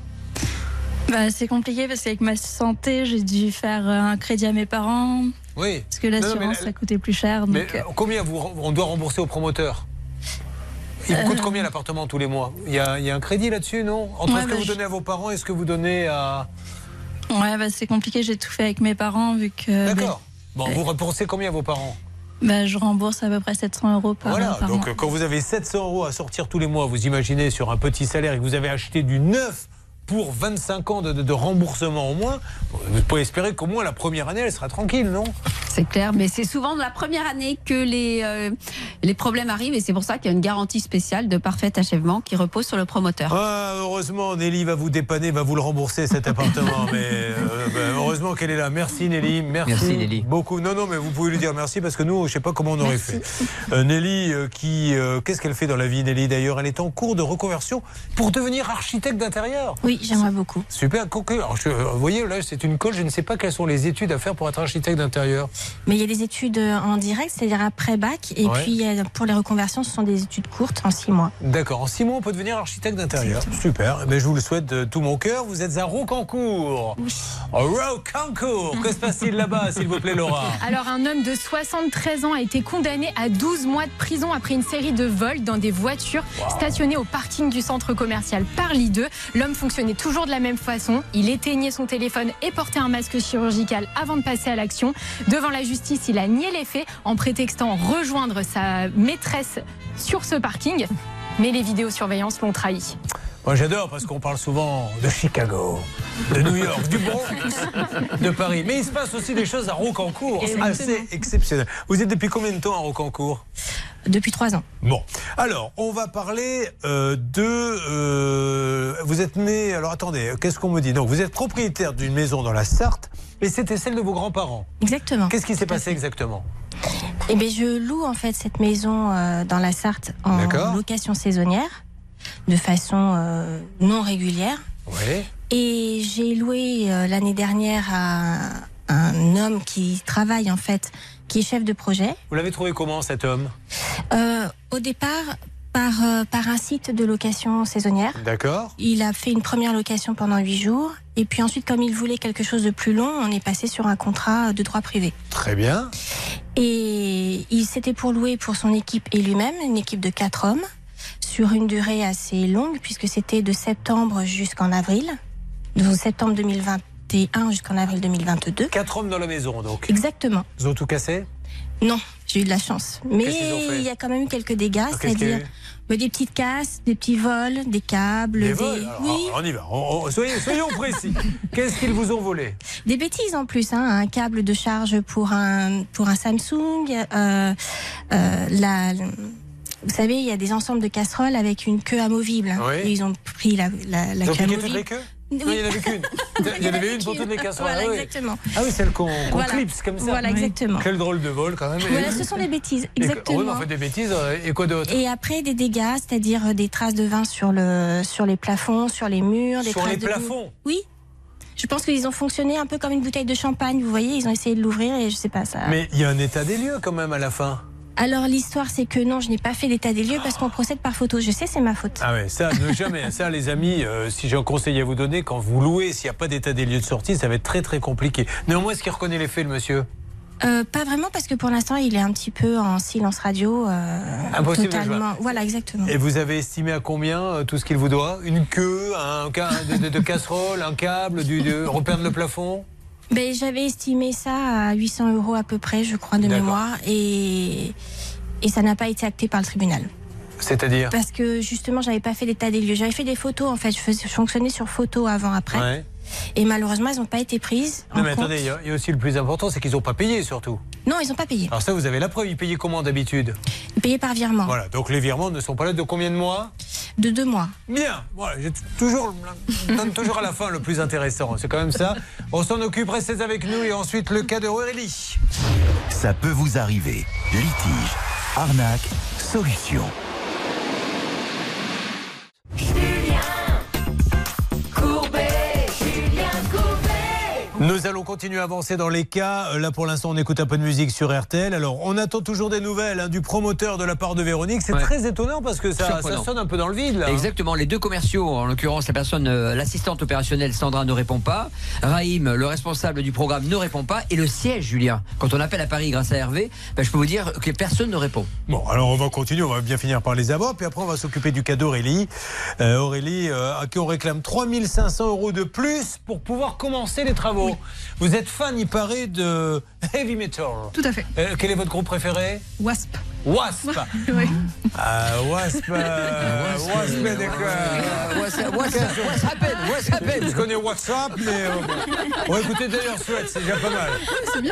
Bah, c'est compliqué parce qu'avec ma santé, j'ai dû faire euh, un crédit à mes parents. Oui. Parce que l'assurance, ça coûtait plus cher. Mais Donc, combien vous, on doit rembourser au promoteur? Il vous coûte Euh. combien l'appartement tous les mois? Il y, a, il y a un crédit là-dessus, non? Entre Ouais, ce que bah, vous je- donnez à vos parents et ce que vous donnez à. ouais, bah, c'est compliqué. J'ai tout fait avec mes parents vu que. D'accord. Bon, vous remboursez combien à vos parents? Bah, je rembourse à peu près 700 euros par, Voilà, par donc mois. euh, quand vous avez 700 euros à sortir tous les mois, vous imaginez sur un petit salaire et que vous avez acheté du neuf pour 25 ans de, de- de remboursement au moins, vous pouvez espérer qu'au moins la première année, elle sera tranquille, non? C'est clair, mais c'est souvent de la première année que les, euh, les problèmes arrivent et c'est pour ça qu'il y a une garantie spéciale de parfait achèvement qui repose sur le promoteur. Ah, heureusement, Nelly va vous dépanner, va vous le rembourser cet appartement. mais euh, ben, heureusement qu'elle est là. Merci Nelly, merci, Merci, Nelly. beaucoup. Non, non, mais vous pouvez lui dire merci parce que nous, je sais pas comment on aurait Merci. fait. Euh, Nelly, euh, qui, euh, qu'est-ce qu'elle fait dans la vie, Nelly? D'ailleurs, elle est en cours de reconversion pour devenir architecte d'intérieur. Oui, j'aimerais beaucoup. Super, cocu. Alors, je- euh, vous voyez, là, c'est une colle. Je ne sais pas quelles sont les études à faire pour être architecte d'intérieur. Mais il y a des études euh, en direct, c'est-à-dire après bac, et Ouais. puis a- pour les reconversions, ce sont des études courtes en six mois. D'accord. En six mois, on peut devenir architecte d'intérieur. Super. Mais je vous le souhaite de tout mon cœur. Vous êtes à Rocancourt. Oui. Rocancourt. Que se passe-t-il là-bas, s'il vous plaît, Laura? Alors, un homme de 73 ans a été condamné à 12 mois de prison après une série de vols dans des voitures stationnées au parking du centre commercial Parly 2. L'homme toujours de la même façon. Il éteignait son téléphone et portait un masque chirurgical avant de passer à l'action. Devant la justice, il a nié les faits en prétextant rejoindre sa maîtresse sur ce parking. Mais les vidéosurveillances l'ont trahi. Moi, j'adore parce qu'on parle souvent de Chicago, de New York, du Bronx, de Paris. Mais il se passe aussi des choses à Rocancourt. Assez exceptionnel. Vous êtes depuis combien de temps à Rocancourt? Depuis trois ans. Bon, alors on va parler euh, de. euh, vous êtes né. Alors attendez, qu'est-ce qu'on me dit? Donc vous êtes propriétaire d'une maison dans la Sarthe, et c'était celle de vos grands-parents. Exactement. Qu'est-ce qui s'est passé exactement? Eh bien, je loue en fait cette maison euh, dans la Sarthe en location saisonnière, de façon euh, non régulière. Oui. Et j'ai loué euh, l'année dernière à un homme qui travaille en fait, qui est chef de projet. Vous l'avez trouvé comment cet homme? Euh, au départ, par, euh, par un site de location saisonnière. D'accord. Il a fait une première location pendant huit jours. Et puis ensuite, comme il voulait quelque chose de plus long, on est passé sur un contrat de droit privé. Très bien. Et il s'était pour louer pour son équipe et lui-même, une équipe de quatre hommes, sur une durée assez longue, puisque c'était de septembre jusqu'en avril. De septembre 2021 jusqu'en avril 2022. Quatre hommes dans la maison, donc. Exactement. Ils ont tout cassé Non, j'ai eu de la chance. Mais il y a quand même eu quelques dégâts, Ah, c'est-à-dire bah, des petites casses, des petits vols, des câbles, Les des... vols Alors, oui, On y va. On- on- soyez- soyons précis. Qu'est-ce qu'ils vous ont volé des bêtises en plus. Hein, un câble de charge pour un, pour un Samsung. euh, euh, la, vous savez, il y a des ensembles de casseroles avec une queue amovible. Oui. Et ils ont pris la, la, la queue amovible. les queues Oui. Non, il n'y en avait qu'une. Il y en avait une pour toutes les casseroles. Voilà, ah oui. exactement. Ah oui, celle qu'on Voilà. clipse comme ça. Voilà, exactement. Quel drôle de vol quand même. Voilà, ce sont des bêtises, et- exactement. Oui, on fait des bêtises. euh, Et quoi d'autre Et après des dégâts, c'est-à-dire euh, des traces de vin sur le sur les plafonds, sur les murs, des Sur traces les de plafonds Oui. Je pense qu'ils ont fonctionné un peu comme une bouteille de champagne. Vous voyez, ils ont essayé de l'ouvrir et je sais pas ça. Mais il y a un état des lieux quand même à la fin. Alors l'histoire, c'est que non, je n'ai pas fait l'état des lieux parce qu'on procède par photo. Je sais, c'est ma faute. Ah ouais, ça, ne jamais. Ça, les amis, euh, si j'ai un conseil à vous donner, quand vous louez, s'il n'y a pas d'état des lieux de sortie, ça va être très très compliqué. Néanmoins, est-ce qu'il reconnaît les faits, le monsieur? Euh, pas vraiment parce que pour l'instant, il est un petit peu en silence radio. euh, Impossible totalement. Voilà, exactement. Et vous avez estimé à combien euh, tout ce qu'il vous doit? Une queue, un de, de- de casserole, un câble, du, de repeindre le plafond? Ben, j'avais estimé ça à 800 euros à peu près, je crois, de mémoire, et et ça n'a pas été acté par le tribunal. C'est-à-dire Parce que justement, j'avais pas fait l'état des lieux. J'avais fait des photos, en fait. Je, faisais, je fonctionnais sur photo avant, après. Ouais. Et malheureusement, elles n'ont pas été prises. Non en mais compte. attendez, il y a- il y, a aussi le plus important, c'est qu'ils n'ont pas payé surtout. Non, ils n'ont pas payé. Alors ça, vous avez la preuve, ils payaient comment d'habitude Ils payaient par virement. Voilà, donc les virements ne sont pas là de combien de mois De deux mois. Bien, voilà, j'ai toujours, donne toujours à la fin le plus intéressant, c'est quand même ça. On s'en occupe, restez avec nous et ensuite le cas de Aurélie. Ça peut vous arriver. Litige, arnaque, solution. Nous allons continuer à avancer dans les cas. Euh, Là, pour l'instant, on écoute un peu de musique sur RTL. Alors, on attend toujours des nouvelles hein, du promoteur de la part de Véronique. C'est Ouais. très étonnant parce que ça, sonne un peu dans le vide. Là, hein. Exactement, les deux commerciaux, en l'occurrence la personne, euh, l'assistante opérationnelle Sandra ne répond pas, Raïm, le responsable du programme, ne répond pas, et le siège, Julien. Quand on appelle à Paris grâce à Hervé, ben, je peux vous dire que personne ne répond. Bon, alors on va continuer, on va bien finir par les avoir, puis après on va s'occuper du cas d'Aurélie. Euh, Aurélie, euh, à qui on réclame 3500 euros de plus pour pouvoir commencer les travaux. Vous êtes fan, il paraît, de heavy metal. Tout à fait. Euh, quel est votre groupe préféré? Wasp. Wasp Oui. Ah, Wasp, euh, Wasp, d'accord. Je connais WhatsApp, mais euh, bon. Ouais, écoutez, d'ailleurs, Sweat, c'est déjà pas mal.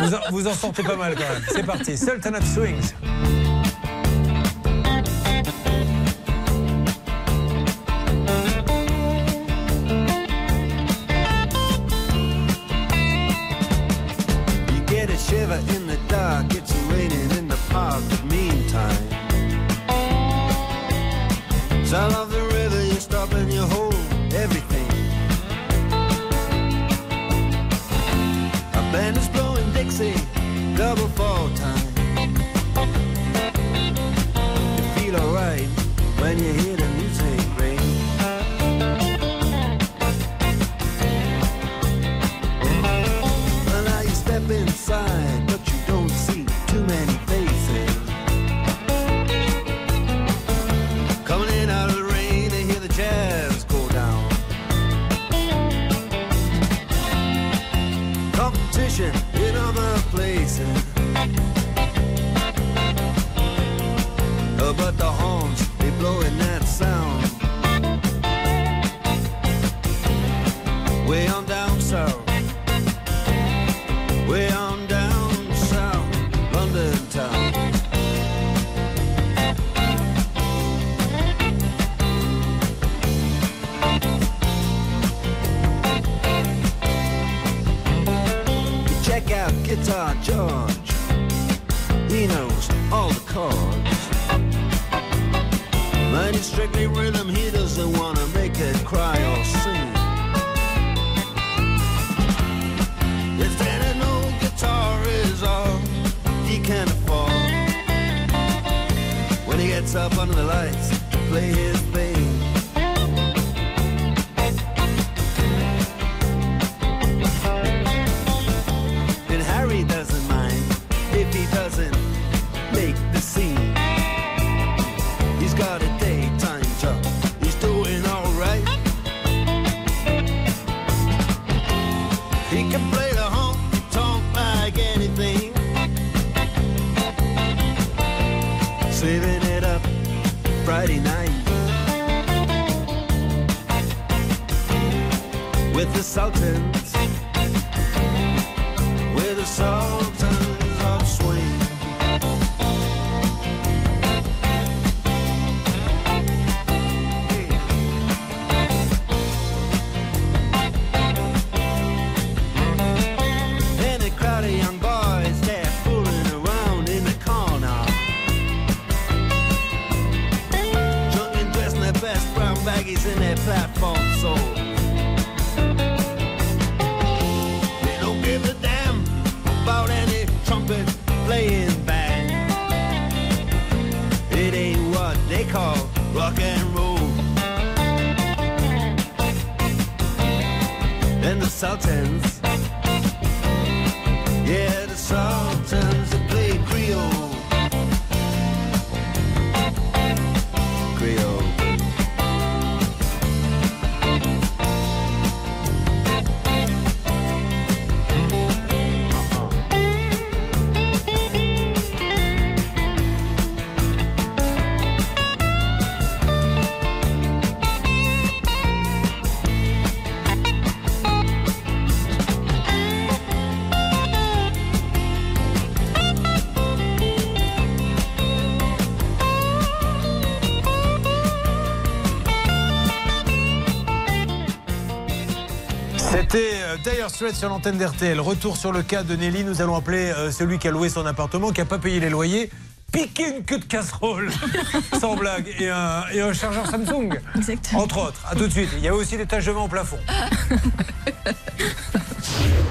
Vous en, vous en sortez pas mal quand même. C'est parti, Sultan of Swings. Dire Straits sur l'antenne d'RTL. Retour sur le cas de Nelly. Nous allons appeler euh, celui qui a loué son appartement, qui n'a pas payé les loyers. Piquer une queue de casserole, sans blague, et un, et un chargeur Samsung. Entre autres. À tout de suite. Il y a aussi des taches de vin au plafond.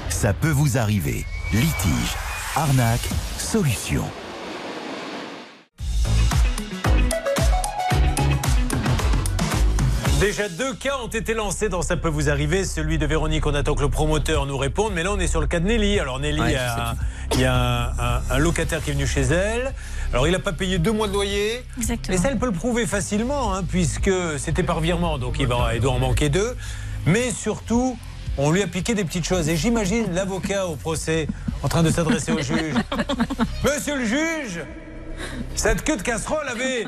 Ça peut vous arriver. Litige, arnaque, solution. Déjà deux cas ont été lancés dans Ça peut vous arriver. Celui de Véronique, on attend que le promoteur nous réponde. Mais là, on est sur le cas de Nelly. Alors Nelly, Ouais, il y a, un, il y a un- un- un locataire qui est venu chez elle. Alors il n'a pas payé deux mois de loyer. Exactement. Et ça, elle peut le prouver facilement, hein, puisque c'était par virement. Donc il, va, il doit en manquer deux. Mais surtout, on lui a piqué des petites choses. Et j'imagine l'avocat au procès en train de s'adresser au juge. Monsieur le juge cette queue de casserole avait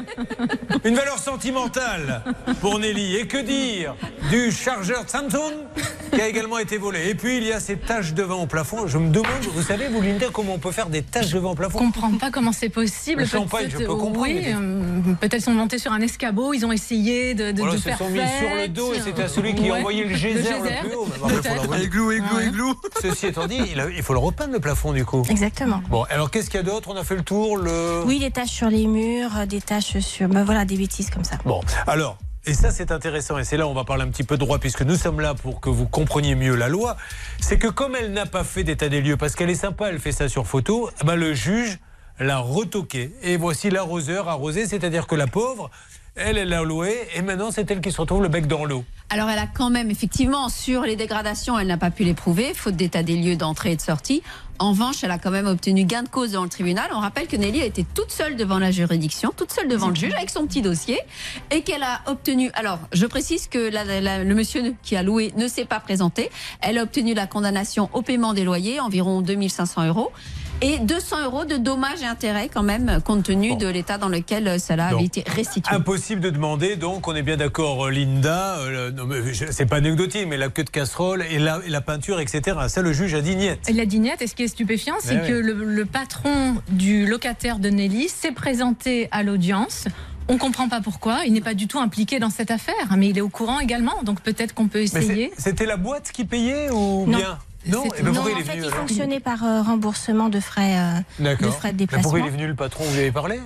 une valeur sentimentale pour Nelly. Et que dire du chargeur Samsung qui a également été volé. Et puis il y a ces taches de vin au plafond. Je me demande, vous savez, vous Linda, comment on peut faire des taches de vin au plafond? Je comprends pas comment c'est possible. Le champagne, je peux comprendre, Oui, mais- euh, peut-être sont montés sur un escabeau, ils ont essayé de, de, Voilà, de ils se faire sont mis sur le dos et c'était à celui qui a Ouais. envoyé le geyser le, geyser, plus haut. Églou, églou, Ouais. églou. Ceci étant dit, il, a- il faut le repeindre le plafond du coup. Exactement. Bon, alors qu'est-ce qu'il y a d'autre? On a fait le tour. Le... Oui, des taches sur les murs, euh, des taches sur. ben voilà, des bêtises comme ça. Bon, alors, et ça c'est intéressant, et c'est là on va parler un petit peu de droit, puisque nous sommes là pour que vous compreniez mieux la loi, c'est que comme elle n'a pas fait d'état des lieux, parce qu'elle est sympa, elle fait ça sur photo, eh ben, le juge l'a retoqué. Et voici l'arroseur arrosé, c'est-à-dire que la pauvre, elle, elle l'a loué, et maintenant c'est elle qui se retrouve le bec dans l'eau. Alors elle a quand même, effectivement, sur les dégradations, elle n'a pas pu les prouver, faute d'état des lieux d'entrée et de sortie. En revanche, elle a quand même obtenu gain de cause dans le tribunal. On rappelle que Nelly a été toute seule devant la juridiction, toute seule devant le juge, avec son petit dossier, et qu'elle a obtenu. Alors, je précise que le monsieur qui a loué ne s'est pas présenté. Elle a obtenu la condamnation au paiement des loyers, environ 2500 euros. Et 200 euros de dommages et intérêts quand même, compte tenu de l'état dans lequel cela avait Donc, été restitué. Impossible de demander, donc on est bien d'accord, euh, Linda, euh, c'est pas anecdotique, mais la queue de casserole et la, et la peinture, etc. Ça, le juge a dit niet. Et La dignette, et ce qui est stupéfiant, c'est Ouais, que ouais. le, le patron du locataire de Nelly s'est présenté à l'audience. On comprend pas pourquoi. Il n'est pas du tout impliqué dans cette affaire, mais il est au courant également. Donc peut-être qu'on peut essayer. C'était la boîte qui payait ou Non. bien? Non, et ben non, pourquoi en il est fait, venu il fonctionnait par euh, remboursement de frais, euh, de D'accord. frais de Mais déplacement. pourquoi il est venu le patron Vous lui avez parlé?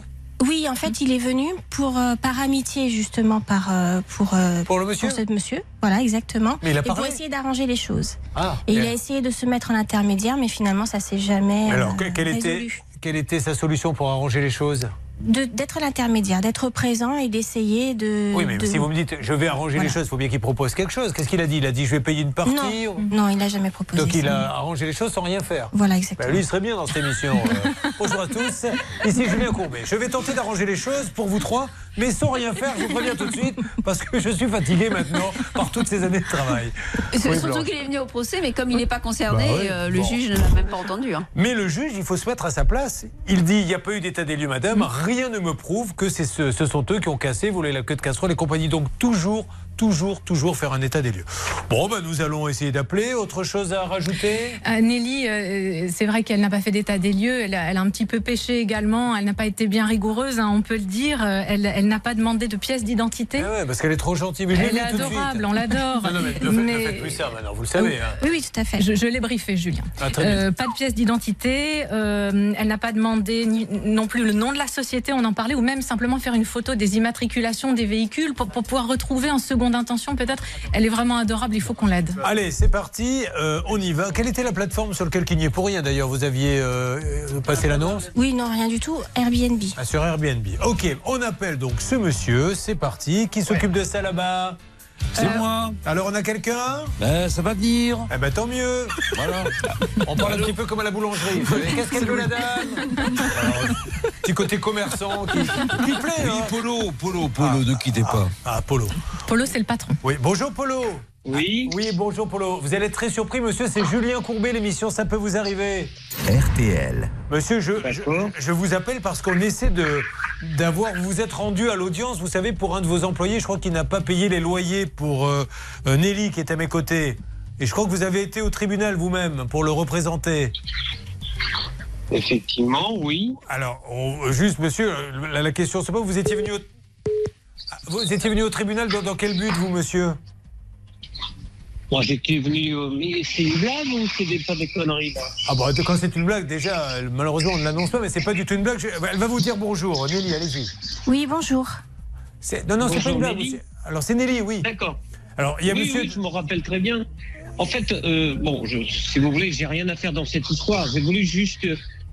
Oui, en fait, il est venu pour euh, par amitié justement par euh, pour euh, Pour le monsieur ce monsieur. Voilà, exactement. Mais il a et pour essayer d'arranger les choses. Ah, Et il a essayé de se mettre en intermédiaire, mais finalement, ça s'est jamais. Alors, euh, que- quelle était, résolu. Quelle était sa solution pour arranger les choses D'être l'intermédiaire, d'être présent et d'essayer de. Oui, mais de- si vous me dites je vais arranger Voilà. les choses, il faut bien qu'il propose quelque chose. Qu'est-ce qu'il a dit? Il a dit je vais payer une partie Non, non, il n'a jamais proposé. Donc il a arrangé les choses sans rien faire. Voilà, exactement. Bah, lui, il serait bien dans cette émission. Euh, bonjour à tous. Ici Julien Courbet. Je vais tenter d'arranger les choses pour vous trois, mais sans rien faire, je vous préviens tout de suite, parce que je suis fatigué maintenant par toutes ces années de travail. C'est Oui, surtout qu'il est venu au procès, mais comme il n'est pas concerné, Bah ouais, euh, le bon. juge ne l'a même pas entendu. hein. Mais le juge, il faut se mettre à sa place. Il dit il n'y a pas eu d'état des lieux, madame. Rien ne me prouve que c'est ce, ce sont eux qui ont cassé, volé la queue de casserole et compagnie. Donc toujours, toujours, toujours faire un état des lieux. Bon, ben nous allons essayer d'appeler. Autre chose à rajouter? Euh, Nelly, euh, c'est vrai qu'elle n'a pas fait d'état des lieux. Elle a, elle a un petit peu péché également. Elle n'a pas été bien rigoureuse, hein, on peut le dire. Euh, Elle, elle n'a pas demandé de pièce d'identité. Ah ouais, parce qu'elle est trop gentille. Mais je l'ai Elle est tout de suite. adorable, on l'adore. Non, non, mais plus ça maintenant, vous le savez. hein. Oui, oui, tout à fait. Je, je l'ai briefé, Julien. Ah, très bien. Euh, pas de pièce d'identité. euh, elle n'a pas demandé ni- non plus le nom de la société, on en parlait, ou même simplement faire une photo des immatriculations des véhicules pour, pour pouvoir retrouver en seconde intention peut-être. Elle est vraiment adorable, il faut qu'on l'aide. Allez, c'est parti, euh, on y va. Quelle était la plateforme sur laquelle il n'y est pour rien d'ailleurs Vous aviez euh, passé l'annonce? Oui, non, rien du tout. Airbnb. Ah, Sur Airbnb. Ok, on appelle donc ce monsieur, c'est parti. Qui s'occupe de ça là-bas? C'est moi. Alors on a quelqu'un Ben, ça va venir. Eh ben tant mieux. Voilà. On parle un petit peu comme à la boulangerie. Qu'est-ce qu'elle veut la dame Petit côté commerçant qui, qui plaît. Oui, hein. Polo, Polo, Polo, ne quittez pas. Ah, Polo. Polo, c'est le patron. Oui, bonjour Polo. Oui. Oui, bonjour Polo. Vous allez être très surpris, monsieur. C'est Julien Courbet, l'émission Ça peut vous arriver. RTL. Monsieur, je, je, je vous appelle parce qu'on essaie de d'avoir. Vous êtes rendu à l'audience, vous savez, pour un de vos employés. Je crois qu'il n'a pas payé les loyers pour euh, euh, Nelly qui est à mes côtés. Et je crois que vous avez été au tribunal vous-même pour le représenter. Effectivement, oui. Alors, on- juste, monsieur, la, la question, c'est pas vous étiez venu au, Ah, vous étiez venu au tribunal dans, dans quel but, vous, monsieur? Moi, j'étais venu. euh, mais c'est une blague ou c'est des, pas des conneries là? Ah bon, quand c'est une blague, déjà, malheureusement, on ne l'annonce pas, mais c'est pas du tout une blague. Je- Elle va vous dire bonjour, Nelly, allez-y. Oui, bonjour. Non, non, c'est pas une blague. Nelly. Alors, c'est Nelly, oui. D'accord. Alors, il y a oui, monsieur. oui, je me rappelle très bien. En fait, euh, bon, je, si vous voulez, j'ai rien à faire dans cette histoire. J'ai voulu juste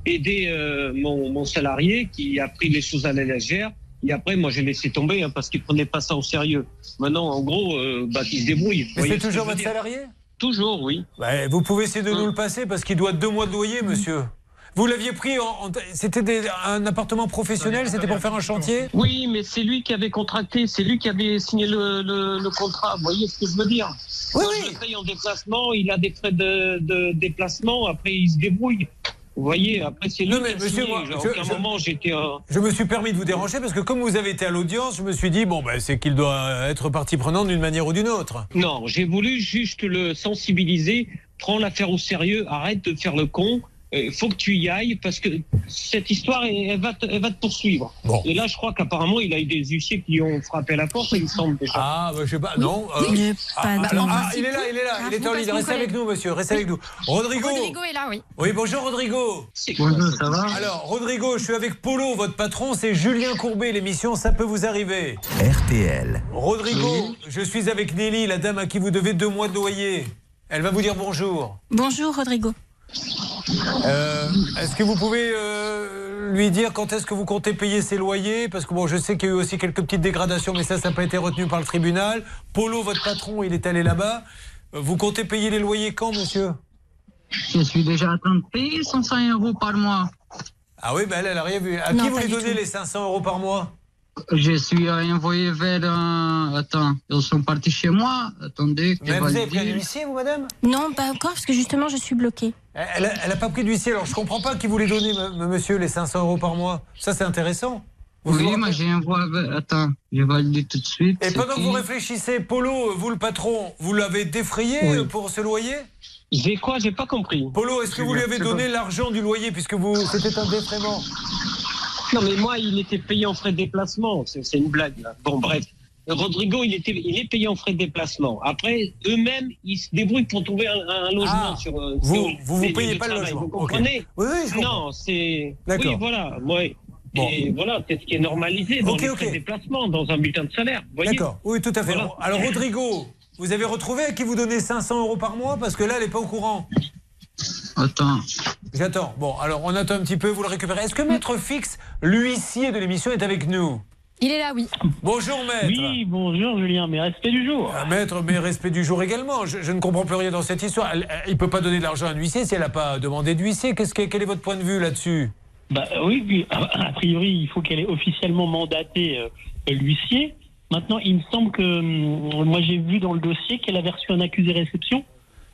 aider euh, mon, mon salarié qui a pris les choses à la légère. Et après, moi, j'ai laissé tomber hein, parce qu'il prenait pas ça au sérieux. Maintenant, en gros, euh, bah, qu'il se débrouille. Vous Mais c'est toujours votre salarié Toujours, oui. Vous pouvez essayer de nous le passer parce qu'il doit deux mois de loyer, monsieur. Vous l'aviez pris en. en- C'était des- un appartement professionnel C'était pour faire un chantier Oui, mais c'est lui qui avait contracté, c'est lui qui avait signé le, le- le contrat. Vous voyez ce que je veux dire Oui, Moi, Je le paye en déplacement, il a des frais de, de déplacement, après il se débrouille. Vous voyez, après c'est mais a monsieur, moi, À je- aucun je- moment j'étais un... Je me suis permis de vous déranger parce que comme vous avez été à l'audience, je me suis dit, bon, ben, c'est qu'il doit être partie prenante d'une manière ou d'une autre. Non, j'ai voulu juste le sensibiliser, prends l'affaire au sérieux, arrête de faire le con. Il faut que tu y ailles parce que cette histoire, elle, elle va, te, elle va te poursuivre. Et là, je crois qu'apparemment, il a eu des huissiers qui ont frappé à la porte, il semble déjà. Ah, bah, je sais pas, non. euh, ah, pas alors, ah, principe, il est là, il est là, il est en vous ligne. Restez avec nous, monsieur, restez avec nous. Rodrigo. Rodrigo est là, oui. Oui, bonjour Rodrigo. Bonjour, ça va? Alors, Rodrigo, je suis avec Polo, votre patron, c'est Julien Courbet, l'émission Ça peut vous arriver. RTL. Rodrigo, je suis avec Nelly, la dame à qui vous devez deux mois de loyer. Elle va vous dire bonjour. Bonjour, Rodrigo. Euh, est-ce que vous pouvez euh, lui dire quand est-ce que vous comptez payer ses loyers? Parce que bon, je sais qu'il y a eu aussi quelques petites dégradations, mais ça, ça n'a pas été retenu par le tribunal. Polo, votre patron, il est allé là-bas. Euh, Vous comptez payer les loyers quand, monsieur? Je suis déjà en train de payer 105 euros par mois. Ah oui, ben elle, elle a rien vu. À Non, qui vous les donnez tout. les 500 euros par mois? Je suis envoyé vers. un- Attends, ils sont partis chez moi. Attendez. Mais vous avez pris un dire. huissier, vous, madame? Non, pas encore, parce que justement, je suis bloquée. Elle a, elle a pas pris d'huissier, alors je comprends pas qui m- m- monsieur, les 500 euros par mois. Ça, c'est intéressant. Vous Oui, vous moi j'ai envoyé. Attends, je vais le dire tout de suite. Et pendant que vous réfléchissez, Polo, vous le patron, vous l'avez défrayé Oui. pour ce loyer? J'ai quoi? J'ai pas compris. Polo, est-ce que vous lui avez donné l'argent du loyer puisque vous c'était un défraiement? Non, mais moi, il était payé en frais de déplacement. C'est une blague, là. Bon, bref. Rodrigo, il, était, il est payé en frais de déplacement. Après, eux-mêmes, ils se débrouillent pour trouver un, un logement Ah, sur. euh, vous- sur vous vous payez pas le logement. Vous comprenez? Oui, oui, je comprends. Non, c'est. D'accord. Oui, voilà. Moi, Et voilà, c'est ce qui est normalisé dans Ok, les frais de déplacement, dans un bulletin de salaire. D'accord, oui, tout à fait. Voilà. Alors, Rodrigo, vous avez retrouvé à qui vous donnez 500 euros par mois? Parce que là, elle n'est pas au courant. Attends. J'attends. Bon, alors, on attend un petit peu, vous le récupérez. Est-ce que Maître Fix, l'huissier de l'émission, est avec nous? Il est là, oui. Bonjour, maître. Oui, bonjour Julien, mes respects du jour. Ah, maître, mais respect du jour également. Je, je ne comprends plus rien dans cette histoire. Elle- elle- il ne peut pas donner de l'argent à un huissier si elle n'a pas demandé d'huissier. Qu'est-ce que, quel est votre point de vue là-dessus? Bah oui, oui, a priori, il faut qu'elle ait officiellement mandaté euh, l'huissier. Maintenant, il me semble que hum, moi j'ai vu dans le dossier qu'elle avait reçu un accusé réception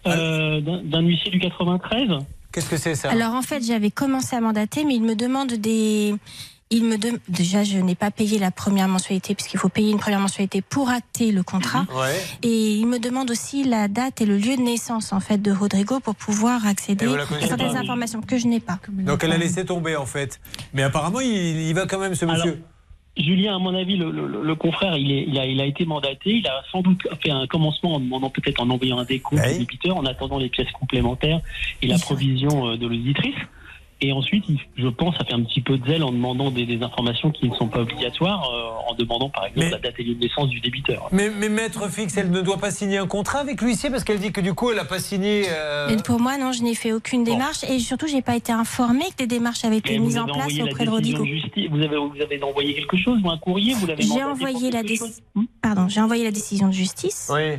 euh, d'un huissier du 93. Qu'est-ce que c'est ça Alors en fait, j'avais commencé à mandater, mais il me demande des. Il me Déjà, je n'ai pas payé la première mensualité, puisqu'il faut payer une première mensualité pour acter le contrat. Ouais. Et il me demande aussi la date et le lieu de naissance en fait de Rodrigo pour pouvoir accéder à certaines informations que je n'ai pas. Donc elle a laissé tomber en fait. Mais apparemment, il, va quand même ce monsieur. Alors, Julien, à mon avis, le, le- le confrère, il, est, il, a, il a été mandaté. Il a sans doute fait un commencement en demandant peut-être en envoyant un décompte au débiteur en attendant les pièces complémentaires et la provision euh, de l'auditrice. Et ensuite, je pense, a fait un petit peu de zèle en demandant des, des informations qui ne sont pas obligatoires, euh, en demandant par exemple Mais- la date et lieu de naissance du débiteur. mais, mais maître Fix, elle ne doit pas signer un contrat avec l'huissier parce qu'elle dit que du coup, elle n'a pas signé. euh, pour moi, non, je n'ai fait aucune démarche et surtout, j'ai pas été informée que des démarches avaient été mises en place auprès de justice. Vous avez, vous avez envoyé quelque chose ou un courrier? Vous l'avez J'ai envoyé la quelque déc- chose? Pardon, j'ai envoyé la décision de justice, Oui.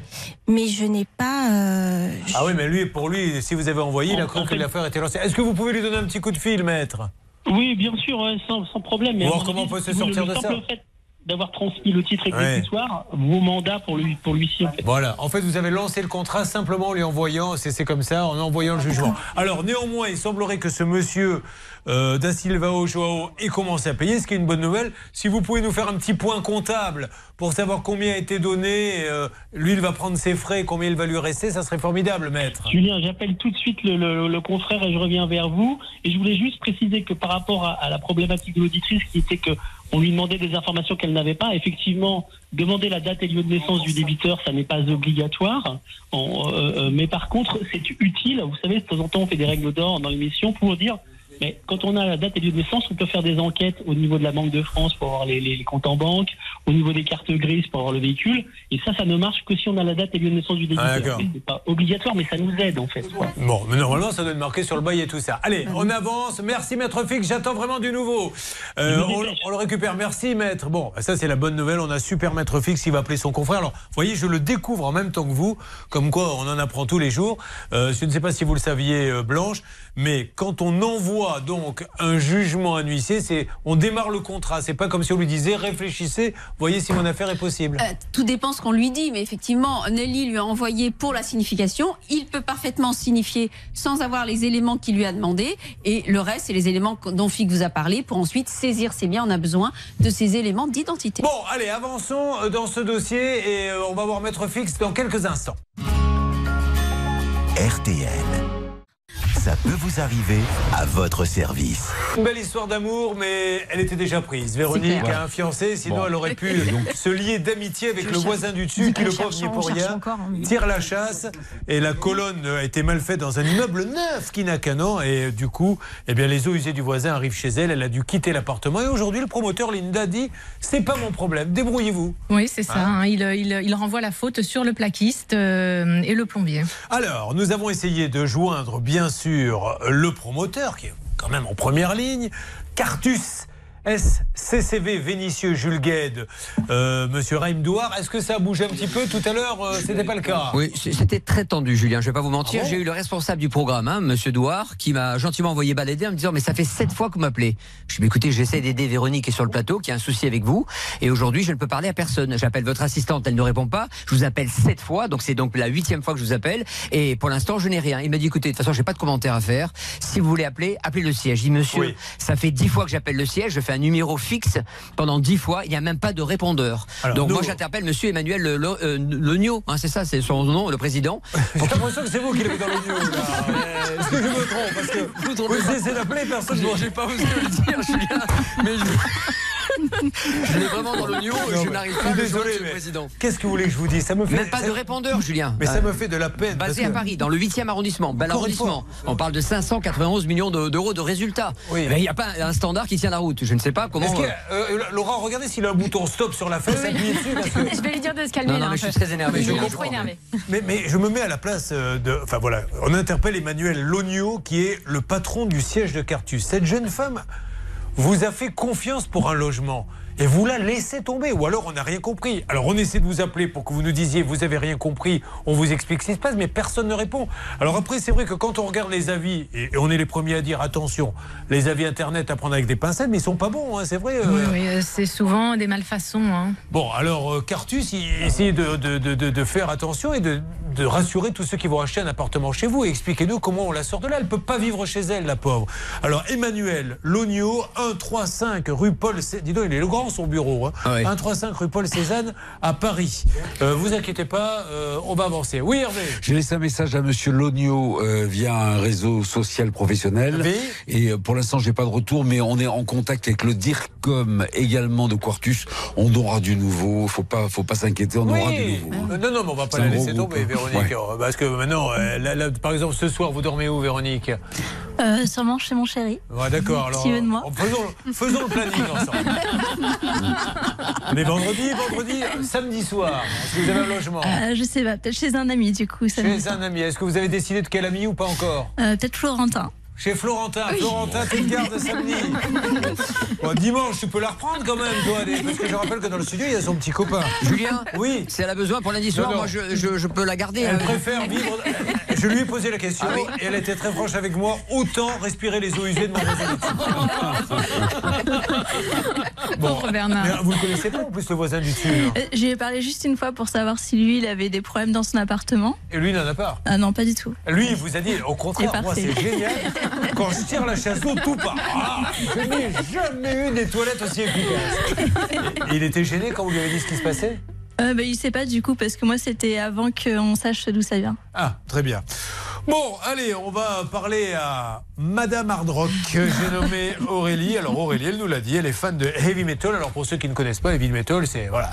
mais je n'ai pas. euh, Ah oui, mais lui, pour lui, si vous avez envoyé, il a cru que l'affaire était lancée. Est-ce que vous pouvez lui donner un petit coup de fil, maître Oui, bien sûr, ouais, sans, sans problème. Mais mon comment on peut se sortir de ça. fait d'avoir transmis le titre exécutoire, vos mandats pour lui, pour l'huissier. En fait. Voilà, en fait, vous avez lancé le contrat simplement en lui envoyant, c'est c'est comme ça, en envoyant le jugement. Alors, néanmoins, il semblerait que ce monsieur euh, Da Silva Joao ait commencé à payer, ce qui est une bonne nouvelle. Si vous pouvez nous faire un petit point comptable pour savoir combien a été donné, euh, lui, il va prendre ses frais, combien il va lui rester, ça serait formidable, maître. Julien, j'appelle tout de suite le, le- le confrère et je reviens vers vous. Et je voulais juste préciser que par rapport à, à la problématique de l'auditrice, qui était que on lui demandait des informations qu'elle n'avait pas, effectivement, demander la date et lieu de naissance du débiteur, ça n'est pas obligatoire. Euh, euh, mais par contre, c'est utile. Vous savez, de temps en temps, on fait des règles d'or dans l'émission pour dire. Mais quand on a la date et lieu de naissance, on peut faire des enquêtes au niveau de la Banque de France pour avoir les, comptes en banque, au niveau des cartes grises pour avoir le véhicule. Et ça, ça ne marche que si on a la date et lieu de naissance du débiteur. Ah, c'est pas obligatoire, mais ça nous aide en fait. Bon, mais normalement, ça doit être marqué sur le bail et tout ça. Allez, on avance. Merci, maître Fix. J'attends vraiment du nouveau. Euh, on, on le récupère. Merci, maître. Bon, ça, c'est la bonne nouvelle. On a super maître Fix. Il va appeler son confrère. Alors, vous voyez, je le découvre en même temps que vous. Comme quoi, on en apprend tous les jours. Euh, je ne sais pas si vous le saviez, euh, Blanche, mais quand on envoie donc un jugement à un huissier, c'est on démarre le contrat. C'est pas comme si on lui disait réfléchissez, voyez si mon affaire est possible. Euh, tout dépend ce qu'on lui dit, mais effectivement, Nelly lui a envoyé pour la signification. Il peut parfaitement signifier sans avoir les éléments qu'il lui a demandé, et le reste, c'est les éléments dont Fig vous a parlé pour ensuite saisir ses biens. On a besoin de ces éléments d'identité. Bon, allez, avançons euh, dans ce dossier et euh, on va voir maître Fix dans quelques instants. RTL. Ça peut vous arriver à votre service. Une belle histoire d'amour, mais elle était déjà prise. Véronique a un fiancé, sinon Bon. elle aurait pu donc- se lier d'amitié avec Je le voisin du dessus, qui le pauvre n'y pour rien, encore, hein. tire la chasse, et la colonne a été mal faite dans un immeuble neuf qui n'a qu'un an, et du coup, eh bien, les eaux usées du voisin arrivent chez elle, elle a dû quitter l'appartement, et aujourd'hui, le promoteur Linda dit, c'est pas mon problème, débrouillez-vous. Oui, c'est ça. Hein hein. Il, il- il renvoie la faute sur le plaquiste euh, et le plombier. Alors, nous avons essayé de joindre, bien sûr, le promoteur, qui est quand même en première ligne, Cartus. SCCV Vénitieux Jules Gued, euh, Monsieur Raïm Douard, est-ce que ça a bougé un petit peu tout à l'heure euh, C'était pas le cas? Oui, c'était très tendu, Julien. Je vais pas vous mentir. Ah bon? J'ai eu le responsable du programme, hein, Monsieur Douard, qui m'a gentiment envoyé balader en me disant mais ça fait sept fois que vous m'appelez. Je lui ai dit, écoutez, j'essaie d'aider Véronique qui est sur le plateau, qui a un souci avec vous, et aujourd'hui je ne peux parler à personne. J'appelle votre assistante, elle ne répond pas. Je vous appelle sept fois, donc c'est donc la huitième fois que je vous appelle, et pour l'instant je n'ai rien. Il m'a dit écoutez, de toute façon j'ai pas de commentaire à faire. Si vous voulez appeler, appelez le siège. Je dis monsieur, ça fait dix fois que j'appelle le siège, je fais un numéro fixe pendant dix fois, il n'y a même pas de répondeur. Alors, donc nous- moi j'interpelle Monsieur Emmanuel Le- Le- euh, Legnaud, hein, c'est ça, c'est son nom, le président. J'ai l'impression que c'est vous qui l'avez dans le. Est-ce que je me trompe? Parce que vous essayez d'appeler personne. Bon, je vais pas vous le dire, Julien, mais je- Je l'ai vraiment dans l'oignon et je n'arrive je pas à désolé, monsieur le mais président. Qu'est-ce que vous voulez que je vous dise? Ça me fait. Même pas de répondeur, Julien. Mais ça Euh, me fait de la peine. Basé à Paris, dans le 8e arrondissement, bel arrondissement. On parle de 591 millions de- d'euros de résultats. Oui. Mais il n'y a pas un standard qui tient la route. Je ne sais pas comment. Euh, euh, Laura, regardez s'il a un bouton stop sur la fesse, appuyez dessus. Je vais lui dire de se calmer Non, non, là. mais je suis très énervé, je trop crois. énervé. Mais, mais je me mets à la place de. Enfin voilà, on interpelle Emmanuel Logno, qui est le patron du siège de Cartus. Cette jeune femme vous a fait confiance pour un logement. Et vous la laissez tomber, ou alors on n'a rien compris. Alors on essaie de vous appeler pour que vous nous disiez vous avez rien compris, on vous explique ce qui se passe, mais personne ne répond. Alors après c'est vrai que quand on regarde les avis, et on est les premiers à dire attention, les avis internet à prendre avec des pincettes, mais ils sont pas bons, hein, c'est vrai. euh. Oui, oui, euh, c'est souvent des malfaçons. hein. Bon, alors euh, Cartus, il essaie de, de- de- de- de faire attention et de, rassurer tous ceux qui vont acheter un appartement chez vous. Et expliquez-nous comment on la sort de là. Elle peut pas vivre chez elle, la pauvre. Alors Emmanuel Logno, 135 rue Paul. Dis donc, il est le grand son bureau. Hein. Ah oui. 135 rue Paul Cézanne à Paris. Euh, vous inquiétez pas, euh, on va avancer. Oui, Hervé. J'ai laissé un message à Monsieur Logno euh, via un réseau social professionnel. Oui. Et euh, pour l'instant, j'ai pas de retour, mais on est en contact avec le DIRCOM également de Quartus. On aura du nouveau. Faut pas, faut pas s'inquiéter. On aura du Oui. nouveau. Euh, Non, non, mais on va pas C'est la un gros laisser groupe, tomber, hein. Véronique. Ouais. Euh, Parce que maintenant, euh, là, là, par exemple, ce soir, vous dormez où, Véronique? Euh, sûrement chez mon chéri. Ouais, d'accord. Alors, S'il veut de moi? euh, Faisons, faisons le planning ensemble. Mais vendredi, vendredi, euh, samedi soir, est-ce que vous avez un logement Euh, je sais pas, peut-être chez un ami du coup. ça me- Chez un ami. Est-ce que vous avez décidé de quel ami ou pas encore? Euh, peut-être Florentin. Chez Florentin. Florentin, tu te gardes samedi. Bon, dimanche, tu peux la reprendre quand même, toi. Parce que je rappelle que dans le studio, il y a son petit copain. Julien Oui. Si elle a besoin pour lundi soir, Non, non. moi je, je- je peux la garder. Elle hein. préfère vivre. Je lui ai posé la question Ah oui. et elle était très franche avec moi. Autant respirer les eaux usées de mon réseau. Bon, Pauvre Bernard. vous le connaissez pas en plus le voisin du dessus. hein. Euh, J'y ai parlé juste une fois pour savoir si lui, il avait des problèmes dans son appartement. Et lui, il n'en a pas. Ah non, pas du tout. Lui, il vous a dit, au contraire, moi c'est génial. Quand je tire la chasse d'eau, tout part. Ah, je n'ai jamais eu des toilettes aussi efficaces. Et il était gêné quand vous lui avez dit ce qui se passait? Euh, bah, il sait pas du coup parce que moi c'était avant qu'on sache d'où ça vient. Ah, très bien. Bon, allez, on va parler à Madame Hard Rock, que j'ai nommée Aurélie. Alors Aurélie, elle nous l'a dit, elle est fan de heavy metal. Alors pour ceux qui ne connaissent pas, heavy metal, c'est voilà,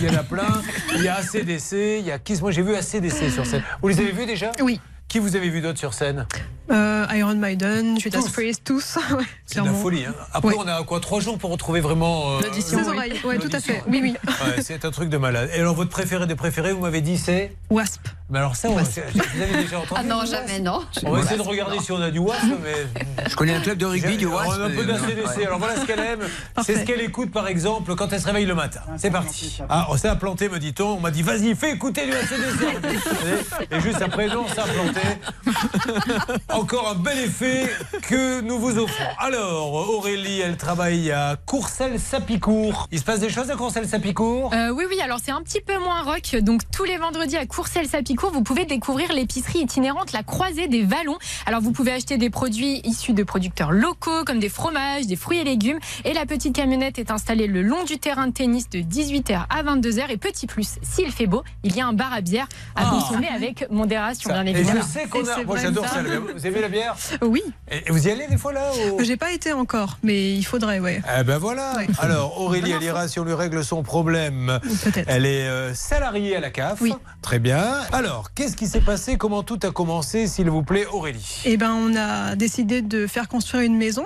il y en a plein. Il y a ACDC, il y a Kiss. Moi, j'ai vu ACDC sur scène. Vous les avez vus déjà? Oui. Qui vous avez vu d'autres sur scène Euh, Iron Maiden, Judas Tous. Priest, tous. ouais, C'est de la folie. hein. Après, Ouais. on a quoi Trois jours pour retrouver vraiment. euh, L'audition, oui. ouais, tout à fait. Oui, oui. Ouais, c'est un truc de malade. Et alors, votre préféré des préférés, vous m'avez dit, c'est Wasp. Mais alors, ça, on- vous avez déjà entendu Ah non, jamais, non. On va essayer de regarder si on a du WASP, mais. Je connais un club de rugby du On Wasp. a un peu d'ACDC. Ouais. Alors voilà ce qu'elle aime. C'est ce qu'elle écoute, par exemple, quand elle se réveille le matin. C'est parti. Ah, oh, ça a planté, me dit-on. On m'a dit, vas-y, fais écouter du ACDC. Et juste après, non, ça a planté. Encore un bel effet que nous vous offrons. Alors, Aurélie, elle travaille à Courcelles-Sapicourt. Il se passe des choses à Courcelles-Sapicourt? Euh, oui, oui, alors c'est un petit peu moins rock. Donc tous les vendredis à Courcelles-Sapicourt, vous pouvez découvrir l'épicerie itinérante La Croisée des Vallons. Alors vous pouvez acheter des produits issus de producteurs locaux comme des fromages, des fruits et légumes. Et la petite camionnette est installée le long du terrain de tennis de 18h à 22h. Et petit plus, s'il fait beau, il y a un bar à bière à Ah. consommer avec modération, bien évidemment. Qu'on a. Moi, j'adore ça. Vous aimez la bière? Oui. Et vous y allez des fois là ou- J'ai pas été encore, mais il faudrait, ouais. Eh ben voilà. Alors Aurélie, elle ira si on lui règle son problème. Elle est euh, salariée à la CAF. Très bien. Alors, qu'est-ce qui s'est passé? Comment tout a commencé, s'il vous plaît, Aurélie? Eh ben, on a décidé de faire construire une maison.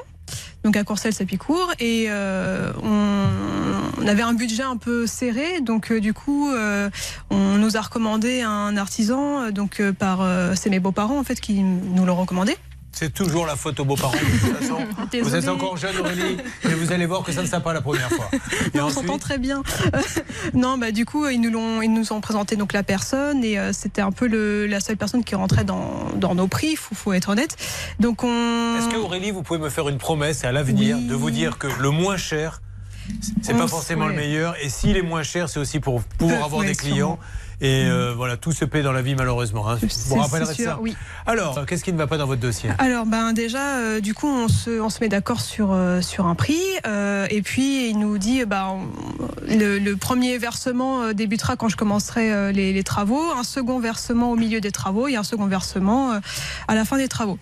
Donc à Courcelles-Sapicourt et euh, on, on avait un budget un peu serré. Donc euh, du coup euh, on nous a recommandé un artisan euh, donc par c'est mes beaux-parents en fait qui nous l'ont recommandé C'est toujours la faute aux beaux-parents. De toute façon. Vous êtes encore jeune, Aurélie, mais vous allez voir que ça ne sera pas la première fois. Et on s'entend très bien. non, bah du coup, ils nous l'ont, ils nous ont présenté donc la personne et euh, c'était un peu le, la seule personne qui rentrait dans, dans nos prix. Faut, faut être honnête. Donc on. Est-ce que Aurélie, vous pouvez me faire une promesse à l'avenir de vous dire que le moins cher, c'est pas forcément le meilleur, et s'il est moins cher, c'est aussi pour pouvoir avoir ouais, des clients. Et euh, voilà, tout se paie dans la vie malheureusement. Hein. Vous rappellerez ça. oui. Alors, qu'est-ce qui ne va pas dans votre dossier Alors ben déjà euh, du coup on se, on se met d'accord sur euh, sur un prix euh, et puis il nous dit bah on- le, le premier versement euh, débutera quand je commencerai euh, les, les travaux, un second versement au milieu des travaux et un second versement euh, à la fin des travaux.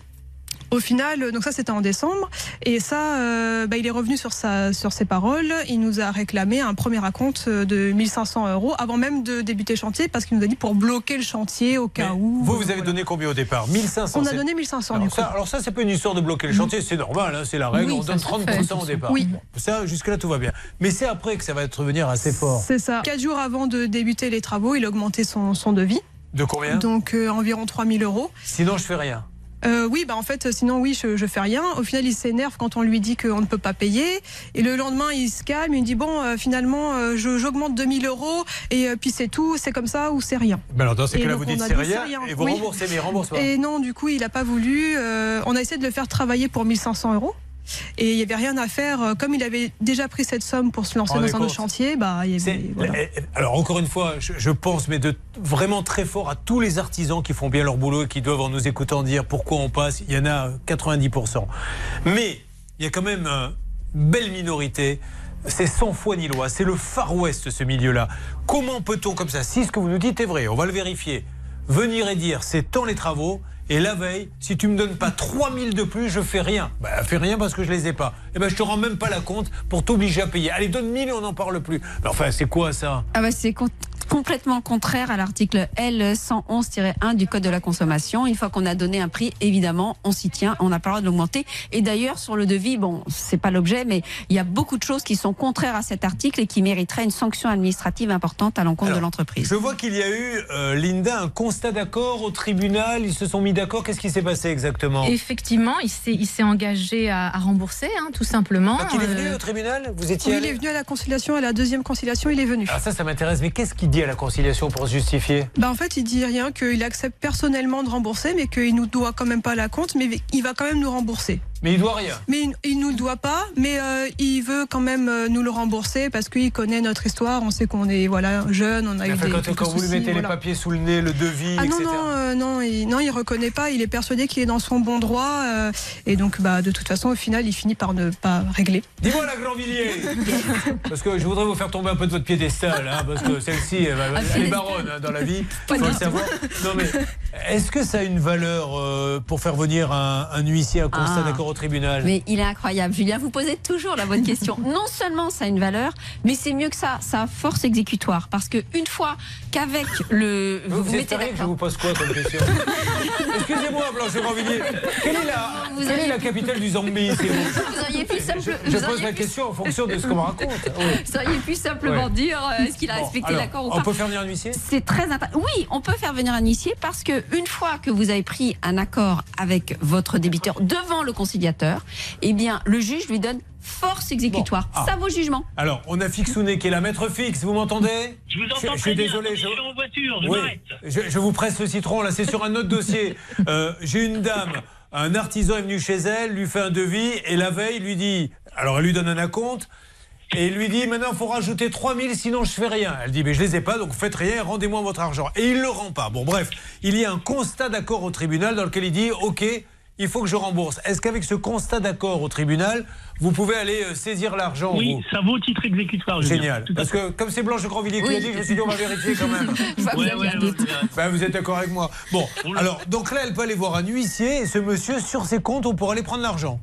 Au final, donc ça c'était en décembre, et ça, euh, bah, il est revenu sur, sa, sur ses paroles. Il nous a réclamé un premier acompte de 1500 euros avant même de débuter le chantier, parce qu'il nous a dit pour bloquer le chantier au cas où. Vous, vous avez donné combien au départ 1500 On a donné 1500 alors du coup. ça, alors ça, c'est pas une histoire de bloquer le chantier, c'est normal, hein, c'est la règle. Oui, on donne se 30% au départ. Oui. Ça, jusque-là, tout va bien. Mais c'est après que ça va être venir assez fort. C'est ça. Quatre jours avant de débuter les travaux, il a augmenté son, son devis. De combien? Donc euh, environ 3000 euros. Sinon, je fais rien. Euh, oui, bah en fait, sinon oui, je, je fais rien. Au final, il s'énerve quand on lui dit qu'on ne peut pas payer. Et le lendemain, il se calme, il dit bon, euh, finalement, euh, je- j'augmente 2000 euros et euh, puis c'est tout, c'est comme ça ou c'est rien. Ben alors, dans ces cas-là, vous dites c'est rien, et vous Oui. remboursez, mais il rembourse pas. Et non, du coup, il n'a pas voulu. Euh, on a essayé de le faire travailler pour 1500 euros. Et il n'y avait rien à faire. Euh, Comme il avait déjà pris cette somme pour se lancer dans un autre chantier, bah, il y avait, voilà. Eh, eh, Alors encore une fois, je, je pense, mais de vraiment très fort à tous les artisans qui font bien leur boulot et qui doivent en nous écoutant dire pourquoi on passe. Il y en a 90%. Mais il y a quand même une belle minorité. C'est sans foi ni loi. C'est le Far West ce milieu-là. Comment peut-on comme ça, si ce que vous nous dites est vrai, on va le vérifier, venir et dire c'est tant les travaux. Et la veille, si tu me donnes pas 3000 de plus, je fais rien. Bah, fais rien parce que je les ai pas. Et ben, je te rends même pas la compte pour t'obliger à payer. Allez, donne 1000 et on n'en parle plus. Mais enfin, c'est quoi ça? Ah bah, c'est complètement contraire à l'article L111-1 du Code de la consommation. Une fois qu'on a donné un prix, évidemment, on s'y tient, on n'a pas le droit de l'augmenter. Et d'ailleurs, sur le devis, bon, c'est pas l'objet, mais il y a beaucoup de choses qui sont contraires à cet article et qui mériteraient une sanction administrative importante à l'encontre de l'entreprise. Je vois qu'il y a eu, euh, Linda, un constat d'accord au tribunal. Ils se sont mis d'accord. Qu'est-ce qui s'est passé exactement? Effectivement, il s'est, il engagé à, à rembourser, hein, tout simplement. Donc, il est venu Euh, au tribunal? Vous Oui, étiez il allé est venu à la conciliation, à la deuxième conciliation, il est venu. Ah, ça, ça m'intéresse. Mais qu'est-ce qu'il dit? À la conciliation pour se justifier Bah en fait, il dit rien, qu'il accepte personnellement de rembourser, mais qu'il nous doit quand même pas la compte, mais il va quand même nous rembourser. Mais il doit rien. Mais il, il nous le doit pas, mais euh, il veut quand même euh, nous le rembourser parce qu'il connaît notre histoire. On sait qu'on est voilà jeune, on a eu Enfin, des quand, quand vous lui mettez voilà. les papiers sous le nez, le devis, Ah non etc. non euh, non il, non il reconnaît pas il est persuadé qu'il est dans son bon droit euh, et donc bah de toute façon au final il finit par ne pas régler Dis-moi la Grandvilliers Parce que je voudrais vous faire tomber un peu de votre piédestal, hein, parce que celle-ci, elle, va- elle est baronne hein, dans la vie, faut le savoir. Non mais, est-ce que ça a une valeur pour faire venir un, un huissier, un constat Ah. d'accord au tribunal Mais il est incroyable, Julien. Vous posez toujours la bonne question. Non seulement ça a une valeur, mais c'est mieux que ça. Ça a force exécutoire. Parce que une fois qu'avec le. Vous, vous mettez que je vous pose quoi comme question Excusez-moi, Blanche Grandvilliers. Quelle est la, Vous quelle est la capitale du Zambie vous auriez pu, simple- Je vous pose la pu- question en fonction de ce qu'on me raconte. Oui. vous auriez pu simplement Ouais. dire euh, est-ce qu'il a Bon, respecté l'accord ou On pas. peut faire venir un huissier C'est très intéressant. Oui, on peut faire venir un huissier parce que une fois que vous avez pris un accord avec votre débiteur devant le conciliateur, eh bien, le juge lui donne force exécutoire. Ah. Ça vaut jugement. Alors, on a Fixounet qui est la maître fixe, vous m'entendez Je vous entends Je, suis bien, désolé. je suis en voiture, je Oui, m'arrête. je, je vous presse le citron, là c'est sur un autre dossier. Euh, J'ai une dame, un artisan est venu chez elle, lui fait un devis, et la veille, lui dit, alors elle lui donne un acompte, et il lui dit, maintenant il faut rajouter 3000, sinon je fais rien. Elle dit, mais je les ai pas, donc faites rien, rendez-moi votre argent. Et il le rend pas. Bon bref, il y a un constat d'accord au tribunal dans lequel il dit, ok, il faut que je rembourse. Est-ce qu'avec ce constat d'accord au tribunal, vous pouvez aller euh, saisir l'argent Oui, vous ça vaut titre exécutoire. Génial. Parce que comme c'est Blanche de Grandvilliers qui Oui. l'a dit, je me suis dit on va vérifier quand même. Ouais, ouais, ouais, ouais. Ben, vous êtes d'accord avec moi. Bon, alors donc là elle peut aller voir un huissier et ce monsieur sur ses comptes on pourra aller prendre l'argent.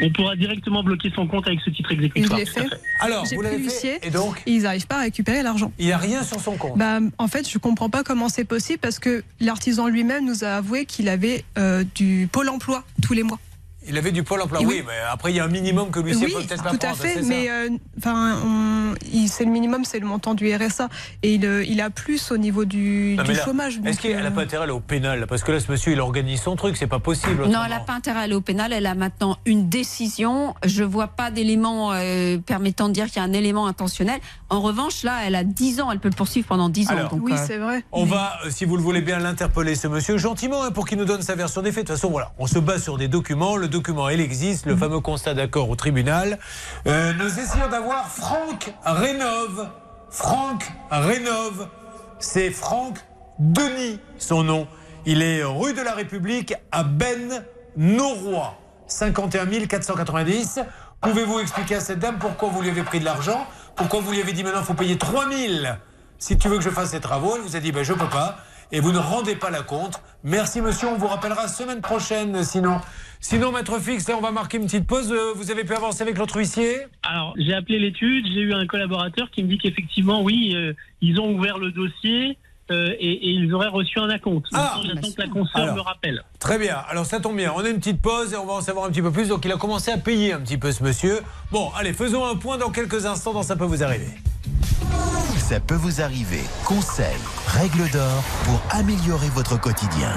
On pourra directement bloquer son compte avec ce titre exécutoire. tout à fait Alors, j'ai vous pris l'avez l'huissier fait et donc ils n'arrivent pas à récupérer l'argent Il n'y a rien sur son compte. Bah, en fait, je comprends pas comment c'est possible parce que l'artisan lui-même nous a avoué qu'il avait euh, du pôle emploi tous les mois. Il avait du pôle emploi. Oui, oui. mais après il y a un minimum que l'huissier oui, peut peut-être pas tout à prendre, fait, mais euh, enfin, c'est le minimum, c'est le montant du RSA et il, euh, il a plus au niveau du, Non, du mais là, chômage. Est-ce qu'elle n'a euh, pas intérêt à aller au pénal? Parce que là, ce monsieur, il organise son truc, c'est pas possible. Non, elle n'a pas intérêt à aller au pénal. Elle a maintenant une décision. Je vois pas d'élément euh, permettant de dire qu'il y a un élément intentionnel. En revanche, là, elle a 10 ans. Elle peut le poursuivre pendant 10 ans. Donc, Oui, euh, c'est vrai. On va, si vous le voulez bien, l'interpeller, ce monsieur, gentiment, hein, pour qu'il nous donne sa version des faits. De toute façon, voilà, on se base sur des documents. Le document, il existe, le fameux constat d'accord au tribunal. Euh, nous essayons d'avoir Franck Rénove. Franck Rénove. C'est Franck Denis, son nom. Il est rue de la République à Ben Noroy. 51 490. Pouvez-vous expliquer à cette dame pourquoi vous lui avez pris de l'argent? Pourquoi vous lui avez dit maintenant il faut payer 3000 si tu veux que je fasse ces travaux Elle vous a dit ben, je peux pas. Et vous ne rendez pas la compte. Merci monsieur, on vous rappellera semaine prochaine sinon. Sinon, maître fixe, là, on va marquer une petite pause. Euh, Vous avez pu avancer avec l'autre huissier? Alors, j'ai appelé l'étude, j'ai eu un collaborateur qui me dit qu'effectivement, oui, euh, ils ont ouvert le dossier euh, et, et ils auraient reçu un acompte. Maintenant, J'attends que la consoeur Ah. Me rappelle. Très bien, alors ça tombe bien, on a une petite pause et on va en savoir un petit peu plus. Donc il a commencé à payer un petit peu ce monsieur. Bon, allez, faisons un point dans quelques instants dans Ça peut vous arriver. Ça peut vous arriver. Conseils, règles d'or pour améliorer votre quotidien.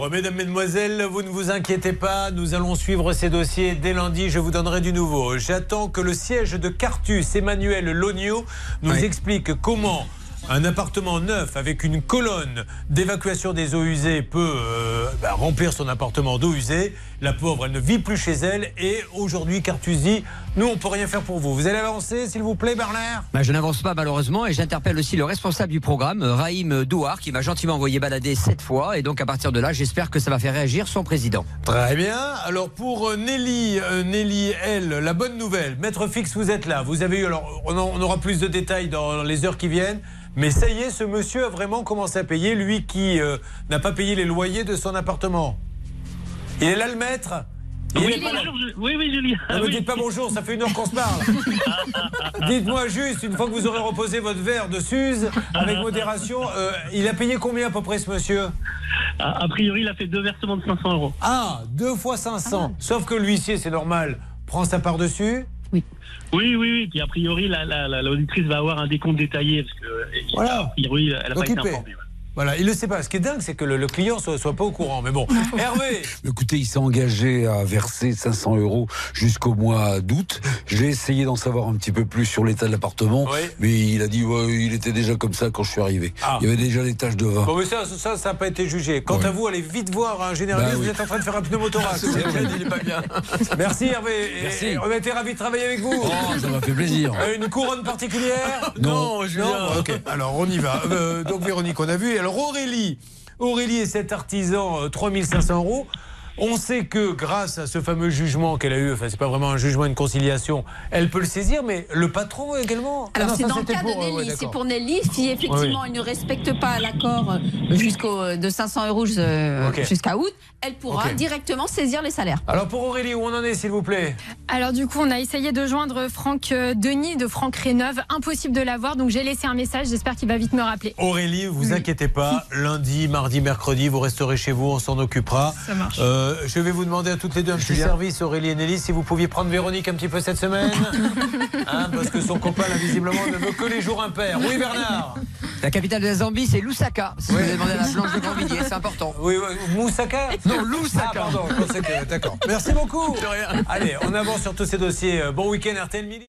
Alors, mesdames, mesdemoiselles, vous ne vous inquiétez pas, nous allons suivre ces dossiers. Dès lundi, je vous donnerai du nouveau. J'attends que le siège de Cartus, Emmanuel Logno, nous explique comment un appartement neuf avec une colonne d'évacuation des eaux usées peut euh, bah, remplir son appartement d'eau usée. La pauvre, elle ne vit plus chez elle. Et aujourd'hui, Cartus dit, nous, on peut rien faire pour vous. Vous allez avancer, s'il vous plaît, Bernard? Bah, je n'avance pas malheureusement et j'interpelle aussi le responsable du programme, euh, Raïm Douar, qui m'a gentiment envoyé balader sept fois. Et donc à partir de là, j'espère que ça va faire réagir son président. Très bien. Alors pour euh, Nelly, euh, Nelly, elle, la bonne nouvelle. Maître Fix, vous êtes là. Vous avez eu, alors on, en- on aura plus de détails dans les heures qui viennent. Mais ça y est, ce monsieur a vraiment commencé à payer, lui qui euh, n'a pas payé les loyers de son appartement. Il est là le maître? Il Oui, est pas là. bonjour, je- oui, oui, Julien. Ne me Oui. dites pas bonjour, ça fait une heure qu'on se parle. Dites-moi juste, une fois que vous aurez reposé votre verre de Suze, avec modération, euh, il a payé combien à peu près ce monsieur? A, a priori, il a fait deux versements de 500 euros. Ah, deux fois 500. Sauf que l'huissier, c'est normal, prend sa part dessus. Oui, oui, oui. Puis a priori, la- la- la- l'auditrice va avoir un décompte détaillé parce que euh, Voilà. a priori, elle n'a pas été informée. Voilà, il le sait pas. Ce qui est dingue, c'est que le, le client soit, soit pas au courant. Mais bon, Hervé, Écoutez, il s'est engagé à verser 500 euros jusqu'au mois d'août. J'ai essayé d'en savoir un petit peu plus sur l'état de l'appartement, mais il a dit ouais, il était déjà comme ça quand je suis arrivé. Ah. Il y avait déjà des taches de vin. bon, mais ça, ça, n'a pas été jugé. Quant à vous, allez vite voir un généraliste. Bah oui. Vous êtes en train de faire un pneumothorax. C'est vrai, il est pas bien. Merci Hervé. Et- Merci. et on a été ravis de travailler avec vous. Oh, ça m'a fait plaisir. Euh, Une couronne particulière Non, Julien. Bon, ok, alors on y va. Euh, donc Véronique, on a vu. Alors Aurélie, Aurélie et cet artisan, euh, 3500 euros. On sait que grâce à ce fameux jugement qu'elle a eu, enfin c'est pas vraiment un jugement, une conciliation, elle peut le saisir, mais le patron également? Alors Ah non, c'est ça, dans le c'était cas de pour, euh, ouais, Nelly, c'est pour Nelly si effectivement Oui. elle ne respecte pas l'accord euh, jusqu'au de 500 euros euh, jusqu'à août, elle pourra directement saisir les salaires. Alors pour Aurélie, où on en est s'il vous plaît? Alors du coup, on a essayé de joindre Franck euh, Denis de Franck Réneuve. Impossible de l'avoir, donc j'ai laissé un message. J'espère qu'il va vite me rappeler. Aurélie, vous inquiétez pas, lundi, mardi, mercredi, vous resterez chez vous, on s'en occupera. Ça marche. Euh, je vais vous demander à toutes les deux un petit service, Aurélie et Nelly, si vous pouviez prendre Véronique un petit peu cette semaine. Hein, parce que son copain, là, visiblement, ne veut que les jours impairs. Oui, Bernard La capitale de la Zambie, c'est Lusaka. Si vous avez demandé à la Blanche de Grandvilliers, c'est important. Oui, oui, Moussaka Non, Lusaka. Ah, pardon, je pensais que. D'accord. Merci beaucoup. Allez, on avance sur tous ces dossiers. Bon week-end, RTL Midi.